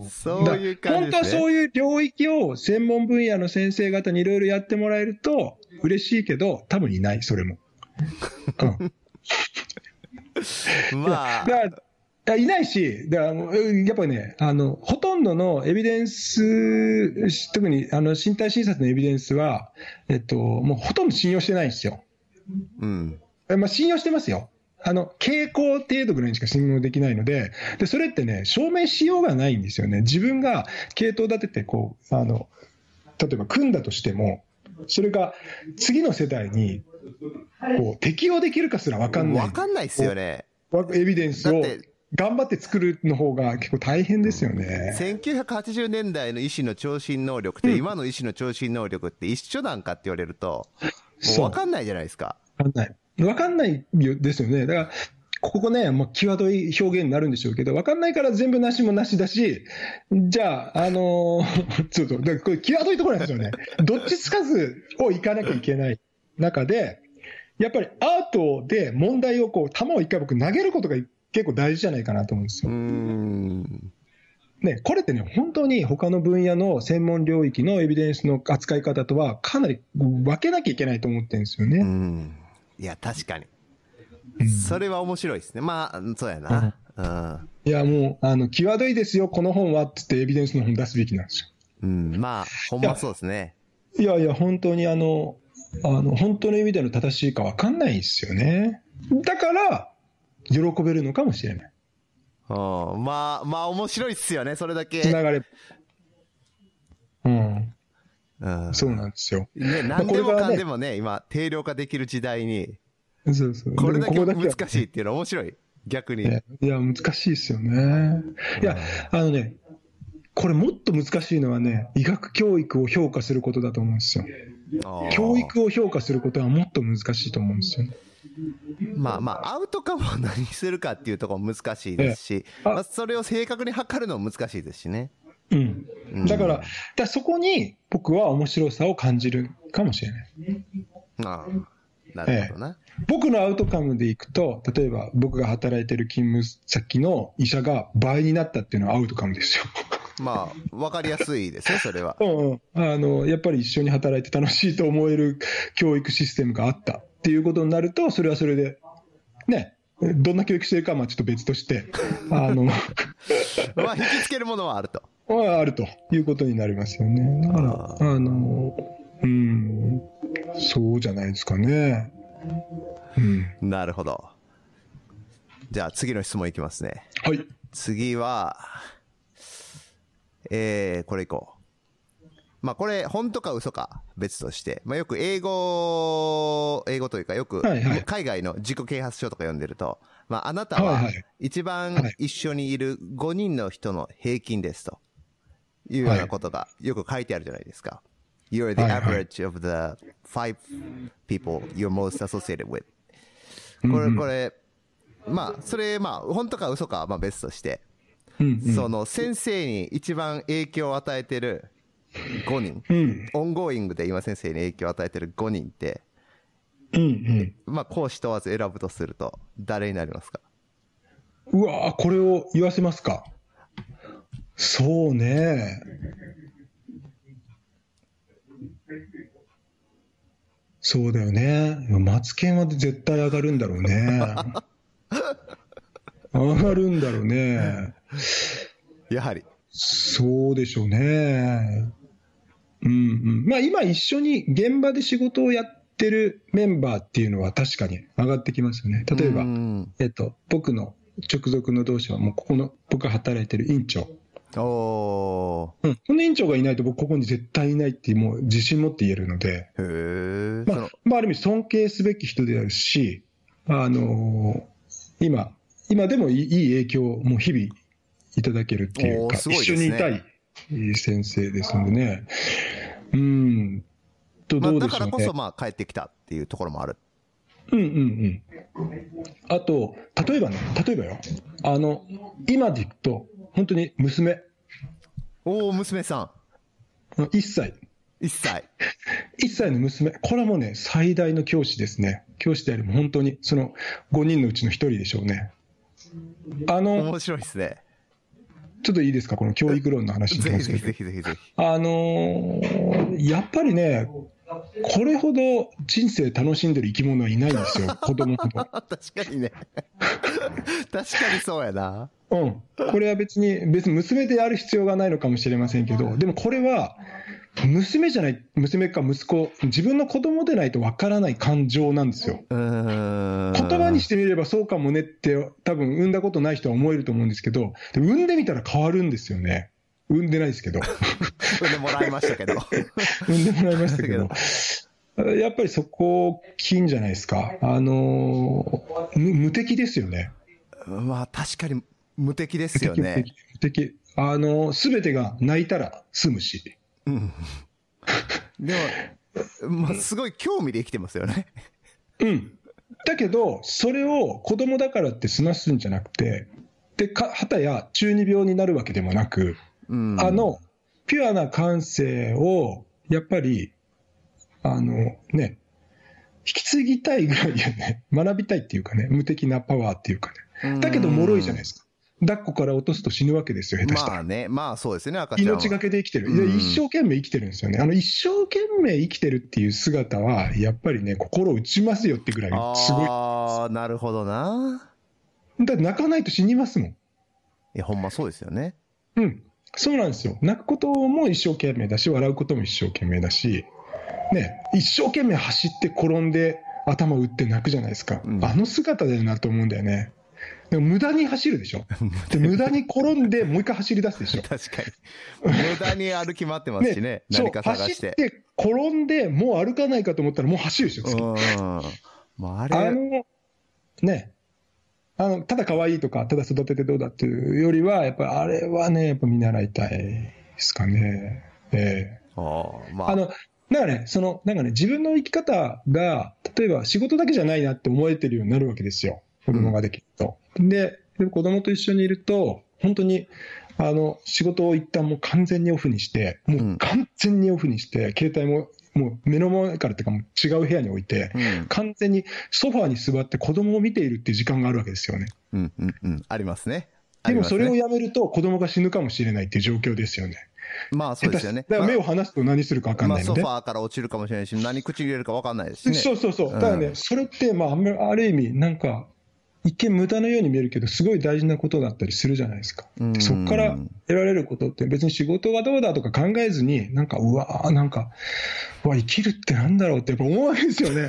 そういう感じね。本当はそういう領域を専門分野の先生方にいろいろやってもらえると嬉しいけど、多分いない、それも。うん まあ。いないし、だやっぱりね、あの、ほとんどのエビデンス、特にあの身体診察のエビデンスは、えっと、もうほとんど信用してないんですよ。うん。まあ信用してますよ。あの、傾向程度ぐらいにしか信用できないので、で、それってね、証明しようがないんですよね。自分が系統立てて、こう、あの、例えば組んだとしても、それが次の世代にこう適用できるかすら分かんない。分かんないですよね。エビデンスを頑張って作るの方が結構大変ですよね。1980年代の医師の聴診能力と今の医師の聴診能力って一緒なんかって言われると、もう分かんないじゃないですか。分かんない。分かんないですよね。だから、ここね、もう際どい表現になるんでしょうけど、分かんないから全部なしもなしだし、じゃあ、あのー、ちょっと、これ際どいところなんですよね。どっちつかずをいかなきゃいけない中で、やっぱりアートで問題をこう、球を一回僕投げることが結構大事じゃないかなと思うんですよ。ね、これってね、本当に他の分野の専門領域のエビデンスの扱い方とはかなり分けなきゃいけないと思ってるんですよね。いや、確かに。それは面白いですね。まあ、そうやな。うん、いや、もう、あの、際どいですよ、この本はってってエビデンスの本出すべきなんですよ。うん、まあ、ほんまそうですね。いやいや、本当にあの、あの、本当の意味での正しいか分かんないですよね。だから、喜べるのかもしれない。うん、まあ、まあ面白いっすよね、それだけ。つながれ。うん。うん、そうなんですよ。ね、何でもかんでもね、ね今、定量化できる時代に、そうそう。これだけ難しいっていうのは面白い。逆に。いや、難しいですよね。いや、あのね、これもっと難しいのはね、医学教育を評価することだと思うんですよ。教育を評価することはもっと難しいと思うんですよね。まあまあ、アウトカムを何するかっていうところ難しいですし、まあ、それを正確に測るのも難しいですしね。うん。だから、だそこに僕は面白さを感じるかもしれない。ああ、なるほどな、ええ。僕のアウトカムでいくと、例えば僕が働いてる勤務先の医者が倍になったっていうのはアウトカムですよ。まあ、わかりやすいですね、それは。うん、うん、あの、やっぱり一緒に働いて楽しいと思える教育システムがあったっていうことになると、それはそれで、ね、どんな教育してるかはまあちょっと別として、あの まあ、引きつけるものはあると。はあるということになりますよね。だから、あの、うん、そうじゃないですかね。うん、なるほど。じゃあ次の質問いきますね。はい。次は、えー、これいこう。まあこれ、本当か嘘か別として、まあよく英語、英語というかよく、海外の自己啓発書とか読んでると、まああなたは一番一緒にいる5人の人の平均ですというようなことがよく書いてあるじゃないですか。You're the average of the five people you're most associated with. これ、これ、まあ、それ、まあ、本当か嘘かはまあ別として、その先生に一番影響を与えてる5人、うん、オンゴーイングで今先生に影響を与えてる5人って、うんうん、まあ講師問わず選ぶとすると誰になりますか？うわこれを言わせますか？そうねそうだよね。マツケンは絶対上がるんだろうね。上がるんだろうね。やはり。そうでしょうね。うんうん。まあ今一緒に現場で仕事をやってるメンバーっていうのは確かに上がってきますよね。例えば、えっと、僕の直属の同士はもうここの、僕が働いてる院長。おうん。この院長がいないと僕ここに絶対いないってもう自信持って言えるので。へまあ、まあある意味尊敬すべき人であるし、あのー、今、今でもいい影響をもう日々いただけるっていうか、ね、一緒にいたい先生ですのでね。うん。とどうでしょうね、まあ、だからこそまあ帰ってきたっていうところもある。うんうんうん。あと、例えばね、例えばよ、あの、今でいくと、本当に娘。おお、娘さん。1歳。1歳。1歳の娘。これはもうね、最大の教師ですね。教師でありも本当に、その5人のうちの1人でしょうね。あの、面白いですね。ちょっといいですか、この教育論の話ぜひぜひぜひぜひぜひ。あのー、やっぱりね、これほど人生楽しんでる生き物はいないんですよ、子供ほど。確かにね。確かにそうやな。うん。これは別に、別に娘である必要がないのかもしれませんけど、でもこれは、娘じゃない、娘か息子、自分の子供でないとわからない感情なんですよ。言葉にしてみればそうかもねって、多分産んだことない人は思えると思うんですけど、産んでみたら変わるんですよね。産んでないですけど。産んでもらいましたけど。産んでもらいましたけど。やっぱりそこ、金じゃないですか。あの無敵ですよね。まあ確かに無敵ですよね。無敵。あのすべてが泣いたら済むし。うん。でも、まあ、すごい興味で生きてますよね。うん。だけど、それを子供だからって済ますんじゃなくて、で、か、はたや中二病になるわけでもなく、うんあ、の、ピュアな感性を、やっぱり、あの、ね、引き継ぎたいぐらいよね、学びたいっていうかね、無敵なパワーっていうかね。だけど、脆いじゃないですか。抱っこから落とすと死ぬわけですよ、下手したら。まあね、まあそうですね、赤ちゃんは。命がけで生きてる、うんで一生懸命生きてるんですよね、あの一生懸命生きてるっていう姿は、やっぱりね、心打ちますよってぐらい、すごい、ああ、なるほどな。だって泣かないと死にますもん、いや、ほんまそうですよね。うん、そうなんですよ、泣くことも一生懸命だし、笑うことも一生懸命だし、ね、一生懸命走って転んで、頭打って泣くじゃないですか、うんあの姿だよなと思うんだよね。無駄に走るでしょ。で無駄に転んで、もう一回走り出すでしょ。確かに。無駄に歩き回ってますしね、そう何か探し。走ってて、転んで、もう歩かないかと思ったら、もう走るでしょ、次うん。まああれ、あの、ね、あの、ただ可愛いとか、ただ育ててどうだっていうよりは、やっぱりあれはね、やっぱ見習いたいですかね。えあーまあ、えあの、だからね、その、なんかね、自分の生き方が、例えば仕事だけじゃないなって思えてるようになるわけですよ。子供ができると。で、で子供と一緒にいると、本当に、あの、仕事を一旦もう完全にオフにして、もう完全にオフにして、携帯も、もう目の前からっていうか、もう違う部屋に置いて、うん、完全にソファーに座って子供を見ているっていう時間があるわけですよね。うん、うん、うん、ありますね。あでもそれをやめると子供が死ぬかもしれないっていう状況ですよね。まあそうですよね。だから目を離すと何するか分かんまあ、ないので。ソファーから落ちるかもしれないし、何口に入れるか分かんないですしね。そうそうそう。うんだからね、それって、まあ、ある意味、なんか、一見無駄のように見えるけど、すごい大事なことだったりするじゃないですか。うんでそこから得られることって、別に仕事がどうだとか考えずに、なんか、うわーなんか、うわ、生きるってなんだろうってやっぱ思うわけですよね。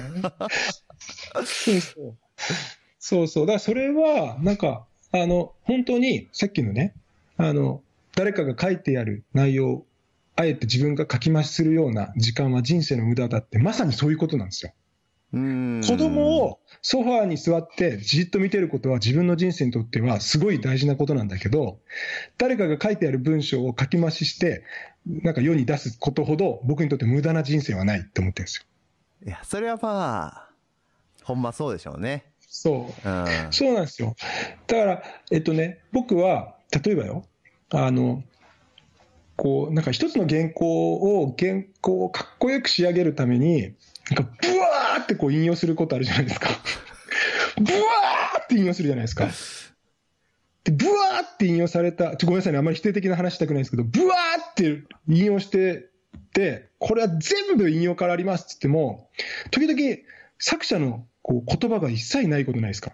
そうそう。そうそう。だからそれは、なんか、あの、本当に、さっきのね、あの、誰かが書いてある内容を、あえて自分が書き増しするような時間は人生の無駄だって、まさにそういうことなんですよ。うん子供をソファーに座ってじっと見てることは自分の人生にとってはすごい大事なことなんだけど、誰かが書いてある文章を書き増しして、なんか世に出すことほど僕にとって無駄な人生はないって思ってるんですよ。いや、それはまあ、ほんまそうでしょうね。そう。うん。そうなんですよ。だから、えっとね、僕は、例えばよ、あの、こう、なんか一つの原稿を、原稿をかっこよく仕上げるために、なんか、ブワーってこう引用することあるじゃないですか。ブワーって引用するじゃないですか。で、ブワーって引用された、ちょごめんなさいね、あんまり否定的な話したくないんですけど、ブワーって引用してて、これは全部引用からありますって言っても、時々作者のこう言葉が一切ないことないですか。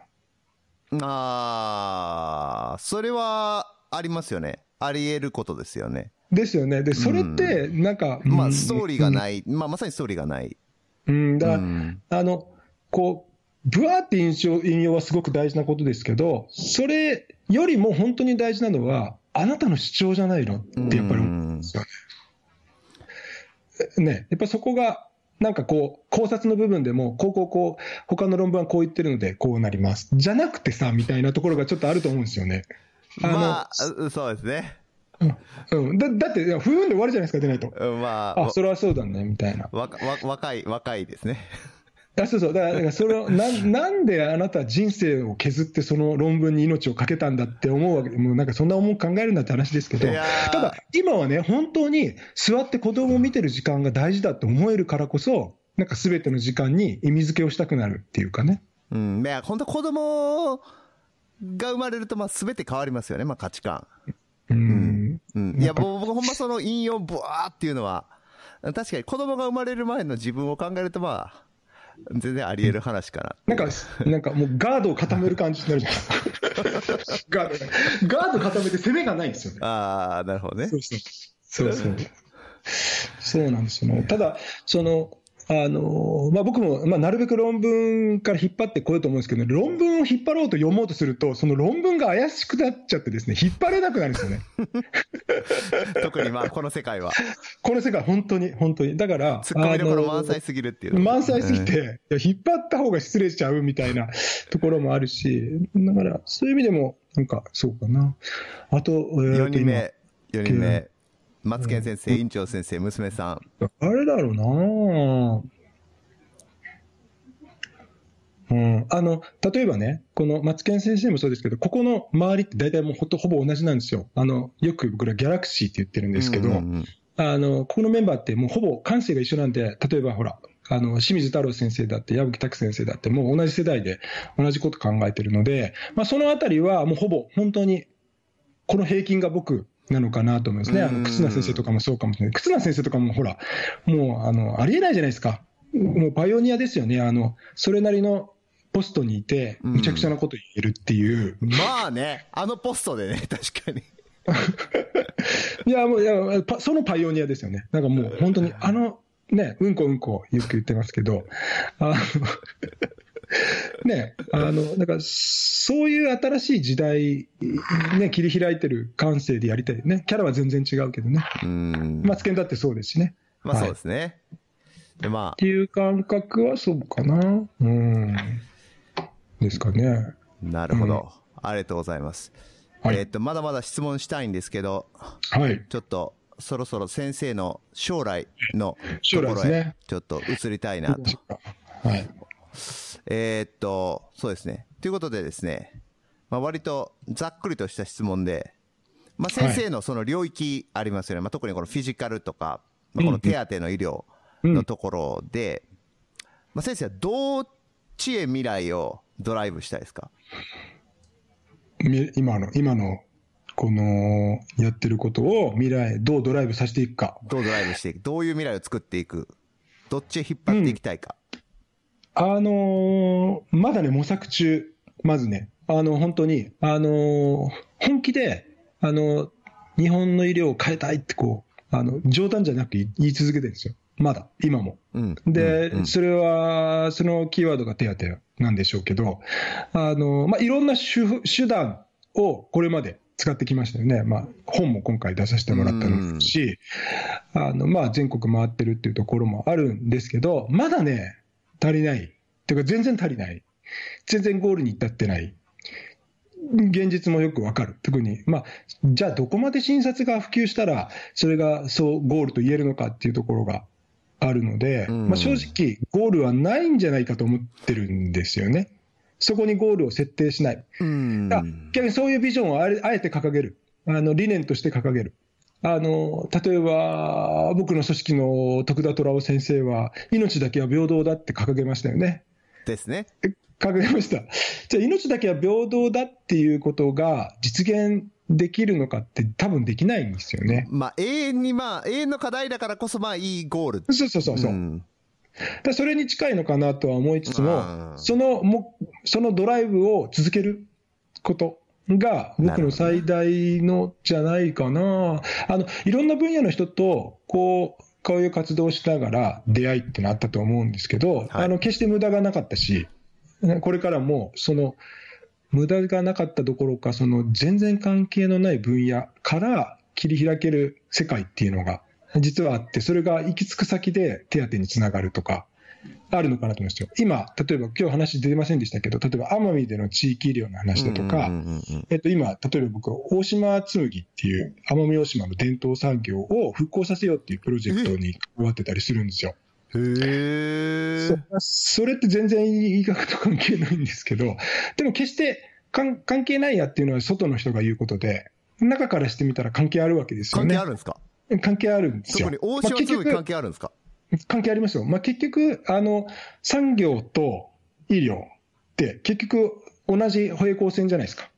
ああ、それはありますよね。あり得ることですよね。ですよね。で、それって、なんか、まあ、うんストーリーがない。まあ、まさにストーリーがない。うん、だから、うんあの、こう、ブワーって印象、引用はすごく大事なことですけど、それよりも本当に大事なのは、あなたの主張じゃないのってやっぱり思うんですよね。ね、やっぱそこが、なんかこう、考察の部分でも、こうこうこう、他の論文はこう言ってるので、こうなります。じゃなくてさ、みたいなところがちょっとあると思うんですよね。あのまあ、うそうですね。うん、だだって、ふーんで終わるじゃないですか、出ないと。うんまあ、あ、それはそうだね、みたいな。わわ若い、若いですね。あそうそう、だから、だからそれをな なんであなたは人生を削ってその論文に命をかけたんだって思うわけで、もうなんかそんな思う考えるんだって話ですけど、ただ、今はね、本当に座って子供を見てる時間が大事だって思えるからこそ、なんかすべての時間に意味付けをしたくなるっていうかね。うん。いや、本当子供が生まれると、まあ、すべて変わりますよね。まあ、価値観。うん。うん。いや、僕、僕ほんまその引用ブワーっていうのは、確かに子供が生まれる前の自分を考えると、まあ、全然あり得る話かな。なんか、なんかもうガードを固める感じになるじゃないですか。ガードが、ガード固めて攻めがないんですよね。ああ、なるほどねそ。うそう。そうそう。そうなんですよね。ただ、その、あのまあ、僕も、まあ、なるべく論文から引っ張ってこようと思うんですけど、論文を引っ張ろうと読もうとすると、その論文が怪しくなっちゃってですね、引っ張れなくなるんですよね。特にまあ、この世界は。この世界、本当に、本当に。だから、突っ込みどころ満載すぎるっていう。満載すぎうんて、いや引っ張った方が失礼しちゃうみたいな ところもあるし、だから、そういう意味でも、なんか、そうかな。あと、えーと4人今目、4人目。マツケン先生、院長先生、娘さん。あれだろうなうん、あの例えばね、このマツケン先生もそうですけど、ここの周りって大体もうほほぼ同じなんですよ。あのよく僕らギャラクシーって言ってるんですけど、うんうんうん、あのここのメンバーってもうほぼ感性が一緒なんで、例えばほら、あの清水太郎先生だって、矢吹拓先生だって、もう同じ世代で同じこと考えてるので、まあ、そのあたりはもうほぼ本当に、この平均が僕なのかなと思いますね。あの忽那先生とかもそうかもしれない。忽那先生とかもほら、もうあのありえないじゃないですか。もうパイオニアですよね。あのそれなりのポストにいて、むちゃくちゃなこと言えるっていう。まあね、あのポストでね、確かに。いや、もういやそのパイオニアですよね。なんかもう本当に、あの、ね、うんこうんこよく言ってますけど、あの ね、あの、だから、そういう新しい時代、ね、切り開いてる感性でやりたいね。キャラは全然違うけどね。うん。マツケンだってそうですしね。まあそうですね。で、まあ。っていう感覚はそうかな。うん。ですかね。なるほど。うん、ありがとうございます。はい、えっ、と、まだまだ質問したいんですけど、はい。ちょっと、そろそろ先生の将来のところへ、ちょっと移りたいなと。はい。えー、っと、そうですね。ということでですね、まあ、割とざっくりとした質問で、まあ、先生のその領域ありますよね。はい、まあ、特にこのフィジカルとか、まあ、この手当の医療のところで、まあ、先生はどっちへ未来をドライブしたいですか？今の、今の、この、やってることを未来、どうドライブさせていくか。どうドライブしていく？どういう未来を作っていく？どっちへ引っ張っていきたいか？あのー、まだね、模索中、まずね、あの、本当に、あのー、本気で、あの、日本の医療を変えたいってこう、あの、冗談じゃなく言い続けてるんですよ。まだ、今も。うん、で、うん、それは、そのキーワードが手当なんでしょうけど、あの、まあ、いろんな手手段をこれまで使ってきましたよね。まあ、本も今回出させてもらったのし、あの、まあ、全国回ってるっていうところもあるんですけど、まだね、足りない。っていうか全然足りない。全然ゴールに至ってない。現実もよくわかる。特に、まあ、じゃあどこまで診察が普及したら、それがそうゴールと言えるのかっていうところがあるので、うん、まあ、正直、ゴールはないんじゃないかと思ってるんですよね。そこにゴールを設定しない。うん、逆にそういうビジョンをあえて掲げる。あの理念として掲げる。あの例えば、僕の組織の徳田虎雄先生は、命だけは平等だって掲げましたよね。ですね。掲げました。じゃあ、命だけは平等だっていうことが実現できるのかって、多分できないんですよね。まあ、永遠に、まあ、永遠の課題だからこそ、まあ、いいゴール。そうそうそうそう。うんだそれに近いのかなとは思いつつも、そのもそのドライブを続けることが僕の最大のじゃないかな。あの、いろんな分野の人と、こう、こういう活動をしながら出会いってなったと思うんですけど、はい、あの、決して無駄がなかったし、これからも、その、無駄がなかったどころか、その全然関係のない分野から切り開ける世界っていうのが実はあって、それが行き着く先で手当につながるとか、あるのかなと思いますよ。今、例えば今日話出ませんでしたけど、例えば奄美での地域医療の話だとか、えっと今、例えば僕は大島紬っていう奄美大島の伝統産業を復興させようっていうプロジェクトに関わってたりするんですよ。へそそれって全然医学と関係ないんですけど、でも決して関係ないやっていうのは外の人が言うことで、中からしてみたら関係あるわけですよね。関係あるんですか？関係あるんですよ。特に大島紬関係あるんですか、関係ありますよ。まあ、結局、あの、産業と医療って結局同じ平行線じゃないですか。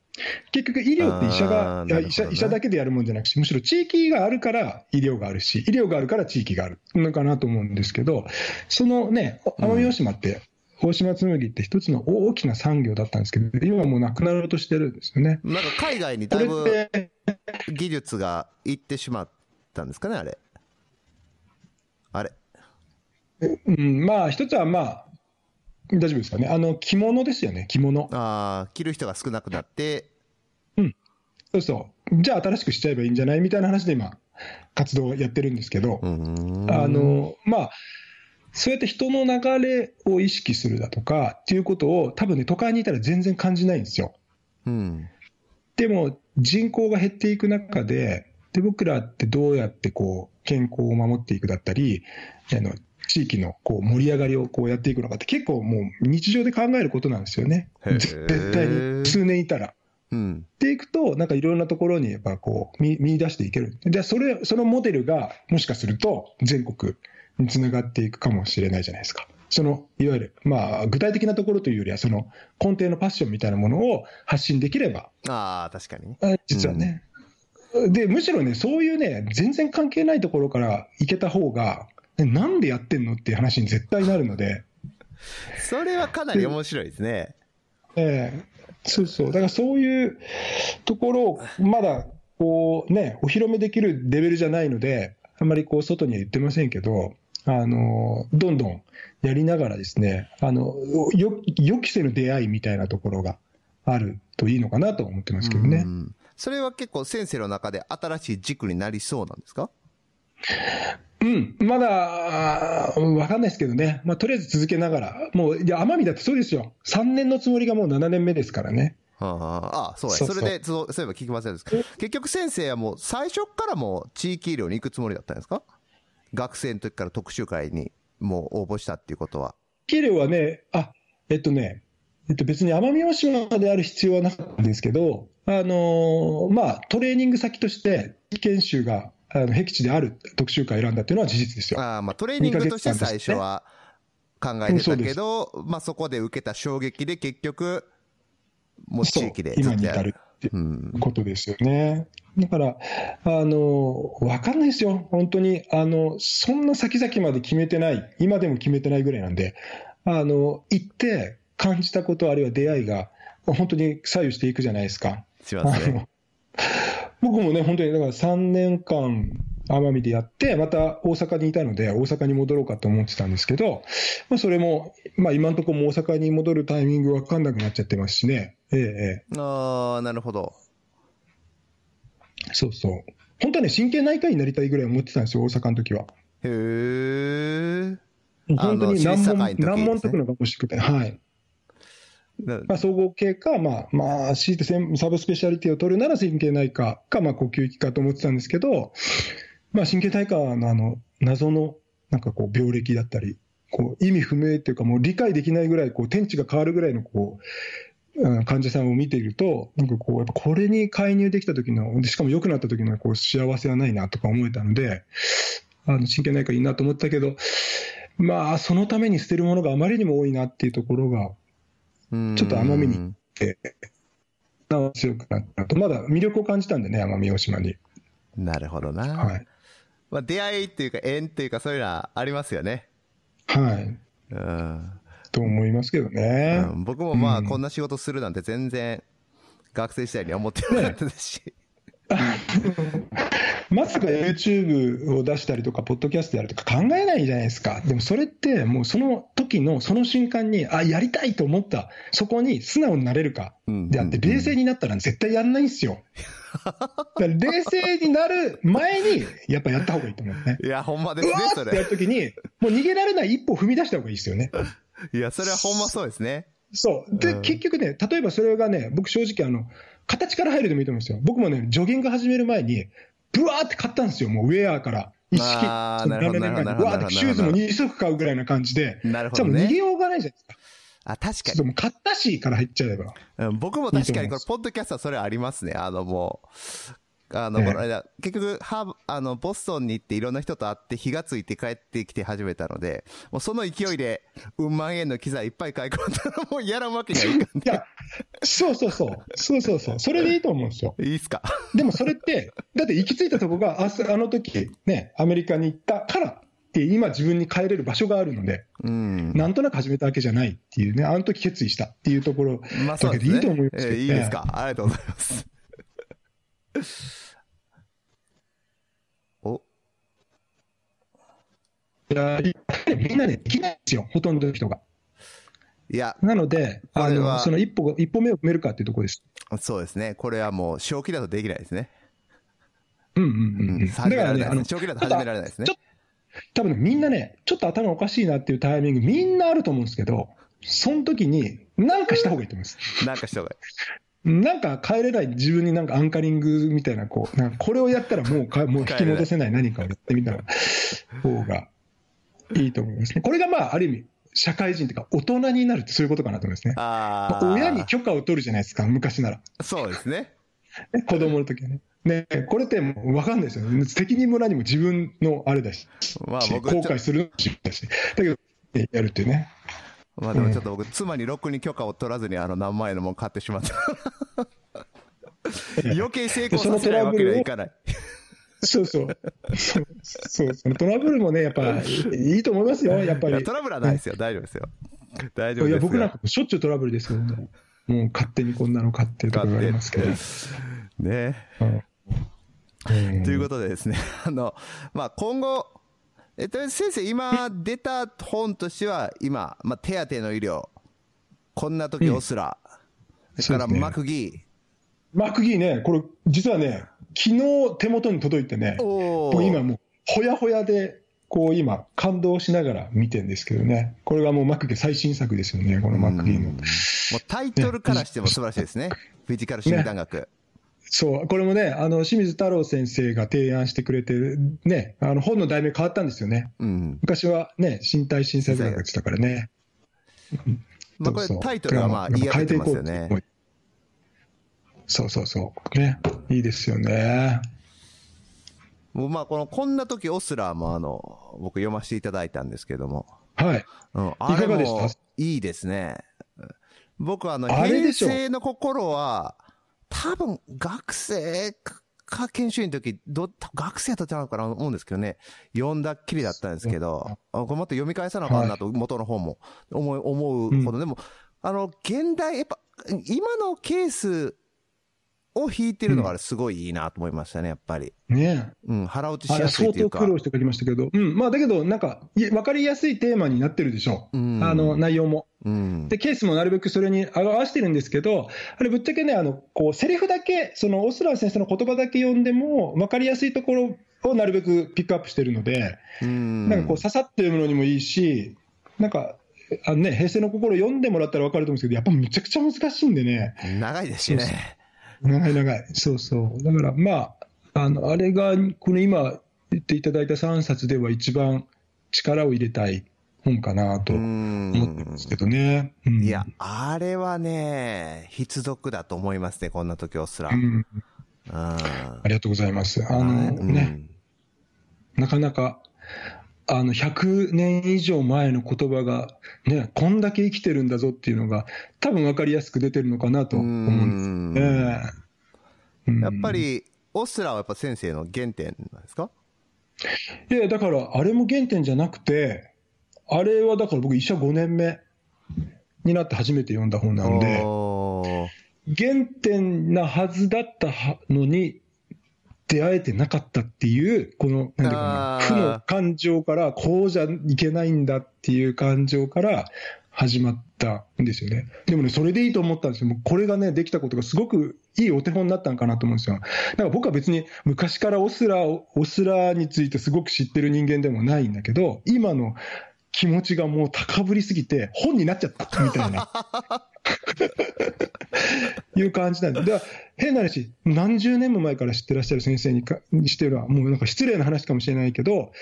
結局医療って医者が、ね、医者医者だけでやるもんじゃなくて、むしろ地域があるから医療があるし、医療があるから地域があるのかなと思うんですけど、そのね、奄美大島って、大島紬って一つの大きな産業だったんですけど、今もうなくなろうとしてるんですよね。なんか海外にだいぶ技術がいってしまったんですかね、あれ。あれ。うん、まあ、一つはまあ、大丈夫ですかね。あの、着物ですよね、着物。ああ、着る人が少なくなって。うん。そうそう。じゃあ新しくしちゃえばいいんじゃないみたいな話で今、活動をやってるんですけど、あの、まあ、そうやって人の流れを意識するだとかっていうことを、多分ね、都会にいたら全然感じないんですよ。うん。でも、人口が減っていく中で、で、僕らってどうやってこう、健康を守っていくだったり、あの地域のこう盛り上がりをこうやっていくのかって結構もう日常で考えることなんですよね。絶対に数年いたら。うん、っていくと、なんかいろんなところにやっぱこう見見出していける。で、それ、そのモデルがもしかすると全国につながっていくかもしれないじゃないですか。その、いわゆる、まあ、具体的なところというよりは、その根底のパッションみたいなものを発信できれば。ああ、確かに。実はね、うん、で、むしろね、そういうね、全然関係ないところから行けた方が、なんでやってんのっていう話に絶対なるので。それはかなり面白いですね。ええー、そうそう。だからそういうところを、まだ、こうね、お披露目できるレベルじゃないので、あんまりこう、外には言ってませんけど、あの、どんどんやりながらですね、あの、予期せぬ出会いみたいなところがあるといいのかなと思ってますけどね。それは結構先生の中で新しい軸になりそうなんですか？うん、まだ、わかんないですけどね。まあ、とりあえず続けながら。もう、いや、奄美だってそうですよ。3年のつもりがもう7年目ですからね。はあ、あ、そうや。それで、そうそういえば聞きませんでした。結局先生はもう最初からも地域医療に行くつもりだったんですか？学生の時から特集会にもう応募したっていうことは。地域医療はね、あ、えっとね、えっと、別に奄美大島である必要はなかったんですけど、あのー、まあ、トレーニング先として、研修があの僻地である特集会を選んだっていうのは事実ですよ。あまあ、トレーニングとして最初は考えてたけど、そまあ、そこで受けた衝撃で結局、もう地域で今に至るっていうことですよね。うん、だから、あの、わかんないですよ。本当に、あの、そんな先々まで決めてない、今でも決めてないぐらいなんで、あの、行って感じたこと、あるいは出会いが、本当に左右していくじゃないですか。しますね。僕もね、本当にだから3年間、奄美でやって、また大阪にいたので、大阪に戻ろうかと思ってたんですけど、まあ、それも、まあ、今のところも大阪に戻るタイミング分かんなくなっちゃってますしね。ええああ、なるほど。そうそう。本当はね、神経内科医になりたいぐらい思ってたんですよ、大阪の時は。へえ。本当に難問、ね、難問解くのが欲しくて、はい。まあ、総合系か、まあ、まあ、強いてサブスペシャリティを取るなら神経内科か、まあ、呼吸器かと思ってたんですけど、まあ、神経内科のあの、謎の、なんかこう、病歴だったり、こう、意味不明っていうか、もう理解できないぐらい、こう、天地が変わるぐらいの、こう、患者さんを見ていると、なんかこう、やっぱこれに介入できた時の、しかも良くなった時のこう幸せはないなとか思えたので、あの、神経内科いいなと思ったけど、まあ、そのために捨てるものがあまりにも多いなっていうところが、ちょっと奄美に行って、な強くなったと、まだ魅力を感じたんでね、奄美大島に。なるほどな。はい。まあ、出会いっていうか、縁っていうか、そういうのはありますよね。はい。うん。と思いますけどね。うん、僕もまあ、こんな仕事するなんて全然、学生時代には思ってなかったですし。ねまさか YouTube を出したりとか、ポッドキャストやるとか考えないじゃないですか。でもそれって、もうその時の、その瞬間に、あ、やりたいと思った、そこに素直になれるか。であって、冷静になったら絶対やんないんですよ。冷静になる前に、やっぱやった方がいいと思うね。いや、ほんまですね、それ。ってやるときに、もう逃げられない一歩踏み出した方がいいですよね。いや、それはほんまそうですね。そう。で、うん、結局ね、例えばそれがね、僕正直あの、形から入るでもいいと思うんですよ。僕もね、ジョギング始める前に、ブワーって買ったんですよ、もうウェアから。一式、7年前に、ブワーってシューズも2足買うぐらいな感じで、なるほど、ね。じゃ逃げようがないじゃないですか。あ、確かに。も買ったしから入っちゃえば。うん、僕も確かにこれ、ポッドキャストはそれありますね。あの、もう、あの、この間、結局、ハあの、ボストンに行っていろんな人と会って火がついて帰ってきて始めたので、もうその勢いで、うん万円の機材いっぱい買い込んだらもうやらんわけにはいかん、ね。いや、そうそうそう。そうそうそう。それでいいと思うんですよ。いいっすか？でもそれって、だって行き着いたとこが、ああの時、ね、アメリカに行ったからって今自分に帰れる場所があるので、うん、なんとなく始めたわけじゃないっていうね、あの時決意したっていうところだけでいいと思いますけど、ね、まあ、えー、いいですか？ありがとうございます。いや、みんなでできないんですよ、ほとんどの人が。いや。なので、あの、その一歩、一歩目を踏めるかっていうところです。そうですね。これはもう、正気だとできないですね。うんうんうん。うん、だからね、あの、正気だと始められないですね。多分みんなね、ちょっと頭おかしいなっていうタイミング、みんなあると思うんですけど、その時に、なんかした方がいいと思います。なんかした方がいい。なんか帰れない自分になんかアンカリングみたいな、こう、なんかこれをやったらもうかもう引き戻せない何かをやってみた方がいいと思いますね。これがまあ、ある意味、社会人というか、大人になるってそういうことかなと思いますね。あまあ、親に許可を取るじゃないですか、昔なら。そうですね。子供の時はね。ね、これってもう分かんないですよ、ね。責任も何も自分のあれだし、まあ僕後悔するのも自分だし。だけど、やるっていうね。まあでもちょっと僕、妻にロックに許可を取らずにあの何万円のもの買ってしまった。余計成功させないわけにはいかない。そうそう。そうそう、トラブルもね、やっぱ、いいと思いますよ、やっぱり。トラブルはないですよ、大丈夫ですよ。大丈夫ですよ。いや、僕なんかしょっちゅうトラブルですけどね。もう勝手にこんなの買ってるとこありますけど。ね、ということでですね、あの、まあ、今後、えっと、先生、今出た本としては、今、まあ、手当の医療、こんな時オスラ、うん、それからマクギー。マクギーね、これ、実はね、昨日手元に届いてね、もう今もう、ほやほやで、こう今、感動しながら見てるんですけどね、これがもうマクギー最新作ですよね、このマクギーの。もうタイトルからしても素晴らしいですね、ねフィジカル診断学。ねそう、これもね、あの清水太郎先生が提案してくれてね、あの本の題名変わったんですよね。うん、昔はね、身体審査学って言ったからね。まあこれタイトルはまあ言い当ててますよね。そうそうそう。ね。いいですよね。もうまあこの、こんな時オスラーもあの、僕読ませていただいたんですけども。はい。うん。あれもいいですね。僕はあの、平成の心は、多分学生か研修医の時、ど、学生だったのかなと思うんですけどね、読んだっきりだったんですけど、あこれもっと読み返さなあかんなと、元の本も思う、思うほど、でも、あの、現代、やっぱ、今のケースを引いてるのがすごいいいなと思いましたね、やっぱり。ねうん、腹落ちしやすいというか。相当苦労して書きましたけど、うん、まあだけど、なんか、わかりやすいテーマになってるでしょう。うん、あの、内容も。うん、で、ケースもなるべくそれに合わせてるんですけど、あれぶっちゃけね、あの、こう、セリフだけ、その、オスラー先生の言葉だけ読んでも、わかりやすいところをなるべくピックアップしてるので、うん、なんかこう、刺さってるものにもいいし、なんか、あのね、平成の心読んでもらったら分かると思うんですけど、やっぱめちゃくちゃ難しいんでね。長いですしね。長い長い。そうそう。だからまあ、あの、あれが、この今言っていただいた3冊では一番力を入れたい本かなと思ってますけどね。うん、いや、あれはね、必読だと思いますね、こんな時をすら。うん、ありがとうございます。あのね、うん、なかなか、あの、100年以上前の言葉が、ね、こんだけ生きてるんだぞっていうのが、多分分かりやすく出てるのかなと思うんですね。やっぱり、オスラはやっぱ先生の原点なんですか？いや、だから、あれも原点じゃなくて、あれはだから僕、医者5年目になって初めて読んだ本なんで、原点なはずだったのに、出会えてなかったっていう、この、なんていうかな、負の感情から、こうじゃいけないんだっていう感情から始まったんですよね。でもね、それでいいと思ったんですよ。もうこれがね、できたことがすごくいいお手本になったんかなと思うんですよ。だから僕は別に昔からオスラ、オスラについてすごく知ってる人間でもないんだけど、今の気持ちがもう高ぶりすぎて本になっちゃったみたいな。いう感じなんで。で変な話、何十年も前から知ってらっしゃる先生にかにしては、もうなんか失礼な話かもしれないけど、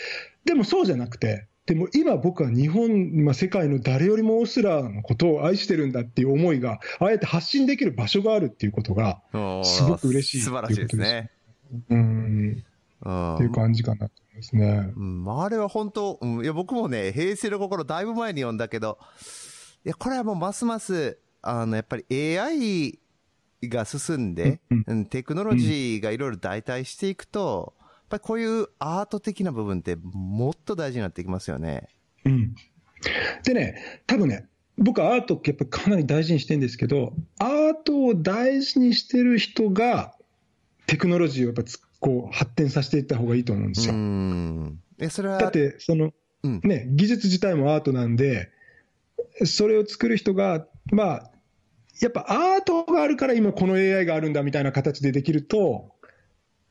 でもそうじゃなくて、でも今僕は日本、まあ、世界の誰よりもオスラーのことを愛してるんだっていう思いが、あえて発信できる場所があるっていうことが、すごく嬉しい素晴らしいですね。うん。っていう感じかなと思いますね。うん、あれは本当、うん、いや僕もね、平成の心だいぶ前に読んだけど、いや、これはもうますます、あの、やっぱり AI が進んで、うん、テクノロジーがいろいろ代替していくと、やっぱりこういうアート的な部分ってもっと大事になってきますよね。うん。でね、多分ね、僕はアートってやっぱかなり大事にしてるんですけど、アートを大事にしてる人が、テクノロジーをやっぱこう発展させていった方がいいと思うんですよ。うん。えそれは。だって、その、うん、ね、技術自体もアートなんで、それを作る人が、まあ、やっぱアートがあるから今この AI があるんだみたいな形でできると、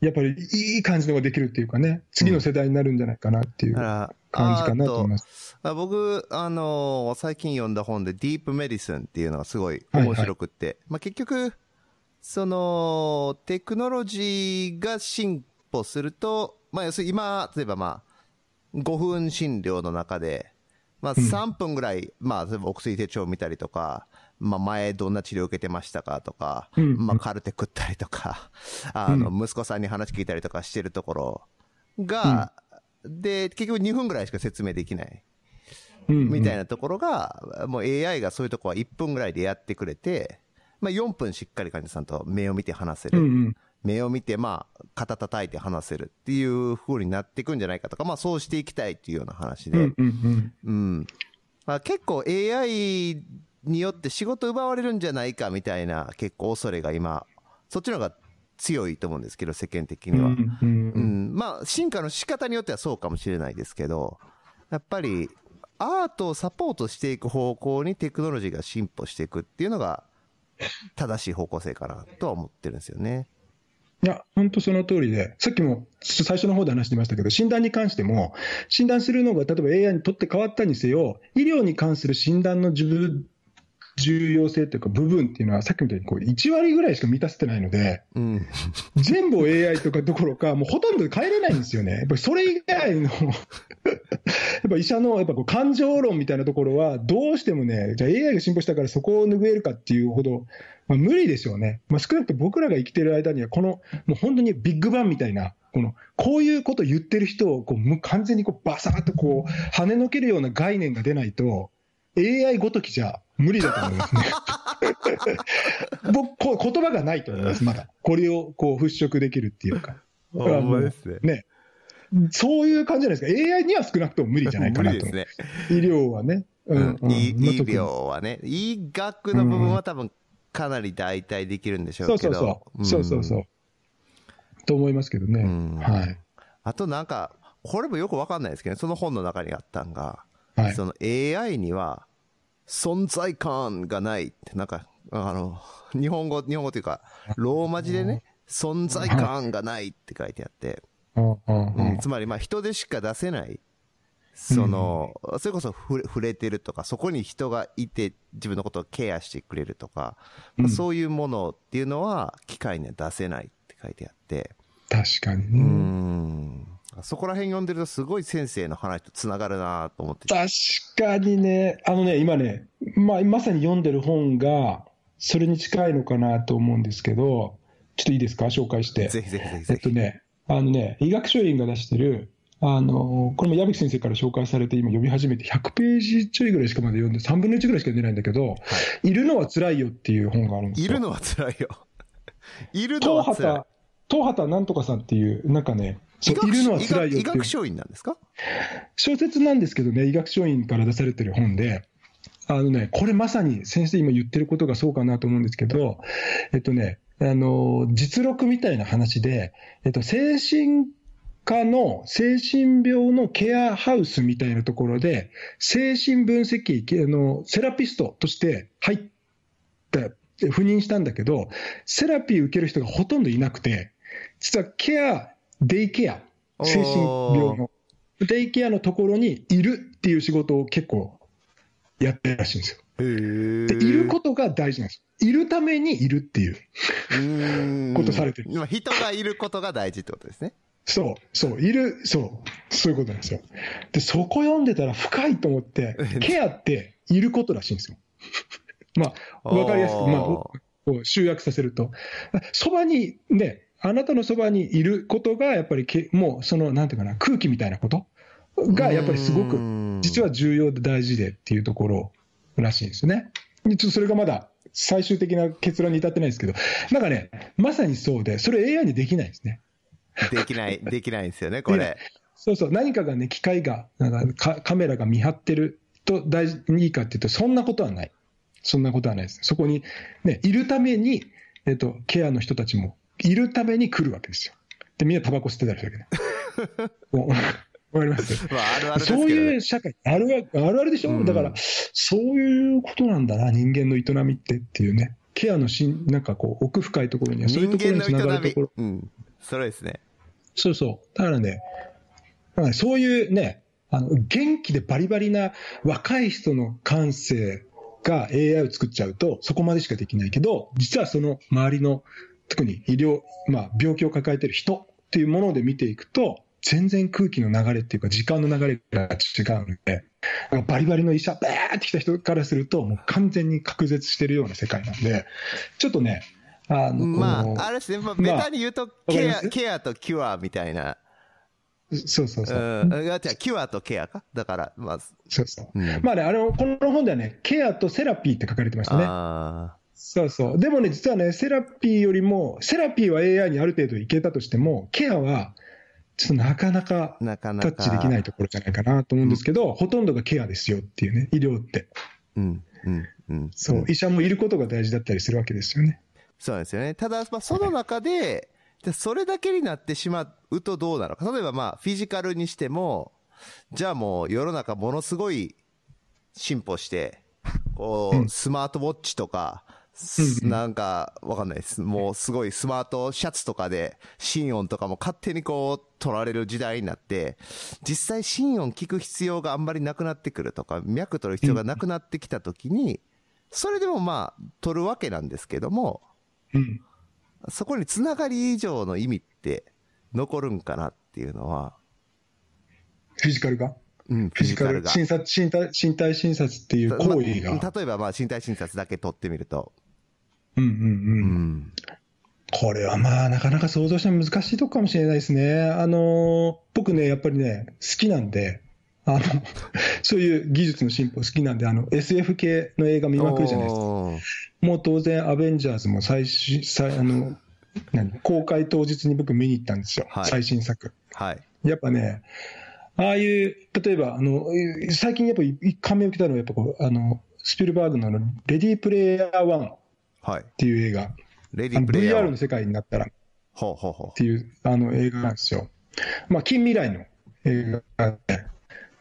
やっぱりいい感じのができるっていうかね、次の世代になるんじゃないかなっていう感じかなと思います。うん、僕、あのー、最近読んだ本でディープメディスンっていうのがすごい面白くって、はいはい、まあ結局、その、テクノロジーが進歩すると、まあ要するに今、例えばまあ、5分診療の中で、まあ、3分ぐらい、まあ、例えばお薬手帳を見たりとか、まあ、前どんな治療を受けてましたかとか、まあ、カルテ食ったりとか、あの、息子さんに話聞いたりとかしてるところが、で、結局2分ぐらいしか説明できない。みたいなところが、もう AI がそういうとこは1分ぐらいでやってくれて、まあ4分しっかり患者さんと目を見て話せる。目を見て、まあ、肩叩いて話せるっていう風になっていくんじゃないかとか、まあそうしていきたいっていうような話で。うん、うん、まあ、結構 AI によって仕事奪われるんじゃないかみたいな結構恐れが今、そっちの方が強いと思うんですけど、世間的には。うん、うん、まあ、進化の仕方によってはそうかもしれないですけど、やっぱり、アートをサポートしていく方向にテクノロジーが進歩していくっていうのが、正しい方向性かなとは思ってるんですよね。いや、本当その通りで、さっきも最初の方で話してましたけど、診断に関しても、診断するのが例えば AI にとって変わったにせよ、医療に関する診断の自分重要性というか部分っていうのは、さっきみたいにこう1割ぐらいしか満たせてないので、うん、全部を AI とかどころか、もうほとんど変えれないんですよね。やっぱりそれ以外の やっぱ医者のやっぱこう感情論みたいなところは、どうしてもね、じゃあ AI が進歩したからそこを拭えるかっていうほど、まあ、無理ですよね。まあ、少なくとも僕らが生きてる間には、このもう本当にビッグバンみたいな、このこういうことを言ってる人をこう完全にこうバサッとこう跳ねのけるような概念が出ないと、AI ごときじゃ無理だと思いますね。僕こ、言葉がないと思います、まだ。これをこう払拭できるっていうか。ほんまですね。ね。そういう感じじゃないですか。AI には少なくとも無理じゃないかなと。ね、医療はね。うん、うん、医療はね。医学の部分は多分かなり代替できるんでしょうけど。そうそうそう。そうそうそう。と思いますけどね。はい。あとなんか、これもよくわかんないですけど、ね、その本の中にあったんが、はい、その AI には存在感がないって、なんか、あの、日本語、日本語というか、ローマ字でね、存在感がないって書いてあって、うん、つまり、まあ、人でしか出せない、その、それこそ触れてるとか、そこに人がいて自分のことをケアしてくれるとか、まあ、そういうものっていうのは機械には出せないって書いてあって。確かに、ね。うん。そこら辺読んでるとすごい先生の話とつながるなと思って。確かにね、あのね、今ね、まあ、まさに読んでる本が、それに近いのかなと思うんですけど、ちょっといいですか？紹介して。ぜひぜひぜひえっとね、あのね、医学書院が出してる、あの、これも矢吹先生から紹介されて今読み始めて100ページちょいぐらいしかまだ読んで、3分の1ぐらいしか読んでないんだけど、はい、いるのは辛いよっていう本があるんですよ。いるのは辛いよ。いるのは辛い。東畑なんとかさんっていう、なんかね、そういるのは辛いよ医学書院なんですか？小説なんですけどね、医学書院から出されてる本で、あのね、これまさに先生今言ってることがそうかなと思うんですけど、えっとね、あの、実録みたいな話で、えっと、精神科の精神病のケアハウスみたいなところで、精神分析、あの、セラピストとして入った、赴任したんだけど、セラピー受ける人がほとんどいなくて、実はケアデイケア、精神病の、デイケアのところにいるっていう仕事を結構やってるらしいんですよ。でいることが大事なんです。いるためにいるっていうことされてる。今人がいることが大事ってことですね。そう、そう、いる、そう、そういうことなんですよ。で、そこ読んでたら深いと思って、ケアっていることらしいんですよ。まあ、わかりやすく、まあ、集約させると。そばにね、あなたのそばにいることが、やっぱりけ、もうその、なんていうかな、空気みたいなこと？が、やっぱりすごく、実は重要で大事でっていうところらしいんですね。ちょっとそれがまだ最終的な結論に至ってないですけど、なんかね、まさにそうで、それ AI にできないですね。できない、できないですよね、これ。そうそう、何かがね、機械が、なんかカメラが見張ってると大事にいいかっていうと、そんなことはない。そんなことはないです。そこに、ね、いるために、えっと、ケアの人たちもいるために来るわけですよ。で、みんなタバコ吸ってたりするわけね。わかります？まあ、あるあるそういう社会、あるあるあるでしょ、うん、だから、そういうことなんだな、人間の営みってっていうね。ケアのしん、なんかこう、奥深いところには、そういうところにつながるところ。うん。それですね。そうそう。だからね、だからそういうね、あの、元気でバリバリな若い人の感性が AI を作っちゃうと、そこまでしかできないけど、実はその周りの特に医療、まあ、病気を抱えている人っていうもので見ていくと、全然空気の流れっていうか、時間の流れが違うので、バリバリの医者、バーって来た人からすると、もう完全に隔絶してるような世界なんで、ちょっとね、あのまあ、あれですね、まあ、ベタに言うと、ケア、ケアとキュアみたいな。そうそうそう。うん、じゃキュアとケアか？だから、まず。そうそう。うん、まあね、あの、この本ではね、ケアとセラピーって書かれてましたね。あそうそう。でもね、実はね、セラピーよりも、セラピーは AI にある程度いけたとしても、ケアは、ちょっとなかなかタッチできないところじゃないかなと思うんですけど、ほとんどがケアですよっていうね、医療って。うん、うん、うん。そう、医者もいることが大事だったりするわけですよね。そうですよね。ただ、まあ、その中で、それだけになってしまうとどうなのか。例えばまあ、フィジカルにしても、じゃあもう世の中ものすごい進歩して、こう、スマートウォッチとか、なんか、わかんないです。もうすごいスマートシャツとかで、心音とかも勝手にこう、取られる時代になって、実際心音聞く必要があんまりなくなってくるとか、脈取る必要がなくなってきたときに、それでもまあ、取るわけなんですけども、うん、そこにつながり以上の意味って残るんかなっていうのは。フィジカルが？うん、フィジカルが。診察、身体、身体診察っていう行為が。ま例えばまあ身体診察だけ取ってみると。うんうんうん。うん、これはまあなかなか想像しても難しいとこかもしれないですね。あのー、僕ね、やっぱりね、好きなんで、あの、そういう技術の進歩好きなんで、あの、SF 系の映画見まくるじゃないですか。もう当然、アベンジャーズも最新、最、あの、何公開当日に僕見に行ったんですよ。はい、最新作。はい。やっぱね、ああいう、例えば、あの、最近やっぱり感銘を受けたのは、やっぱこう、あの、スピルバーグのあの、レディープレイヤー1っていう映画。はい、レディープレイヤー VR の世界になったら、ほうほうほうっていうあの映画なんですよ。まあ、近未来の映画で、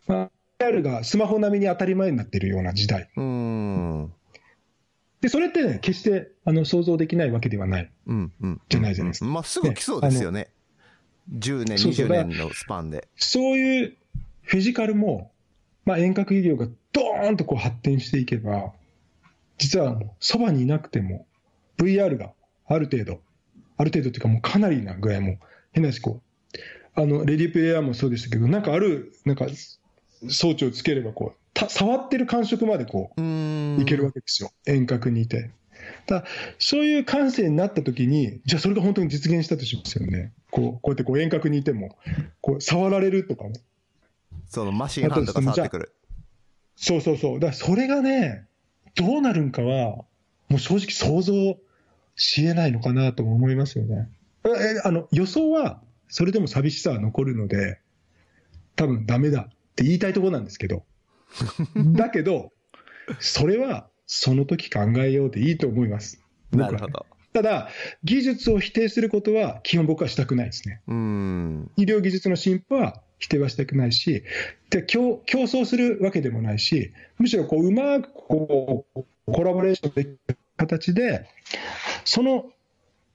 まあ、VR がスマホ並みに当たり前になっているような時代。うんで、それってね、決してあの想像できないわけではない、うんうん、じゃないじゃないですか。まあ、すぐ来そうですよね。10年、20年のスパンで。そういうフィジカルも、まあ、遠隔医療がドーンとこう発展していけば、実はそばにいなくても、VR がある程度、ある程度っていうかもうかなりなぐらいも、変な話こう、あの、レディープレイヤーもそうでしたけど、なんかある、なんか、装置をつければこう、た触ってる感触までこう、いけるわけですよ。遠隔にいて。だそういう感性になったときに、じゃあそれが本当に実現したとしますよね。こう、こうやってこう遠隔にいても、こう触られるとかね。そのマシンハンドが触ってくる。そうそうそう。だからそれがね、どうなるんかは、もう正直想像しえないのかなと思いますよね。え、あの、予想は、それでも寂しさは残るので、多分ダメだって言いたいところなんですけど。だけど、それはその時考えようでいいと思います。なるほど。ただ、技術を否定することは基本僕はしたくないですね。うん医療技術の進歩は否定はしたくないし、で競競争するわけでもないし、むしろこううまくこうコラボレーションできる形で、その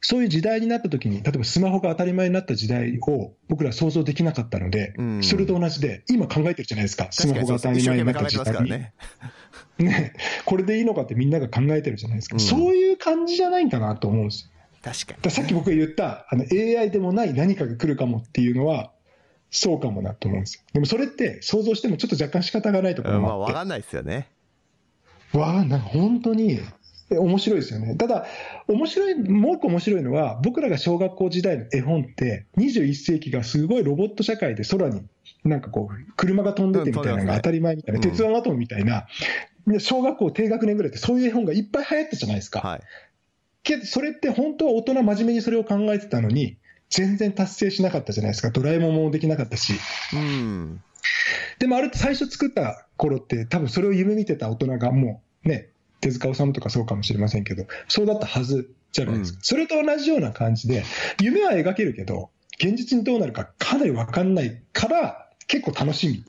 そういう時代になった時に、例えばスマホが当たり前になった時代を僕ら想像できなかったので、うん、それと同じで、今考えてるじゃないですか、スマホが当たり前になった時代に。ねね、これでいいのかってみんなが考えてるじゃないですか、うん、そういう感じじゃないかなと思うんですよ。確かに、ね、さっき僕が言ったあの AI でもない何かが来るかもっていうのは、そうかもなと思うんですよ。でもそれって想像してもちょっと若干仕方がないところもあって。うん、まあ、わかんないですよね。わあ、なんか本当に面白いですよね。ただ、面白い、もう一個面白いのは、僕らが小学校時代の絵本って、21世紀がすごいロボット社会で空に、なんかこう、車が飛んでてみたいなのが当たり前みたいな、鉄腕アトムみたいな、小学校低学年ぐらいってそういう絵本がいっぱい流行ったじゃないですか。はい、けど、それって本当は大人真面目にそれを考えてたのに、全然達成しなかったじゃないですか。ドラえもんもできなかったし。うん。でもあれ最初作った頃って、多分それを夢見てた大人がもうね、手塚治虫とかそうかもしれませんけど、そうだったはずじゃないですか。うん、それと同じような感じで、夢は描けるけど、現実にどうなるかかなり分かんないから、結構楽しみ。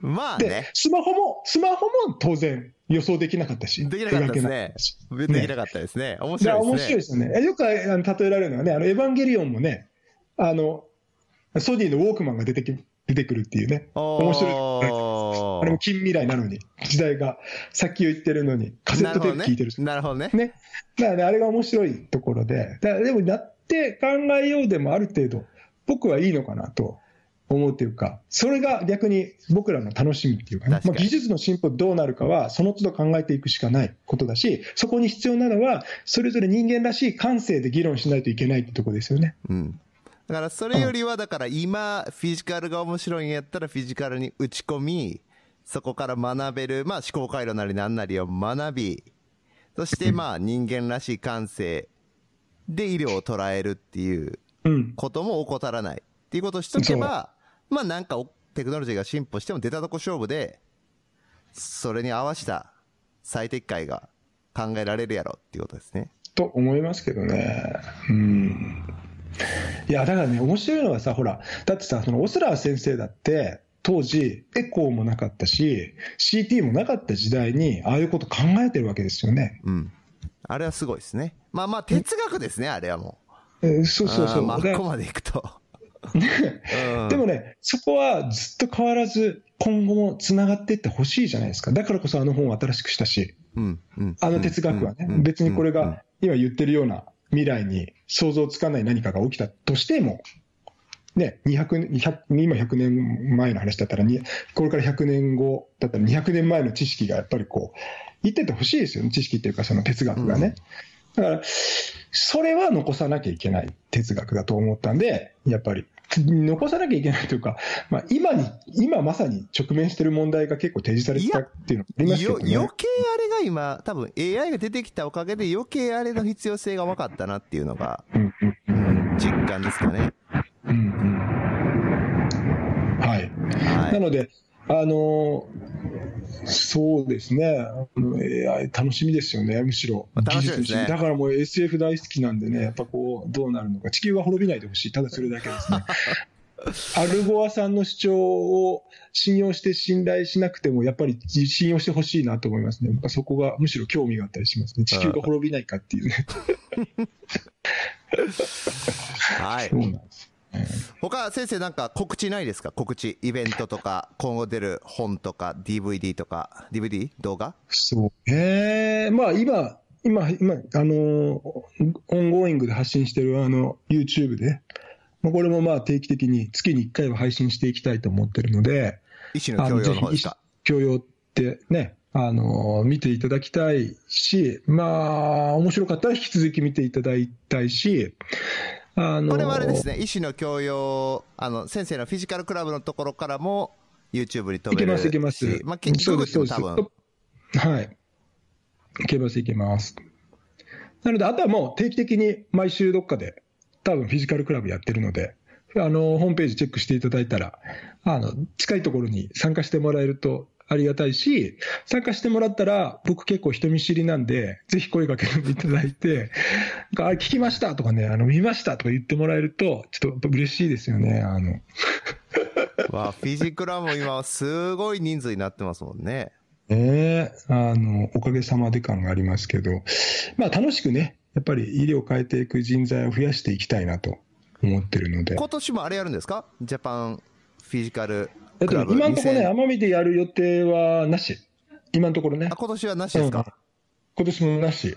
まあね。で、スマホも、スマホも当然予想できなかったし。できなかったですね。できなかったですね。面白いですね。面白いですよね。よく例えられるのはね、あの、エヴァンゲリオンもね、あの、ソニーのウォークマンが出てき、出てくるっていうね。面白い。あれも近未来なのに、時代が先を言ってるのに、カセットテープ聞いてるなるほどね。ね。だからね、あれが面白いところで、だでもやって考えようでもある程度、僕はいいのかなと。思うっていうか、それが逆に僕らの楽しみっていうかね、まあ、技術の進歩どうなるかは、その都度考えていくしかないことだし、そこに必要なのは、それぞれ人間らしい感性で議論しないといけないってとこですよね。うん。だからそれよりは、だから今、フィジカルが面白いんやったら、フィジカルに打ち込み、そこから学べる、まあ思考回路なりなんなりを学び、そしてまあ人間らしい感性で医療を捉えるっていうことも怠らない。っていうことをしとけば、まあなんかテクノロジーが進歩しても出たとこ勝負で、それに合わせた最適解が考えられるやろっていうことですね。と思いますけどね。うん。いや、だからね、面白いのはさ、ほら、だってさ、そのオスラー先生だって、当時、エコーもなかったし、CT もなかった時代に、ああいうこと考えてるわけですよね。うん。あれはすごいですね。まあまあ、哲学ですね、あれはもう。えー、そうそうそう。まあ、ここまでいくと。でもね、そこはずっと変わらず、今後もつながっていってほしいじゃないですか。だからこそあの本を新しくしたし、うんうん、あの哲学はね、別にこれが今言ってるような未来に想像つかない何かが起きたとしても、ね、200 200今100年前の話だったら、これから100年後だったら200年前の知識がやっぱりこう、言っててほしいですよね、知識っていうか、その哲学がね。だから、それは残さなきゃいけない哲学だと思ったんで、やっぱり、残さなきゃいけないというか、まあ、今に、今まさに直面している問題が結構提示されてたっていうのありますよね。余計あれが今、多分 AI が出てきたおかげで余計あれの必要性が分かったなっていうのが、うんうん、実感ですかね。うんうん、はい。はい、なので、あのそうですね、AI 楽しみですよね、むしろ。楽しみですね。だからもう SF 大好きなんでね、やっぱこう、どうなるのか、地球は滅びないでほしい、ただそれだけですね。アルゴアさんの主張を信用して信頼しなくても、やっぱり信用してほしいなと思いますね。そこがむしろ興味があったりしますね。地球が滅びないかっていうね。はい。そうなんです。他、先生なんか告知ないですか？告知。イベントとか、今後出る本とか、DVD とか、DVD? 動画？そう。ええー、まあ今、今、今、あの、オンゴーイングで発信してるあの、YouTube で、まあ、これもまあ定期的に月に1回は配信していきたいと思ってるので、医師の教養の方ですか？教養ってね、あの、見ていただきたいし、まあ、面白かったら引き続き見ていただきたいし、あのー、これはあれですね、医師の教養、あの、先生のフィジカルクラブのところからも、YouTube に飛べるいけます、いけます。まあ、結局です、多分。はい。いけます、いけます。なので、あとはもう定期的に毎週どっかで、多分フィジカルクラブやってるので、あの、ホームページチェックしていただいたら、あの、近いところに参加してもらえるとありがたいし、参加してもらったら、僕結構人見知りなんで、ぜひ声かけていただいて、あ、聞きましたとかね、あの、見ましたとか言ってもらえると、ちょっと嬉しいですよね、あの。わフィジクラも今すごい人数になってますもんね。ええー、あの、おかげさまで感がありますけど、まあ楽しくね、やっぱり医療を変えていく人材を増やしていきたいなと思ってるので。今年もあれやるんですか？ジャパンフィジカルえっと、今のところね、奄美でやる予定はなし。今のところね。あ、今年はなしですか、うん、今年もなし。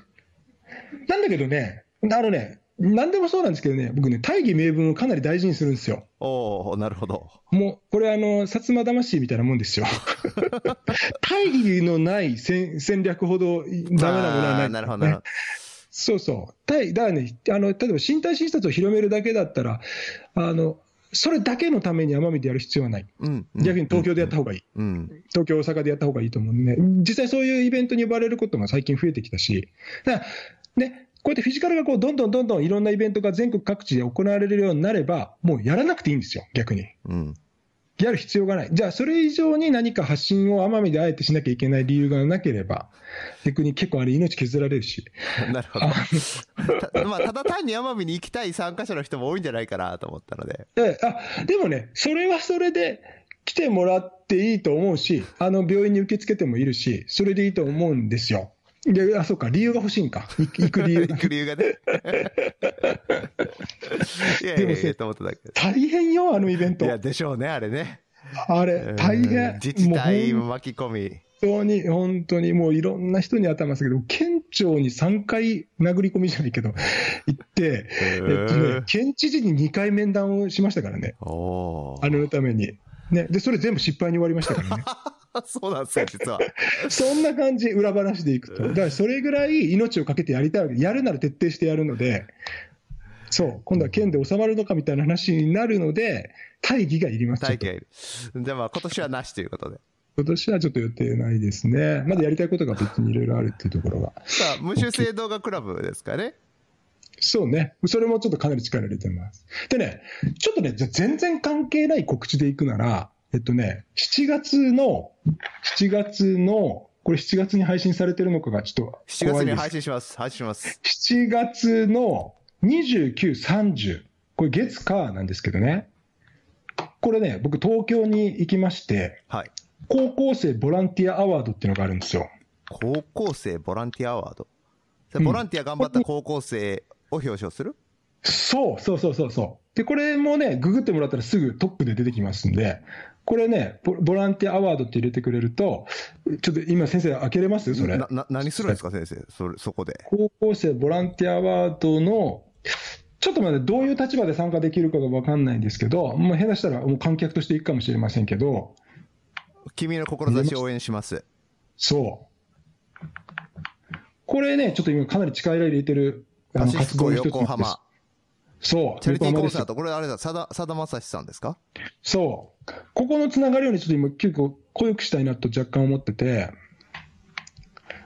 なんだけどね、あのね、なんでもそうなんですけどね、僕ね、大義名分をかなり大事にするんですよ。おおなるほど。もう、これあの、薩摩魂みたいなもんですよ。大義のない戦戦略ほどダメなものはない、ね。なるほど。そうそう。だからね、あの、例えば身体診察を広めるだけだったら、あの、それだけのために奄美でやる必要はない、うん、逆に東京でやったほうがいい、うん、東京、大阪でやったほうがいいと思うんで、実際そういうイベントに呼ばれることが最近増えてきたし、だからね、こうやってフィジカルがこうどんどんどんどんいろんなイベントが全国各地で行われるようになれば、もうやらなくていいんですよ、逆に。うんやる必要がない。じゃあ、それ以上に何か発信を奄美であえてしなきゃいけない理由がなければ、逆に結構あれ命削られるし。なるほど。た まあ、ただ単に奄美に行きたい参加者の人も多いんじゃないかなと思ったので。えあ、でもね、それはそれで来てもらっていいと思うし、あの、病院に受け付けてもいるし、それでいいと思うんですよ。で、あ、そうか、理由が欲しいんか。行く理由が。行く理由がね。いやいやいや、と思っただけ大変よ、あのイベント。いや、でしょうね、あれね。あれ、大変。自治体巻き込み。当に、本当にもういろんな人に当たりますけど、県庁に3回殴り込みじゃないけど、行って、えっとね、県知事に2回面談をしましたからね。あのために。ね。で、それ全部失敗に終わりましたからね。そうなんですよ、実は。そんな感じ、裏話でいくと。だからそれぐらい命をかけてやりたいわけやるなら徹底してやるので、そう、今度は県で収まるのかみたいな話になるので、大義がいります。体験。じゃあまあ今年はなしということで。今年はちょっと予定ないですね。まだやりたいことが別にいろいろあるっていうところが。さあ、無修正動画クラブですかね。そうね。それもちょっとかなり力入れてます。でね、ちょっとね、じゃあ全然関係ない告知でいくなら、えっとね、7月の、7月の、これ7月に配信されてるのかがちょっと7月に怖いです。配信します。配信します。7月の29、30、これ月火なんですけどね。これね、僕東京に行きまして、はい。高校生ボランティアアワードっていうのがあるんですよ。高校生ボランティアアワード？ボランティア頑張った高校生を表彰する、そうそうそうそうそう。で、これもね、ググってもらったらすぐトップで出てきますんで、これね、ボボランティアアワードって入れてくれると、ちょっと今先生開けれます？それ。な、な、何するんですか、先生。それ、そこで。高校生ボランティアアワードの、ちょっと待って、どういう立場で参加できるかが分かんないんですけど、もう変なしたらもう観客として行くかもしれませんけど、君の志を応援します。そう。これね、ちょっと今かなり力入れてるあの活動の一つ横浜。そう。チャリティーコンサート。これあれだ、さだ、さだまさしさんですか？そう。ここのつながりをね、ちょっと今結構濃ゆくしたいなと若干思ってて、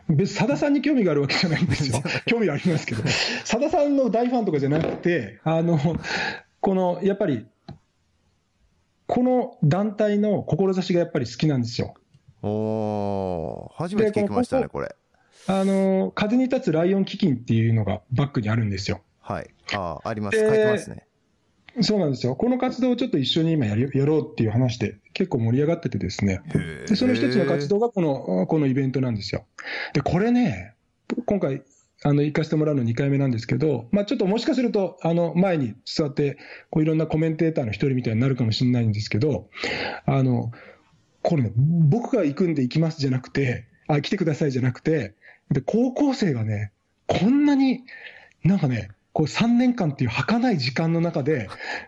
別にさださんに興味があるわけじゃないんですよ。興味はありますけど。さださんの大ファンとかじゃなくて、あの、この、やっぱり、この団体の志がやっぱり好きなんですよ。おー、初めて聞きましたね、でこれ。あの、風に立つライオン基金っていうのがバックにあるんですよ。はい。ああ、あります。で書いてますね。そうなんですよ。この活動をちょっと一緒に今やりやろうっていう話で結構盛り上がっててですね。で、その一つの活動がこの、このイベントなんですよ。で、これね、今回、あの、行かせてもらうの2回目なんですけど、まあちょっともしかすると、あの、前に座って、こういろんなコメンテーターの一人みたいになるかもしれないんですけど、あの、これね、僕が行くんで行きますじゃなくて、あ、来てくださいじゃなくて、で、高校生がね、こんなに、なんかね、こう3年間っていう儚い時間の中で、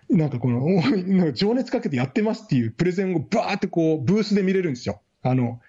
なんかこの、なんか情熱かけてやってますっていうプレゼンをバーってこう、ブースで見れるんですよ。あの、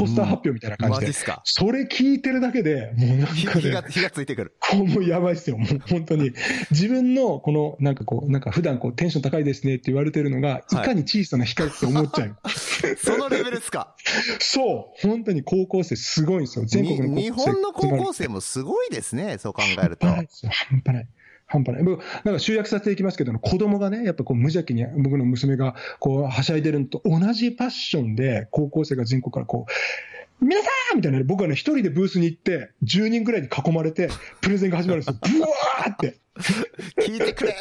ポスター発表みたいな感じで。マジっすか？それ聞いてるだけで、もうなんかねひ 火が、、火がついてくる。こうもうやばいっすよ。もう 本当に。自分のこの、なんかこう、なんか普段こうテンション高いですねって言われてるのが、いかに小さな光って思っちゃう。そのレベルですか？そう。本当に高校生すごいんですよ。全国の高校生。に日本の高校生もすごいですね、そう考えると。半端ない。半端ない。なんか集約させていきますけど、子供がね、やっぱこう無邪気に僕の娘がこうはしゃいでるのと同じパッションで、高校生が人口からこう、皆さんみたいなね、僕はね、一人でブースに行って、10人ぐらいに囲まれて、プレゼンが始まるんですよ。ブワーって。聞いてくれ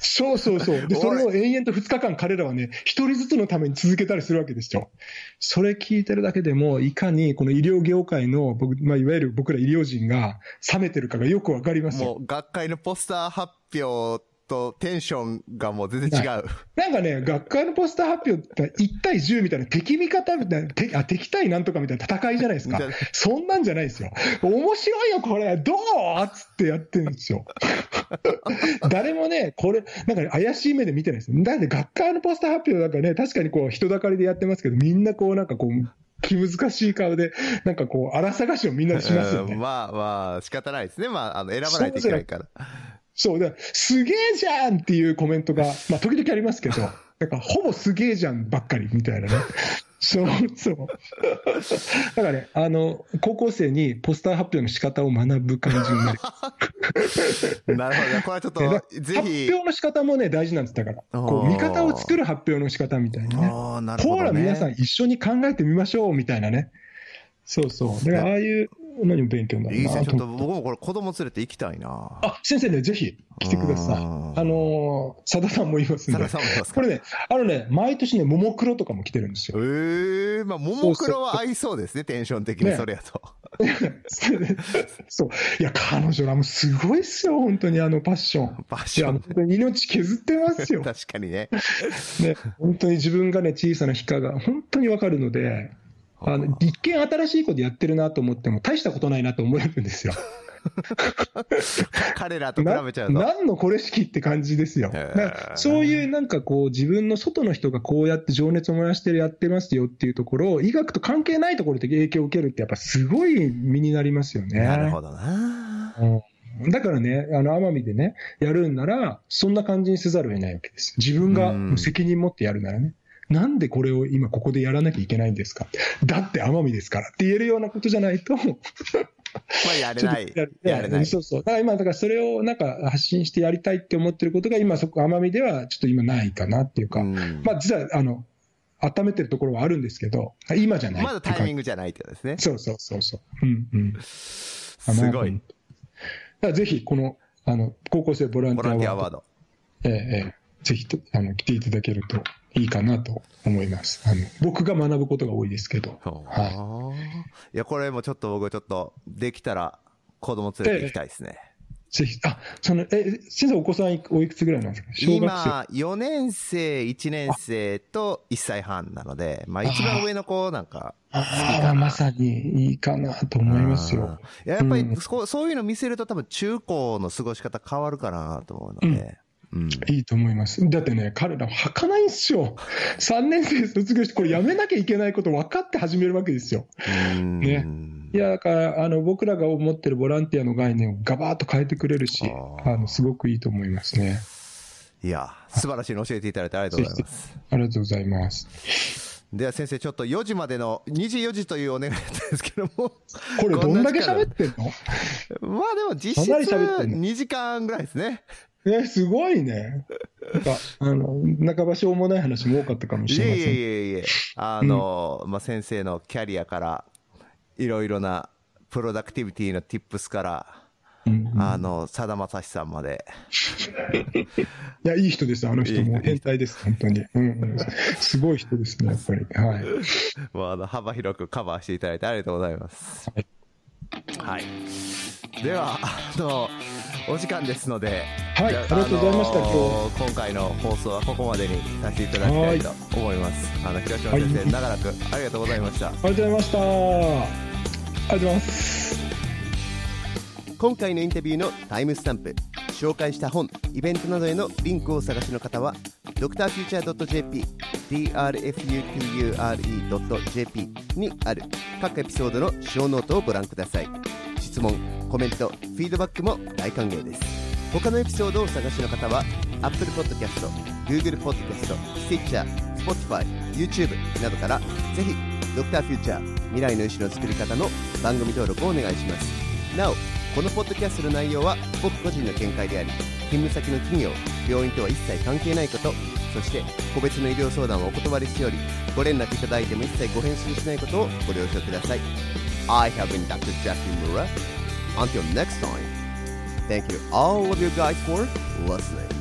そうそうそう。で、それを延々と2日間彼らはね、一人ずつのために続けたりするわけですよ。それ聞いてるだけでも、いかにこの医療業界の僕、まあ、いわゆる僕ら医療人が冷めてるかがよくわかりますよ。もう学会のポスター発表とテンションがもう全然違う。なんかね、学会のポスター発表って1対10みたいな敵味方みたいな、敵あ敵対なんとかみたいな戦いじゃないですか。そんなんじゃないですよ。面白いよ、これ、どう？っつってやってるんですよ。誰もね、これ、なんかね、怪しい目で見てないですよ。だって学会のポスター発表なんかね、確かにこう人だかりでやってますけど、みんなこうなんかこう、気難しい顔で、なんかこう、荒探しをみんなでしますよね。うんまあまあ、仕方ないですね。まあ、あの、選ばないといけないから。そうだ、すげえじゃんっていうコメントが、まあ、時々ありますけど、なんかほぼすげえじゃんばっかりみたいなね。そうそう。だからね、あの、高校生にポスター発表の仕方を学ぶ感じになる。なるほどね。これはちょっと、ぜ発ひ。表の仕方もね、大事なんです。だから、こあう、ー見方を作る発表の仕方みたいなね。ああ、なるほね。ら、皆さん一緒に考えてみましょうみたいなね。そうそう。だから、ああいうのにも勉強になるいいですね。ちょっと。僕もこれ子供連れて行きたいな。あ、先生ね、ぜひ来てください。あのー、さださんもいますんでサラ。さんもいますか？これね、あのね、毎年ね、ももクロとかも来てるんですえよ。えまあ、ももクロは合いそうですね、テンション的にねそれやと。そう。いや、彼女らもすごいっすよ、本当にあのパッション。パッション。本当に命削ってますよ。確かにね。ね、本当に自分がね、小さな光が本当にわかるので、あの、一見新しいことやってるなと思っても、大したことないなと思えるんですよ。彼らと比べちゃうと。何のこれ式って感じですよ。そういうなんかこう、自分の外の人がこうやって情熱を燃やしてやってますよっていうところを、医学と関係ないところで影響を受けるって、やっぱすごい身になりますよね。なるほどな。うんだからね、あの、奄美でね、やるんなら、そんな感じにせざるを得ないわけです。自分が責任持ってやるならね。なんでこれを今ここでやらなきゃいけないんですか？だって奄美ですからって言えるようなことじゃないとまあやれない。やれない。そうそう。だから今、だからそれをなんか発信してやりたいって思ってることが今そこ奄美ではちょっと今ないかなっていうか、うん、まあ実はあの、温めてるところはあるんですけど、今じゃない。まだタイミングじゃないってことですね。そうそうそうそう。うんうん。すごい。ぜひ、この、あの、高校生ボランティアワード。ええええ、ぜひと、あの、来ていただけるといいかなと思います。あの、僕が学ぶことが多いですけど。はい。いや、これもちょっと僕ちょっと、できたら子供連れて行きたいですね。ぜひ、あ、その、え、先生お子さんおいくつぐらいなんですか？小学生今、4年生、1年生と1歳半なので、まあ一番上の子なんかああ、まさにいいかなと思いますよ。やっぱり、うん、そういうの見せると多分中高の過ごし方変わるかなと思うので。うんうん、いいと思います。だってね、彼らはかないんですよ。3年生卒業して、これやめなきゃいけないこと分かって始めるわけですよ。ね。いや、だから、あの、僕らが思ってるボランティアの概念をガバーッと変えてくれるし、あの、すごくいいと思いますね。いや、素晴らしいの教えていただいてありがとうございます。ありがとうございます。では先生、ちょっと4時までの、2時4時というお願いですけども。これどんだけ喋ってんの？まあでも実質2時間ぐらいですね。え、すごいね。なんか、あの、半ばしょうもない話も多かったかもしれません。いえいえいえ、あの、うん、まあ、先生のキャリアから、いろいろなプロダクティビティのティップスから、うんうん、あの、さだまさしさんまで。いや、いい人です、あの人も。変態です、本当に。うんうん、すごい人ですね、やっぱり。はい。まあ、あの、幅広くカバーしていただいてありがとうございます。はい。はい、では、あの、お時間ですので、はい、ありがとうございました、今日。今回の放送はここまでにさせていただきたいと思います。あの、広島先生、長らくありがとうございました。ありがとうございました。ありがとうございます。今回のインタビューのタイムスタンプ、紹介した本、イベントなどへのリンクをお探しの方は、drfuture.jp、drfuture.jp にある各エピソードの小ノートをご覧ください。質問、コメント、フィードバックも大歓迎です。他のエピソードをお探しの方は Apple Podcast、Google Podcast、Stitcher、Spotify、YouTube などからぜひ Dr. Future 未来の医師の作り方の番組登録をお願いしますなおこのポッドキャストの内容は僕個人の見解であり勤務先の企業病院とは一切関係ないことそして個別の医療相談をお断りしておりご連絡いただいても一切ご返信しないことをご了承ください I have been Dr. Jackie Mura Until next time Thank you all of you guys for listening.